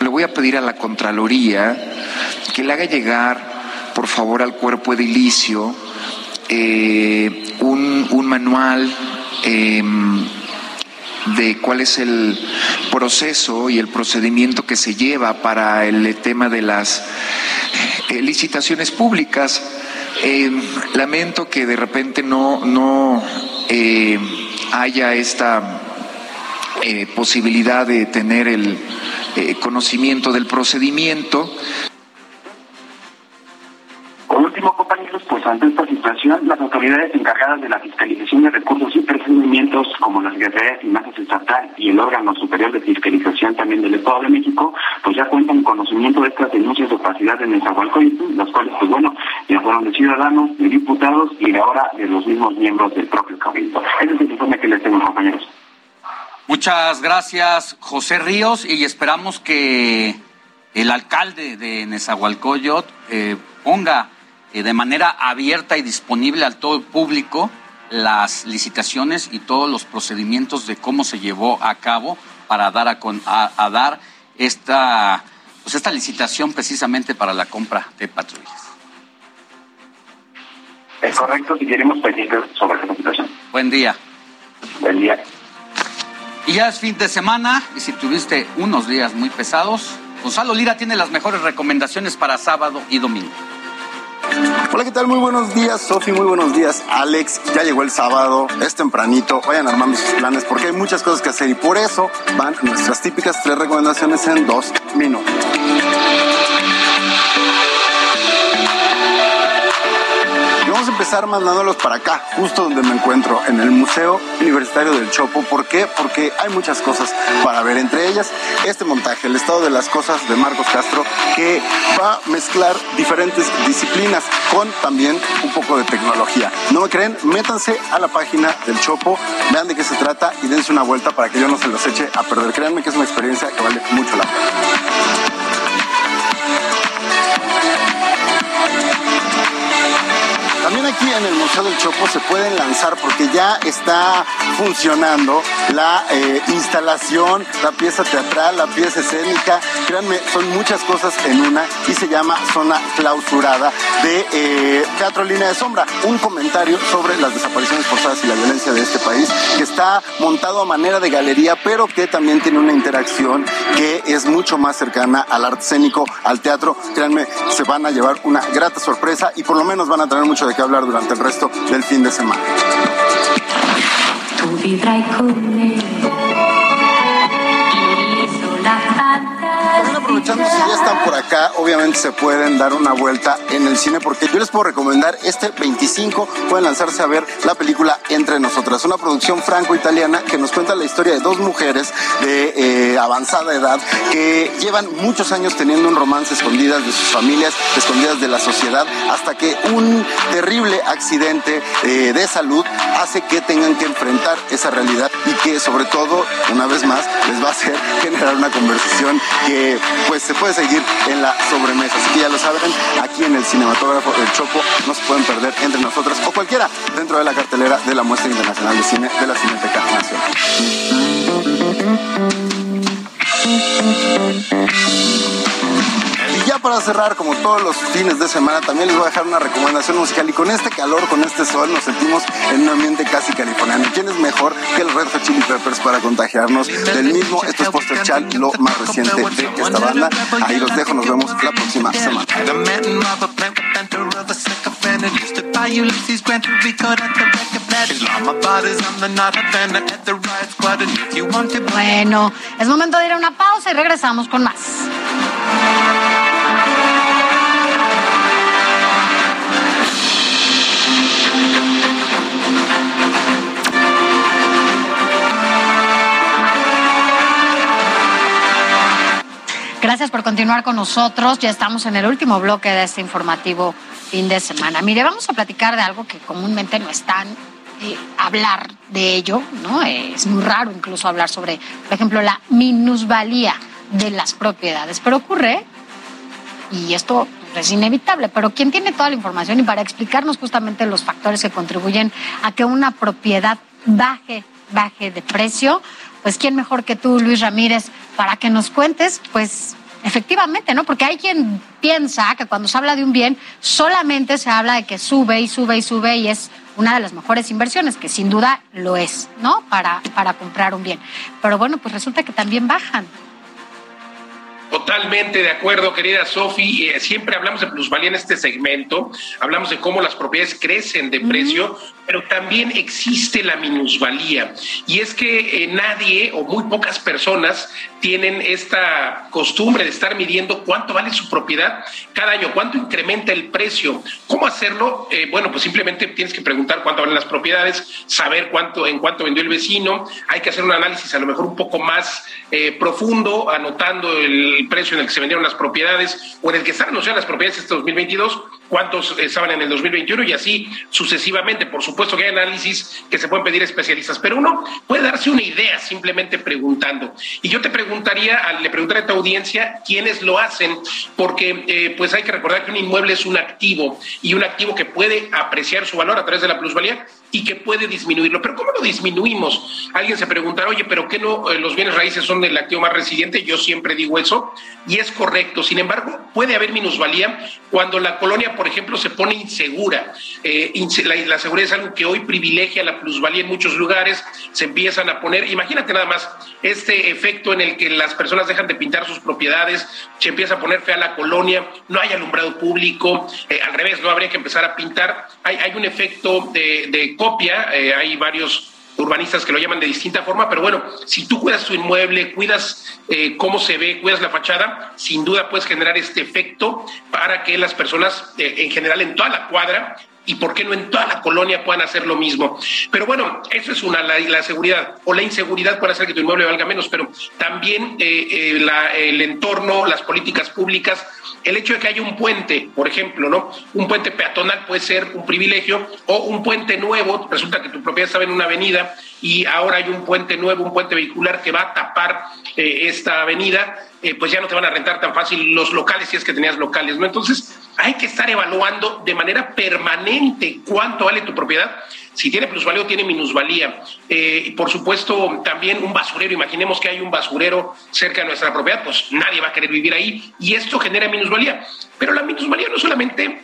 Le voy a pedir a la Contraloría que le haga llegar, por favor, al cuerpo edilicio eh, un, un, manual em, de cuál es el proceso y el procedimiento que se lleva para el tema de las eh, licitaciones públicas. Em, lamento que de repente no, no eh, haya esta eh, posibilidad de tener el eh, conocimiento del procedimiento. Por último, compañeros, pues ante esta situación, las autoridades encargadas de la fiscalización de recursos y procedimientos, como la Secretaría de Finanzas Estatal y el órgano superior de fiscalización también del Estado de México, pues ya cuentan conocimiento de estas denuncias de opacidad en Nezahualcóyotl, las cuales, pues bueno, ya fueron de ciudadanos, de diputados y de ahora de los mismos miembros del propio Cabildo. Ese es el informe que les tengo, compañeros. Muchas gracias, José Ríos, y esperamos que el alcalde de Nezahualcóyotl eh, ponga eh, de manera abierta y disponible al todo el público las licitaciones y todos los procedimientos de cómo se llevó a cabo para dar a, dar esta pues esta licitación precisamente para la compra de patrullas. Es correcto, si queremos pendientes sobre esta situación. Buen día. Buen día. Y ya es fin de semana y si tuviste unos días muy pesados, Gonzalo Lira tiene las mejores recomendaciones para sábado y domingo. Hola, ¿qué tal? Muy buenos días, Sofi, muy buenos días, Alex. Ya llegó el sábado, es tempranito, vayan armando sus planes porque hay muchas cosas que hacer y por eso van nuestras típicas tres recomendaciones en dos minutos. Vamos a empezar mandándolos para acá, justo donde me encuentro, en el Museo Universitario del Chopo. ¿Por qué? Porque hay muchas cosas para ver, entre ellas este montaje, el estado de las cosas de Marcos Castro, que va a mezclar diferentes disciplinas con también un poco de tecnología. ¿No me creen? Métanse a la página del Chopo, vean de qué se trata y dense una vuelta para que yo no se los eche a perder. Créanme que es una experiencia que vale mucho la pena. También aquí en el Museo del Chopo se pueden lanzar porque ya está funcionando la eh, instalación, la pieza teatral, la pieza escénica. Créanme, son muchas cosas en una y se llama Zona Clausurada de eh, Teatro Línea de Sombra. Un comentario sobre las desapariciones forzadas y la violencia de este país que está montado a manera de galería, pero que también tiene una interacción que es mucho más cercana al arte escénico, al teatro. Créanme, se van a llevar una grata sorpresa y por lo menos van a tener mucho de que hablar durante el resto del fin de semana. Aprovechando si ya están por acá, obviamente se pueden dar una vuelta en el cine porque yo les puedo recomendar este 25 pueden lanzarse a ver la película Entre Nosotras, una producción franco-italiana que nos cuenta la historia de dos mujeres de eh, avanzada edad que llevan muchos años teniendo un romance escondidas de sus familias, escondidas de la sociedad, hasta que un terrible accidente eh, de salud hace que tengan que enfrentar esa realidad y que sobre todo, una vez más, les va a hacer generar una conversación que pues se puede seguir en la sobremesa. Así que ya lo saben, aquí en el cinematógrafo del Chopo no pueden perder entre nosotras o cualquiera dentro de la cartelera de la muestra internacional de cine de la Cineteca Nacional. Ya para cerrar, como todos los fines de semana, también les voy a dejar una recomendación musical. Y con este calor, con este sol, nos sentimos en un ambiente casi californiano. ¿Quién es mejor que el Red Hot Chili Peppers para contagiarnos del mismo? Esto es Poster Child, lo más reciente de esta banda. Ahí los dejo, nos vemos la próxima semana. Bueno, es momento de ir a una pausa y regresamos con más. Gracias por continuar con nosotros. Ya estamos en el último bloque de este informativo fin de semana. Mire, vamos a platicar de algo que comúnmente no están eh, hablar de ello, ¿no? Es muy raro incluso hablar sobre, por ejemplo, la minusvalía de las propiedades. Pero ocurre, y esto es inevitable, pero quien tiene toda la información y para explicarnos justamente los factores que contribuyen a que una propiedad baje, baje de precio, pues quién mejor que tú, Luis Ramírez, para que nos cuentes, pues efectivamente, ¿no? Porque hay quien piensa que cuando se habla de un bien solamente se habla de que sube y sube y sube y es una de las mejores inversiones, que sin duda lo es, ¿no? Para, para comprar un bien. Pero bueno, pues resulta que también bajan. Totalmente de acuerdo, querida Sofi. Eh, siempre hablamos de plusvalía en este segmento, hablamos de cómo las propiedades crecen de precio, pero también existe la minusvalía. Y es que eh, nadie o muy pocas personas tienen esta costumbre de estar midiendo cuánto vale su propiedad cada año, cuánto incrementa el precio. ¿Cómo hacerlo? Eh, bueno, pues simplemente tienes que preguntar cuánto valen las propiedades, saber cuánto en cuánto vendió el vecino. Hay que hacer un análisis a lo mejor un poco más eh, profundo, anotando el precio en el que se vendieron las propiedades o en el que están anunciadas las propiedades este 2022 cuántos estaban en el 2021 y así sucesivamente. Por supuesto que hay análisis que se pueden pedir especialistas, pero uno puede darse una idea simplemente preguntando. Y yo te preguntaría, le preguntaría a tu audiencia quiénes lo hacen, porque eh, pues hay que recordar que un inmueble es un activo y un activo que puede apreciar su valor a través de la plusvalía y que puede disminuirlo. Pero ¿cómo lo disminuimos? Alguien se preguntará, oye, ¿pero qué no eh, los bienes raíces son el activo más resiliente? Yo siempre digo eso y es correcto. Sin embargo, puede haber minusvalía cuando la colonia, por ejemplo, se pone insegura. Eh, la, seguridad es algo que hoy privilegia la plusvalía en muchos lugares. Se empiezan a poner, imagínate nada más, este efecto en el que las personas dejan de pintar sus propiedades, se empieza a poner fea la colonia, no hay alumbrado público, eh, al revés, no habría que empezar a pintar. Hay, un efecto de copia, eh, hay varios urbanistas que lo llaman de distinta forma, pero bueno, si tú cuidas tu inmueble, cuidas eh, cómo se ve, cuidas la fachada, sin duda puedes generar este efecto para que las personas, eh, en general en toda la cuadra, y por qué no en toda la colonia puedan hacer lo mismo. Pero bueno, eso es una, la, seguridad o la inseguridad puede hacer que tu inmueble valga menos, pero también eh, eh, el entorno, las políticas públicas, el hecho de que haya un puente, por ejemplo, ¿no? Un puente peatonal puede ser un privilegio o un puente nuevo, resulta que tu propiedad estaba en una avenida y ahora hay un puente nuevo, un puente vehicular que va a tapar eh, esta avenida, pues ya no te van a rentar tan fácil los locales si es que tenías locales, ¿no? Entonces, hay que estar evaluando de manera permanente cuánto vale tu propiedad. Si tiene plusvalía o tiene minusvalía. Eh, por supuesto, también un basurero. Imaginemos que hay un basurero cerca de nuestra propiedad, pues nadie va a querer vivir ahí y esto genera minusvalía. Pero la minusvalía no solamente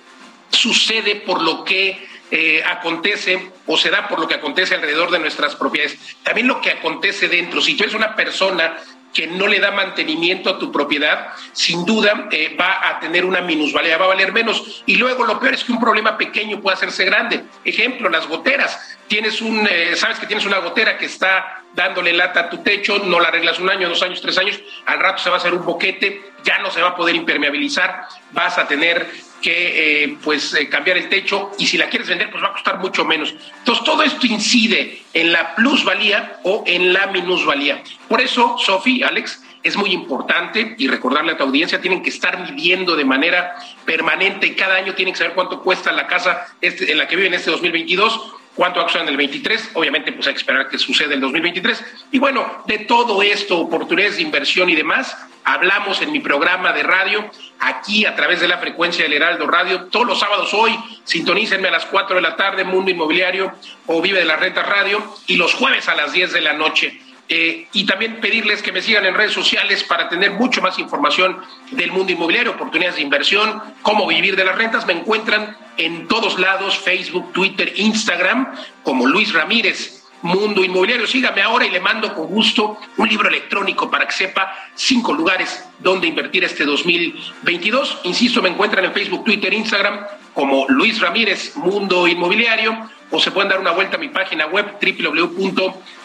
sucede por lo que eh, acontece o se da por lo que acontece alrededor de nuestras propiedades, también lo que acontece dentro. Si tú eres una persona que no le da mantenimiento a tu propiedad, sin duda eh, va a tener una minusvalía, va a valer menos. Y luego lo peor es que un problema pequeño puede hacerse grande. Ejemplo, las goteras. Tienes un, eh, sabes que tienes una gotera que está dándole lata a tu techo, no la arreglas un año, dos años, tres años, al rato se va a hacer un boquete, ya no se va a poder impermeabilizar, vas a tener que eh, pues eh, cambiar el techo y si la quieres vender pues va a costar mucho menos. Entonces todo esto incide en la plusvalía o en la minusvalía. Por eso, Sofi, Alex, es muy importante y recordarle a tu audiencia, tienen que estar midiendo de manera permanente y cada año tienen que saber cuánto cuesta la casa este, en la que viven este 2022 cuánto va a en el 23, obviamente pues hay que esperar que suceda el 2023. Y bueno, de todo esto, oportunidades de inversión y demás, hablamos en mi programa de radio, aquí a través de la frecuencia del Heraldo Radio, todos los sábados hoy, sintonícenme a las 4 de la tarde, Mundo Inmobiliario o Vive de las Rentas Radio, y los jueves a las 10 de la noche. Eh, y también pedirles que me sigan en redes sociales para tener mucho más información del mundo inmobiliario, oportunidades de inversión, cómo vivir de las rentas. Me encuentran en todos lados, Facebook, Twitter, Instagram, como Luis Ramírez. Mundo Inmobiliario. Sígame ahora y le mando con gusto un libro electrónico para que sepa cinco lugares donde invertir este 2022. Insisto, me encuentran en Facebook, Twitter, Instagram como Luis Ramírez Mundo Inmobiliario o se pueden dar una vuelta a mi página web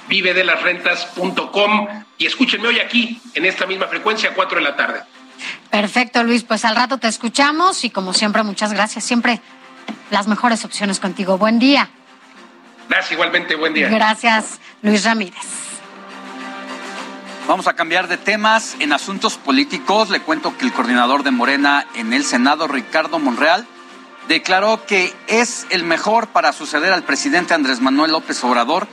www.vivedelasrentas.com y escúchenme hoy aquí en esta misma frecuencia a 4 de la tarde. Perfecto, Luis. Pues al rato te escuchamos y como siempre, muchas gracias. Siempre las mejores opciones contigo. Buen día. Gracias, igualmente, buen día. Gracias, Luis Ramírez. Vamos a cambiar de temas. En asuntos políticos, le cuento que el coordinador de Morena en el Senado, Ricardo Monreal, declaró que es el mejor para suceder al presidente Andrés Manuel López Obrador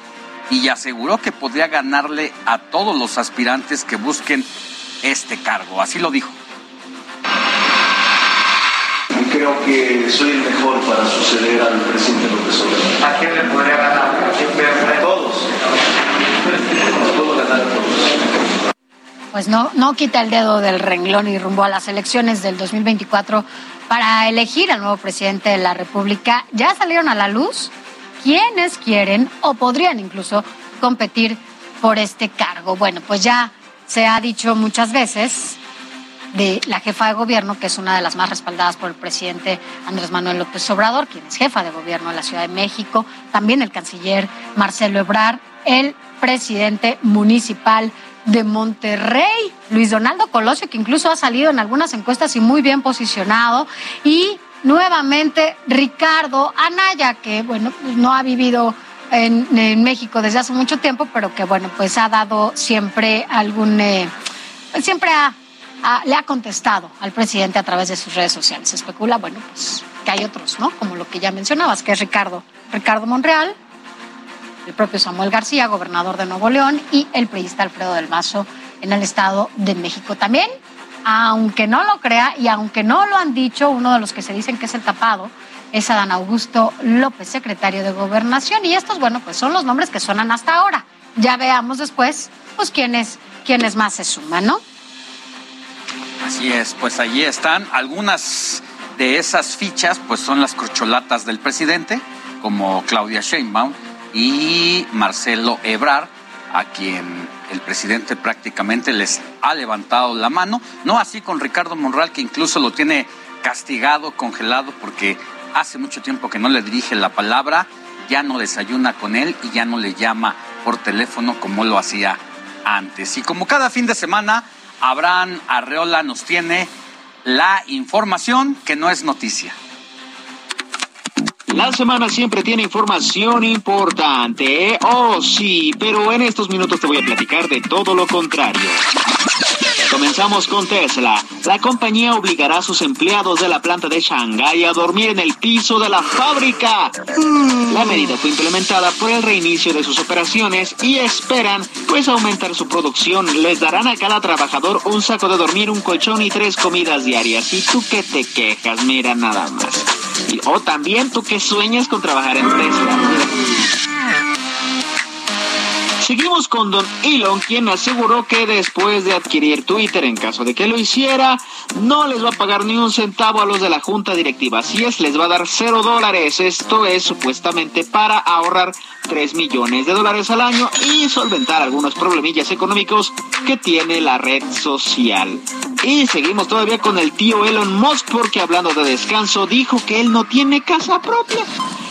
y aseguró que podría ganarle a todos los aspirantes que busquen este cargo. Así lo dijo. Creo que soy el mejor para suceder al presidente López Obrador. ¿A quién le podría ganar? A todos. puedo ganar a todos. Pues no, no quita el dedo del renglón y rumbo a las elecciones del 2024 para elegir al nuevo presidente de la República. Ya salieron a la luz quienes quieren o podrían incluso competir por este cargo. Bueno, pues ya se ha dicho muchas veces de la jefa de gobierno, que es una de las más respaldadas por el presidente Andrés Manuel López Obrador, quien es jefa de gobierno de la Ciudad de México, también el canciller Marcelo Ebrard, el presidente municipal de Monterrey, Luis Donaldo Colosio, que incluso ha salido en algunas encuestas y muy bien posicionado, y nuevamente Ricardo Anaya, que bueno, pues no ha vivido en, México desde hace mucho tiempo, pero que bueno, pues ha dado siempre algún, eh, siempre le ha contestado al presidente a través de sus redes sociales. Se especula, bueno, pues que hay otros, ¿no? Como lo que ya mencionabas, que es Ricardo, Ricardo Monreal, el propio Samuel García, gobernador de Nuevo León, y el periodista Alfredo del Mazo en el Estado de México. También, aunque no lo crea y aunque no lo han dicho, uno de los que se dicen que es el tapado es Adán Augusto López, secretario de Gobernación. Y estos, bueno, pues son los nombres que suenan hasta ahora. Ya veamos después, pues, quiénes, quiénes más se suman, ¿no? Así es, pues allí están algunas de esas fichas, pues son las corcholatas del presidente, como Claudia Sheinbaum, y Marcelo Ebrar, a quien el presidente prácticamente les ha levantado la mano, no así con Ricardo Monreal, que incluso lo tiene castigado, congelado, porque hace mucho tiempo que no le dirige la palabra, ya no desayuna con él y ya no le llama por teléfono como lo hacía antes. Y como cada fin de semana, Abraham Arreola nos tiene la información que no es noticia. La semana siempre tiene información importante. Oh, sí, pero en estos minutos te voy a platicar de todo lo contrario. Comenzamos con Tesla. La compañía obligará a sus empleados de la planta de Shanghái a dormir en el piso de la fábrica. La medida fue implementada por el reinicio de sus operaciones y esperan pues aumentar su producción. Les darán a cada trabajador un saco de dormir, un colchón y tres comidas diarias. ¿Y tú qué te quejas? Mira nada más. o también tú que sueñas con trabajar en Tesla. Seguimos con Don Elon, quien aseguró que después de adquirir Twitter, en caso de que lo hiciera, no les va a pagar ni un centavo a los de la junta directiva. Así es, les va a dar cero dólares. Esto es supuestamente para ahorrar 3 millones de dólares al año y solventar algunos problemillas económicos que tiene la red social. Y seguimos todavía con el tío Elon Musk porque hablando de descanso dijo que él no tiene casa propia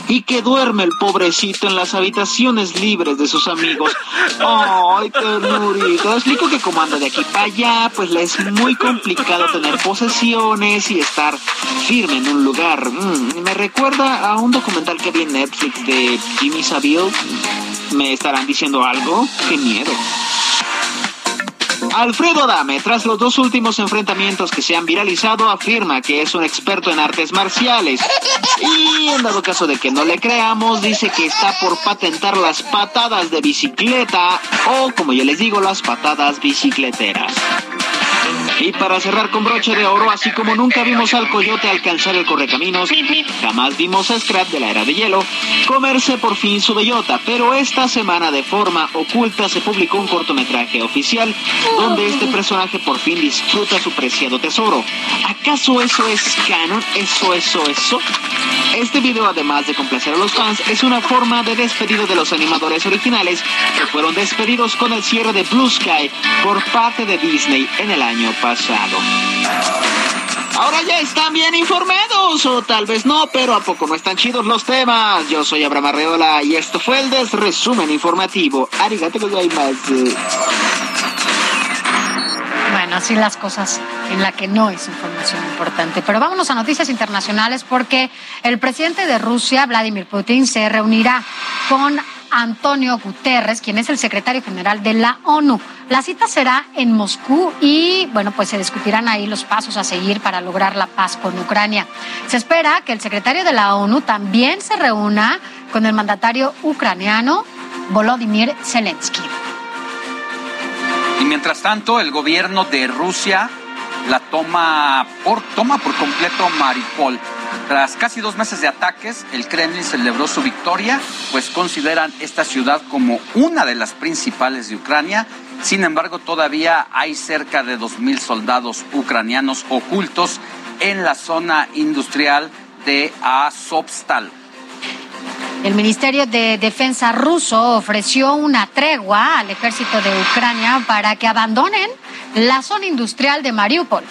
y que duerme el pobrecito en las habitaciones libres de sus amigos. ¡Ay, ternurito! Explico que como anda de aquí para allá, pues le es muy complicado tener posesiones y estar firme en un lugar. Mm, me recuerda a un documental que vi en Netflix de Jimmy Savile. ¿Me estarán diciendo algo? ¡Qué miedo! Alfredo Adame, tras los dos últimos enfrentamientos que se han viralizado, afirma que es un experto en artes marciales. Y en dado caso de que no le creamos, dice que está por patentar las patadas de bicicleta o, como yo les digo, las patadas bicicleteras. Y para cerrar con broche de oro, así como nunca vimos al coyote alcanzar el correcaminos, jamás vimos a Scrap de la era de hielo comerse por fin su bellota. Pero esta semana, de forma oculta, se publicó un cortometraje oficial donde este personaje por fin disfruta su preciado tesoro. ¿Acaso eso es canon? ¿Eso, eso, eso? Este video, además de complacer a los fans, es una forma de despedido de los animadores originales que fueron despedidos con el cierre de Blue Sky por parte de Disney en el año pasado. Ahora ya están bien informados, o tal vez no, pero a poco no están chidos los temas. Yo soy Abraham Arreola y esto fue el desresumen informativo. Arigato gozaimasu. Bueno, así las cosas en la que no es información importante. Pero vámonos a noticias internacionales porque el presidente de Rusia, Vladimir Putin, se reunirá con Antonio Guterres, quien es el secretario general de la ONU. La cita será en Moscú y, bueno, pues se discutirán ahí los pasos a seguir para lograr la paz con Ucrania. Se espera que el secretario de la ONU también se reúna con el mandatario ucraniano Volodymyr Zelensky. Y mientras tanto, el gobierno de Rusia la toma por, toma por completo Mariupol. Tras casi dos meses de ataques, el Kremlin celebró su victoria, pues consideran esta ciudad como una de las principales de Ucrania. Sin embargo, todavía hay cerca de 2.000 soldados ucranianos ocultos en la zona industrial de Azovstal. El Ministerio de Defensa ruso ofreció una tregua al ejército de Ucrania para que abandonen la zona industrial de Mariupol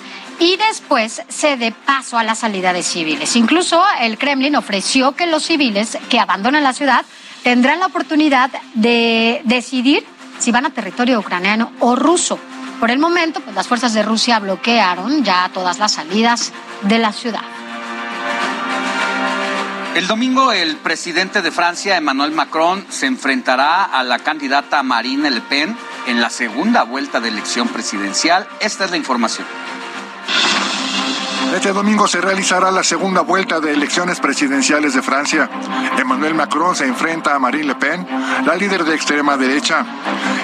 y después se dé paso a la salida de civiles. Incluso el Kremlin ofreció que los civiles que abandonan la ciudad tendrán la oportunidad de decidir si van a territorio ucraniano o ruso. Por el momento, pues, las fuerzas de Rusia bloquearon ya todas las salidas de la ciudad. El domingo el presidente de Francia, Emmanuel Macron, se enfrentará a la candidata Marine Le Pen en la segunda vuelta de elección presidencial. Esta es la información. Este domingo se realizará la segunda vuelta de elecciones presidenciales de Francia. Emmanuel Macron se enfrenta a Marine Le Pen, la líder de extrema derecha.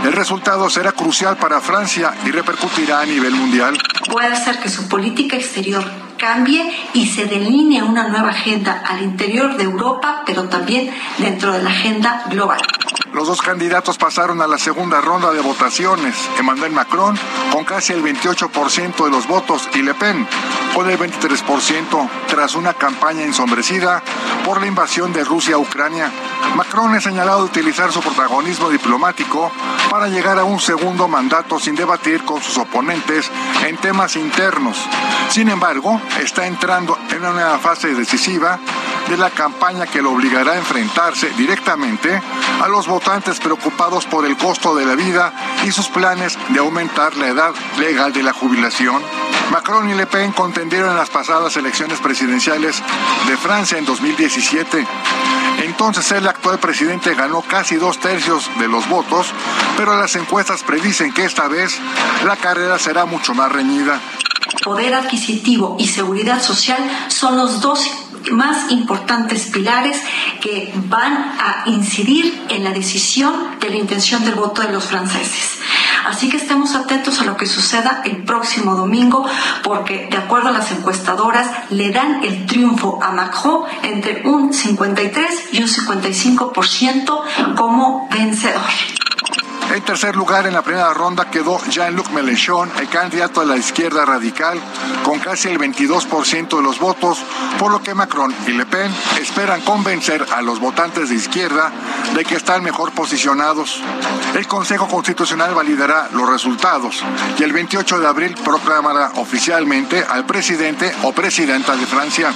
El resultado será crucial para Francia y repercutirá a nivel mundial. Puede hacer que su política exterior cambie y se delinee una nueva agenda al interior de Europa, pero también dentro de la agenda global. Los dos candidatos pasaron a la segunda ronda de votaciones. Emmanuel Macron con casi el 28% de los votos y Le Pen con el 23% tras una campaña ensombrecida por la invasión de Rusia a Ucrania. Macron es señalado de utilizar su protagonismo diplomático para llegar a un segundo mandato sin debatir con sus oponentes en temas internos. Sin embargo, está entrando en una fase decisiva de la campaña que lo obligará a enfrentarse directamente a los votantes preocupados por el costo de la vida y sus planes de aumentar la edad legal de la jubilación. Macron y Le Pen contendieron en las pasadas elecciones presidenciales de Francia en 2017. Entonces el actual presidente ganó casi dos tercios de los votos, pero las encuestas predicen que esta vez la carrera será mucho más reñida. Poder adquisitivo y seguridad social son los dos más importantes pilares que van a incidir en la decisión de la intención del voto de los franceses. Así que estemos atentos a lo que suceda el próximo domingo, porque de acuerdo a las encuestadoras, le dan el triunfo a Macron entre un 53 y un 55% como vencedor. En tercer lugar, en la primera ronda quedó Jean-Luc Mélenchon, el candidato de la izquierda radical, con casi el 22% de los votos, por lo que Macron y Le Pen esperan convencer a los votantes de izquierda de que están mejor posicionados. El Consejo Constitucional validará los resultados y el 28 de abril proclamará oficialmente al presidente o presidenta de Francia.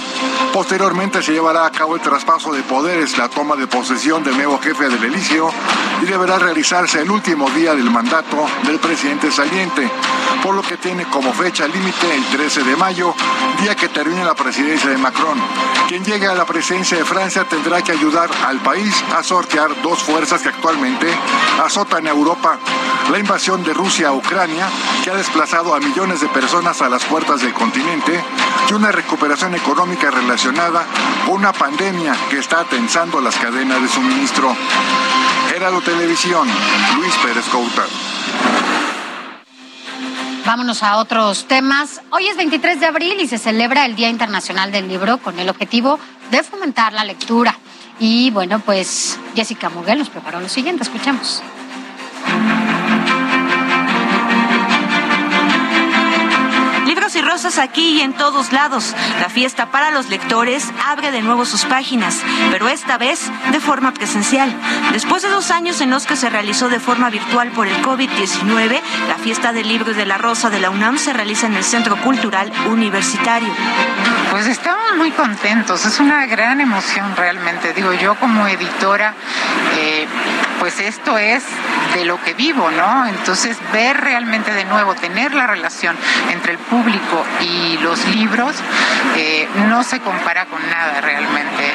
Posteriormente se llevará a cabo el traspaso de poderes, la toma de posesión del nuevo jefe del Elíseo y deberá realizarse el último último día del mandato del presidente saliente, por lo que tiene como fecha límite el 13 de mayo, día que termine la presidencia de Macron. Quien llegue a la presidencia de Francia tendrá que ayudar al país a sortear dos fuerzas que actualmente azotan a Europa. La invasión de Rusia a Ucrania, que ha desplazado a millones de personas a las puertas del continente, y una recuperación económica relacionada con una pandemia que está tensando las cadenas de suministro. Heraldo Televisión, Luis Pérez Couta. Vámonos a otros temas. Hoy es 23 de abril y se celebra el Día Internacional del Libro con el objetivo de fomentar la lectura. Y bueno, pues Jessica Muguel nos preparó lo siguiente. Escuchemos. Y rosas aquí y en todos lados. La fiesta para los lectores abre de nuevo sus páginas, pero esta vez de forma presencial. Después de dos años en los que se realizó de forma virtual por el COVID-19, la fiesta del libro y de la rosa de la UNAM se realiza en el Centro Cultural Universitario. Pues estamos muy contentos, es una gran emoción realmente. Digo, yo como editora, eh, pues esto es de lo que vivo, ¿no? Entonces ver realmente de nuevo, tener la relación entre el público y los libros, eh, no se compara con nada realmente.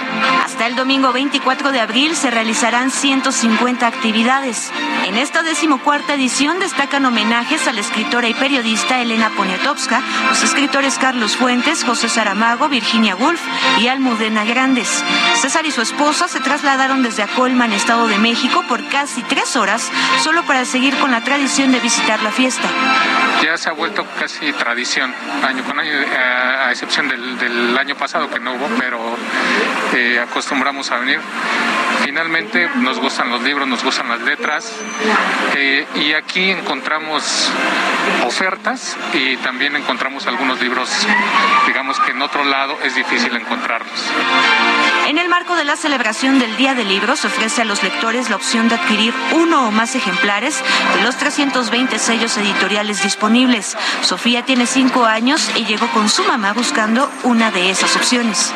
Hasta el domingo 24 de abril se realizarán 150 actividades. En esta decimocuarta edición destacan homenajes a la escritora y periodista Elena Poniatowska, los escritores Carlos Fuentes, José Saramago, Virginia Woolf y Almudena Grandes. César y su esposa se trasladaron desde Acolman, Estado de México, por casi tres horas, solo para seguir con la tradición de visitar la fiesta. Ya se ha vuelto casi tradición, año con año, eh, a, excepción del, año pasado que no hubo, pero eh, acostumbramos a venir. Finalmente nos gustan los libros, nos gustan las letras eh, y aquí encontramos ofertas y también encontramos algunos libros, digamos que en otro lado es difícil encontrarlos. En el marco de la celebración del Día del Libro se ofrece a los lectores la opción de adquirir uno o más ejemplares de los 320 sellos editoriales disponibles. Sofía tiene cinco años y llegó con su mamá buscando una de esas opciones.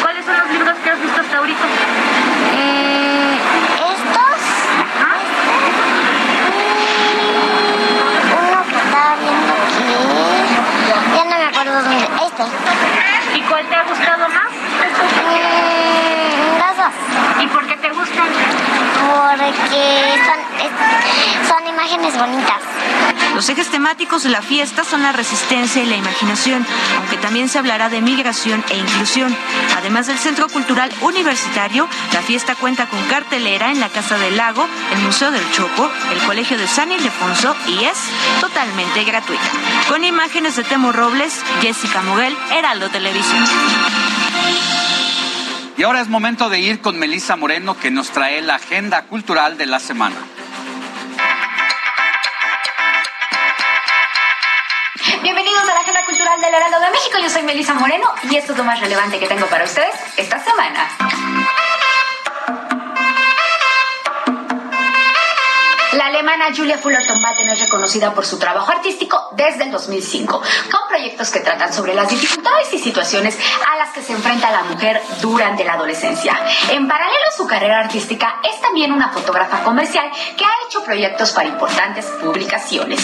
¿Cuáles son los libros que has visto hasta ahorita? Eh, estos. Uno que estaba viendo aquí. Ya no me acuerdo ¿Y cuál te ha gustado más? Mm, los dos. ¿Y por qué te gustan? Porque son, imágenes bonitas. Los ejes temáticos de la fiesta son la resistencia y la imaginación, aunque también se hablará de migración e inclusión. Además del Centro Cultural Universitario, la fiesta cuenta con cartelera en la Casa del Lago, el Museo del Chopo, el Colegio de San Ildefonso y es totalmente gratuita. Con imágenes de Temo Robles, Jessica Moguel, Heraldo Televisión. Y ahora es momento de ir con Melisa Moreno que nos trae la agenda cultural de la semana. Bienvenidos a la Agenda Cultural del Heraldo de México. Yo soy Melisa Moreno y esto es lo más relevante que tengo para ustedes esta semana. La alemana Julia Fullerton-Batten es reconocida por su trabajo artístico desde el 2005, con proyectos que tratan sobre las dificultades y situaciones a las que se enfrenta la mujer durante la adolescencia. En paralelo a su carrera artística, es también una fotógrafa comercial que ha hecho proyectos para importantes publicaciones.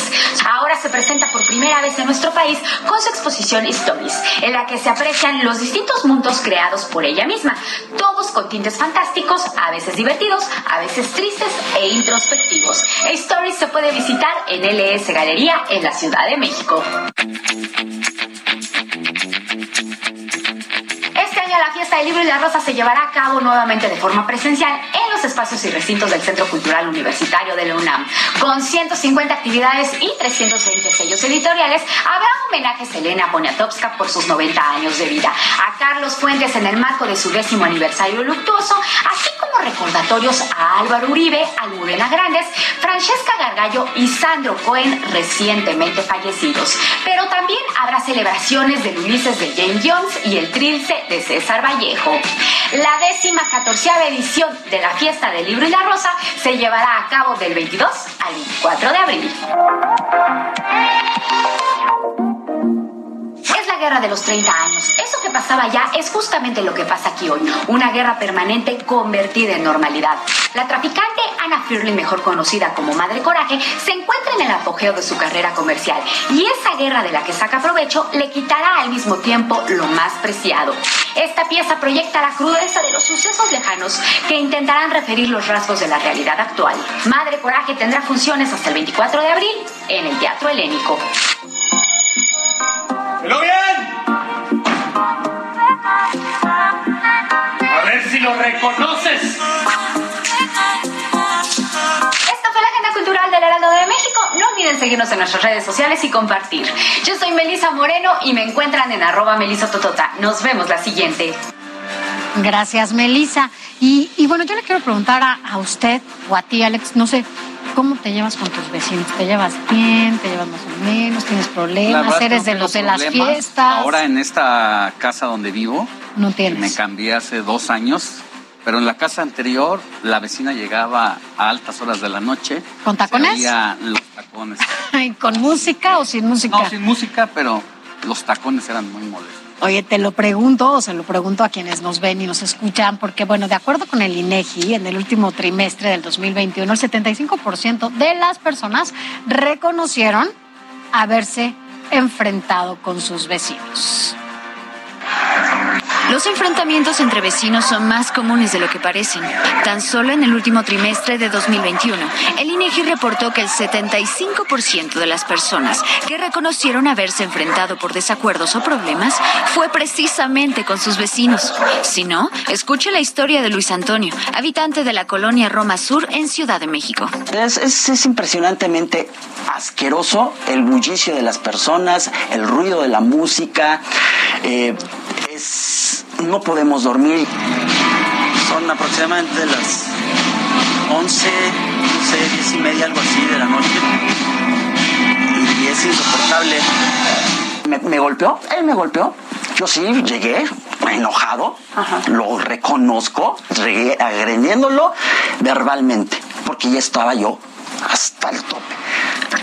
Ahora se presenta por primera vez en nuestro país con su exposición Stories, en la que se aprecian los distintos mundos creados por ella misma, todos con tintes fantásticos, a veces divertidos, a veces tristes e introspectivos. Stories se puede visitar en LS Galería en la Ciudad de México. La fiesta del libro y la rosa se llevará a cabo nuevamente de forma presencial en los espacios y recintos del Centro Cultural Universitario de la UNAM. Con 150 actividades y 320 sellos editoriales, habrá homenajes a Elena Poniatowska por sus 90 años de vida, a Carlos Fuentes en el marco de su décimo aniversario luctuoso, así como recordatorios a Álvaro Uribe, Almudena Grandes, Francesca Gargallo y Sandro Cohen recientemente fallecidos. Pero también habrá celebraciones del Ulises de Jane Jones y el Trilce de César Vallejo. La décima catorceava edición de la Fiesta del Libro y la Rosa se llevará a cabo del 22 al 24 de abril. Guerra de los 30 años. Eso que pasaba ya es justamente lo que pasa aquí hoy. Una guerra permanente convertida en normalidad. La traficante Anna Firley, mejor conocida como Madre Coraje, se encuentra en el apogeo de su carrera comercial. Y esa guerra de la que saca provecho le quitará al mismo tiempo lo más preciado. Esta pieza proyecta la crudeza de los sucesos lejanos que intentarán referir los rasgos de la realidad actual. Madre Coraje tendrá funciones hasta el 24 de abril en el Teatro Helénico. ¡Lo bien! A ver si lo reconoces. Esta fue la agenda cultural del Heraldo de México. No olviden seguirnos en nuestras redes sociales y compartir. Yo soy Melisa Moreno y me encuentran en arroba melisototota. Nos vemos la siguiente. Gracias, Melisa. Y, y, bueno, yo le quiero preguntar a, a usted o a ti, Alex, no sé, ¿Cómo te llevas con tus vecinos? ¿Te llevas bien? ¿Te llevas más o menos? ¿Tienes problemas? ¿Eres de los de las fiestas? Ahora en esta casa donde vivo, no tienes. Me cambié hace dos años, pero en la casa anterior la vecina llegaba a altas horas de la noche. ¿Con tacones? los tacones. <laughs> ¿Con música o sin música? No, sin música, pero los tacones eran muy molestos. Oye, te lo pregunto, o se lo pregunto a quienes nos ven y nos escuchan, porque bueno, de acuerdo con el INEGI, en el último trimestre del 2021, el 75% de las personas reconocieron haberse enfrentado con sus vecinos. Los enfrentamientos entre vecinos son más comunes de lo que parecen. Tan solo en el último trimestre de 2021, el INEGI reportó que el 75% de las personas que reconocieron haberse enfrentado por desacuerdos o problemas fue precisamente con sus vecinos. Si no, escuche la historia de Luis Antonio, habitante de la colonia Roma Sur en Ciudad de México. Es, es, es impresionantemente asqueroso el bullicio de las personas, el ruido de la música. Eh, es, no podemos dormir. Son aproximadamente las 11, 11, 10 y media, algo así de la noche. Y es insoportable. ¿Me, me golpeó? Él me golpeó. Yo sí llegué enojado, Ajá. lo reconozco, agrediéndolo verbalmente, porque ya estaba yo hasta el tope.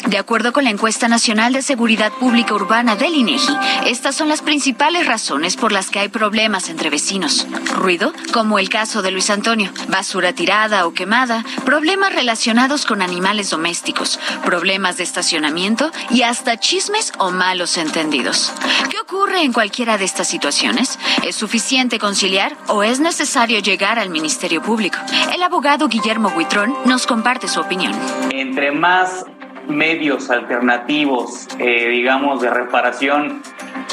De acuerdo con la encuesta nacional de seguridad pública urbana del INEGI, estas son las principales razones por las que hay problemas entre vecinos. Ruido, como el caso de Luis Antonio, basura tirada o quemada, problemas relacionados con animales domésticos, problemas de estacionamiento y hasta chismes o malos entendidos. ¿Qué ocurre en cualquiera de estas situaciones? ¿Es suficiente conciliar o es necesario llegar al Ministerio Público? El abogado Guillermo Huitrón nos comparte su opinión. Entre más medios alternativos, eh, digamos, de reparación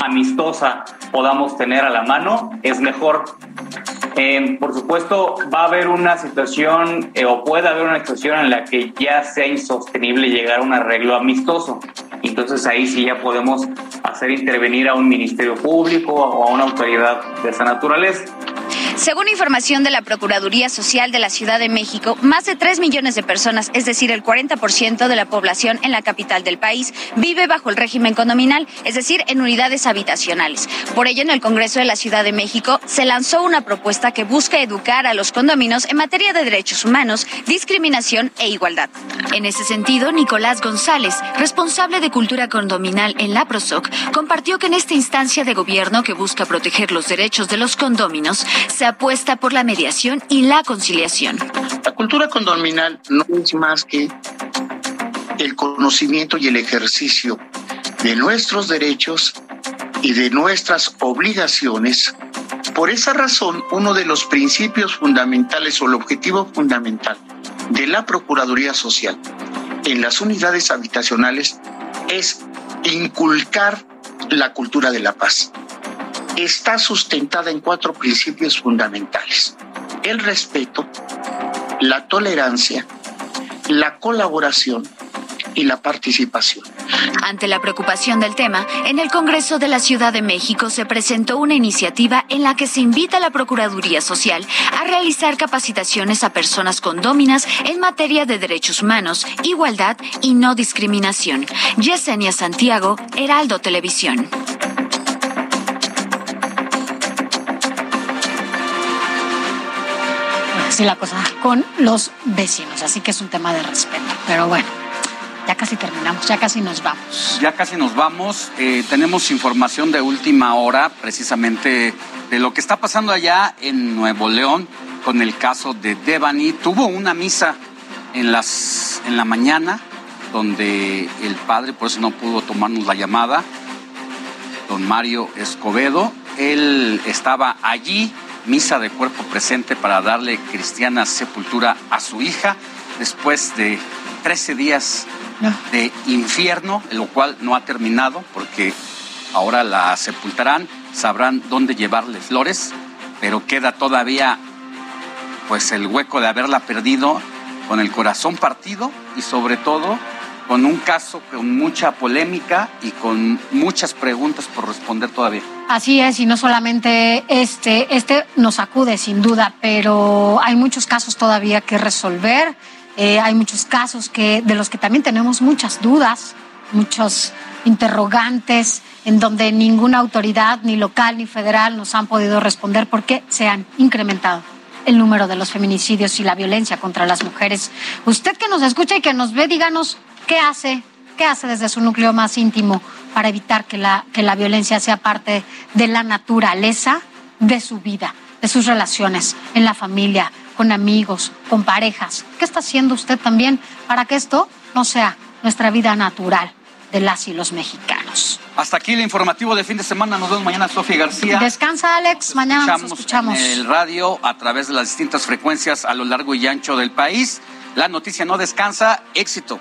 amistosa podamos tener a la mano, es mejor. Eh, por supuesto, va a haber una situación eh, o puede haber una situación en la que ya sea insostenible llegar a un arreglo amistoso. Entonces ahí sí ya podemos hacer intervenir a un ministerio público o a una autoridad de esa naturaleza. Según información de la Procuraduría Social de la Ciudad de México, más de 3 millones de personas, es decir, el 40% de la población en la capital del país, vive bajo el régimen condominal, es decir, en unidades habitacionales. Por ello, en el Congreso de la Ciudad de México se lanzó una propuesta que busca educar a los condominios en materia de derechos humanos, discriminación e igualdad. En ese sentido, Nicolás González, responsable de cultura condominal en la PROSOC, compartió que en esta instancia de gobierno que busca proteger los derechos de los condóminos, se apuesta por la mediación y la conciliación. La cultura condominal no es más que el conocimiento y el ejercicio de nuestros derechos y de nuestras obligaciones por esa razón, uno de los principios fundamentales o el objetivo fundamental de la Procuraduría Social en las unidades habitacionales es inculcar la cultura de la paz. Está sustentada en cuatro principios fundamentales. El respeto, la tolerancia, la colaboración y la participación. Ante la preocupación del tema, en el Congreso de la Ciudad de México se presentó una iniciativa en la que se invita a la Procuraduría Social a realizar capacitaciones a personas condóminas en materia de derechos humanos, igualdad y no discriminación. Yesenia Santiago, Heraldo Televisión. Así la cosa con los vecinos, así que es un tema de respeto. Pero bueno, ya casi terminamos, ya casi nos vamos. Ya casi nos vamos. Eh, tenemos información de última hora, precisamente de lo que está pasando allá en Nuevo León con el caso de Devani. Tuvo una misa en, las, en la mañana donde el padre, por eso no pudo tomarnos la llamada, don Mario Escobedo, él estaba allí, misa de cuerpo presente para darle cristiana sepultura a su hija, después de 13 días de infierno, lo cual no ha terminado porque ahora la sepultarán, sabrán dónde llevarle flores, pero queda todavía pues el hueco de haberla perdido con el corazón partido y sobre todo con un caso con mucha polémica y con muchas preguntas por responder todavía. Así es, y no solamente este, este nos acude sin duda, pero hay muchos casos todavía que resolver. Eh, hay muchos casos que, de los que también tenemos muchas dudas, muchos interrogantes, en donde ninguna autoridad, ni local ni federal, nos han podido responder por qué se han incrementado el número de los feminicidios y la violencia contra las mujeres. Usted que nos escucha y que nos ve, díganos qué hace, qué hace desde su núcleo más íntimo para evitar que la, que la violencia sea parte de la naturaleza de su vida, de sus relaciones en la familia, con amigos, con parejas. ¿Qué está haciendo usted también para que esto no sea nuestra vida natural de las y los mexicanos? Hasta aquí el informativo de fin de semana. Nos vemos mañana, Sofía García. Descansa, Alex. Mañana nos escuchamos. En el radio a través de las distintas frecuencias a lo largo y ancho del país. La noticia no descansa. Éxito.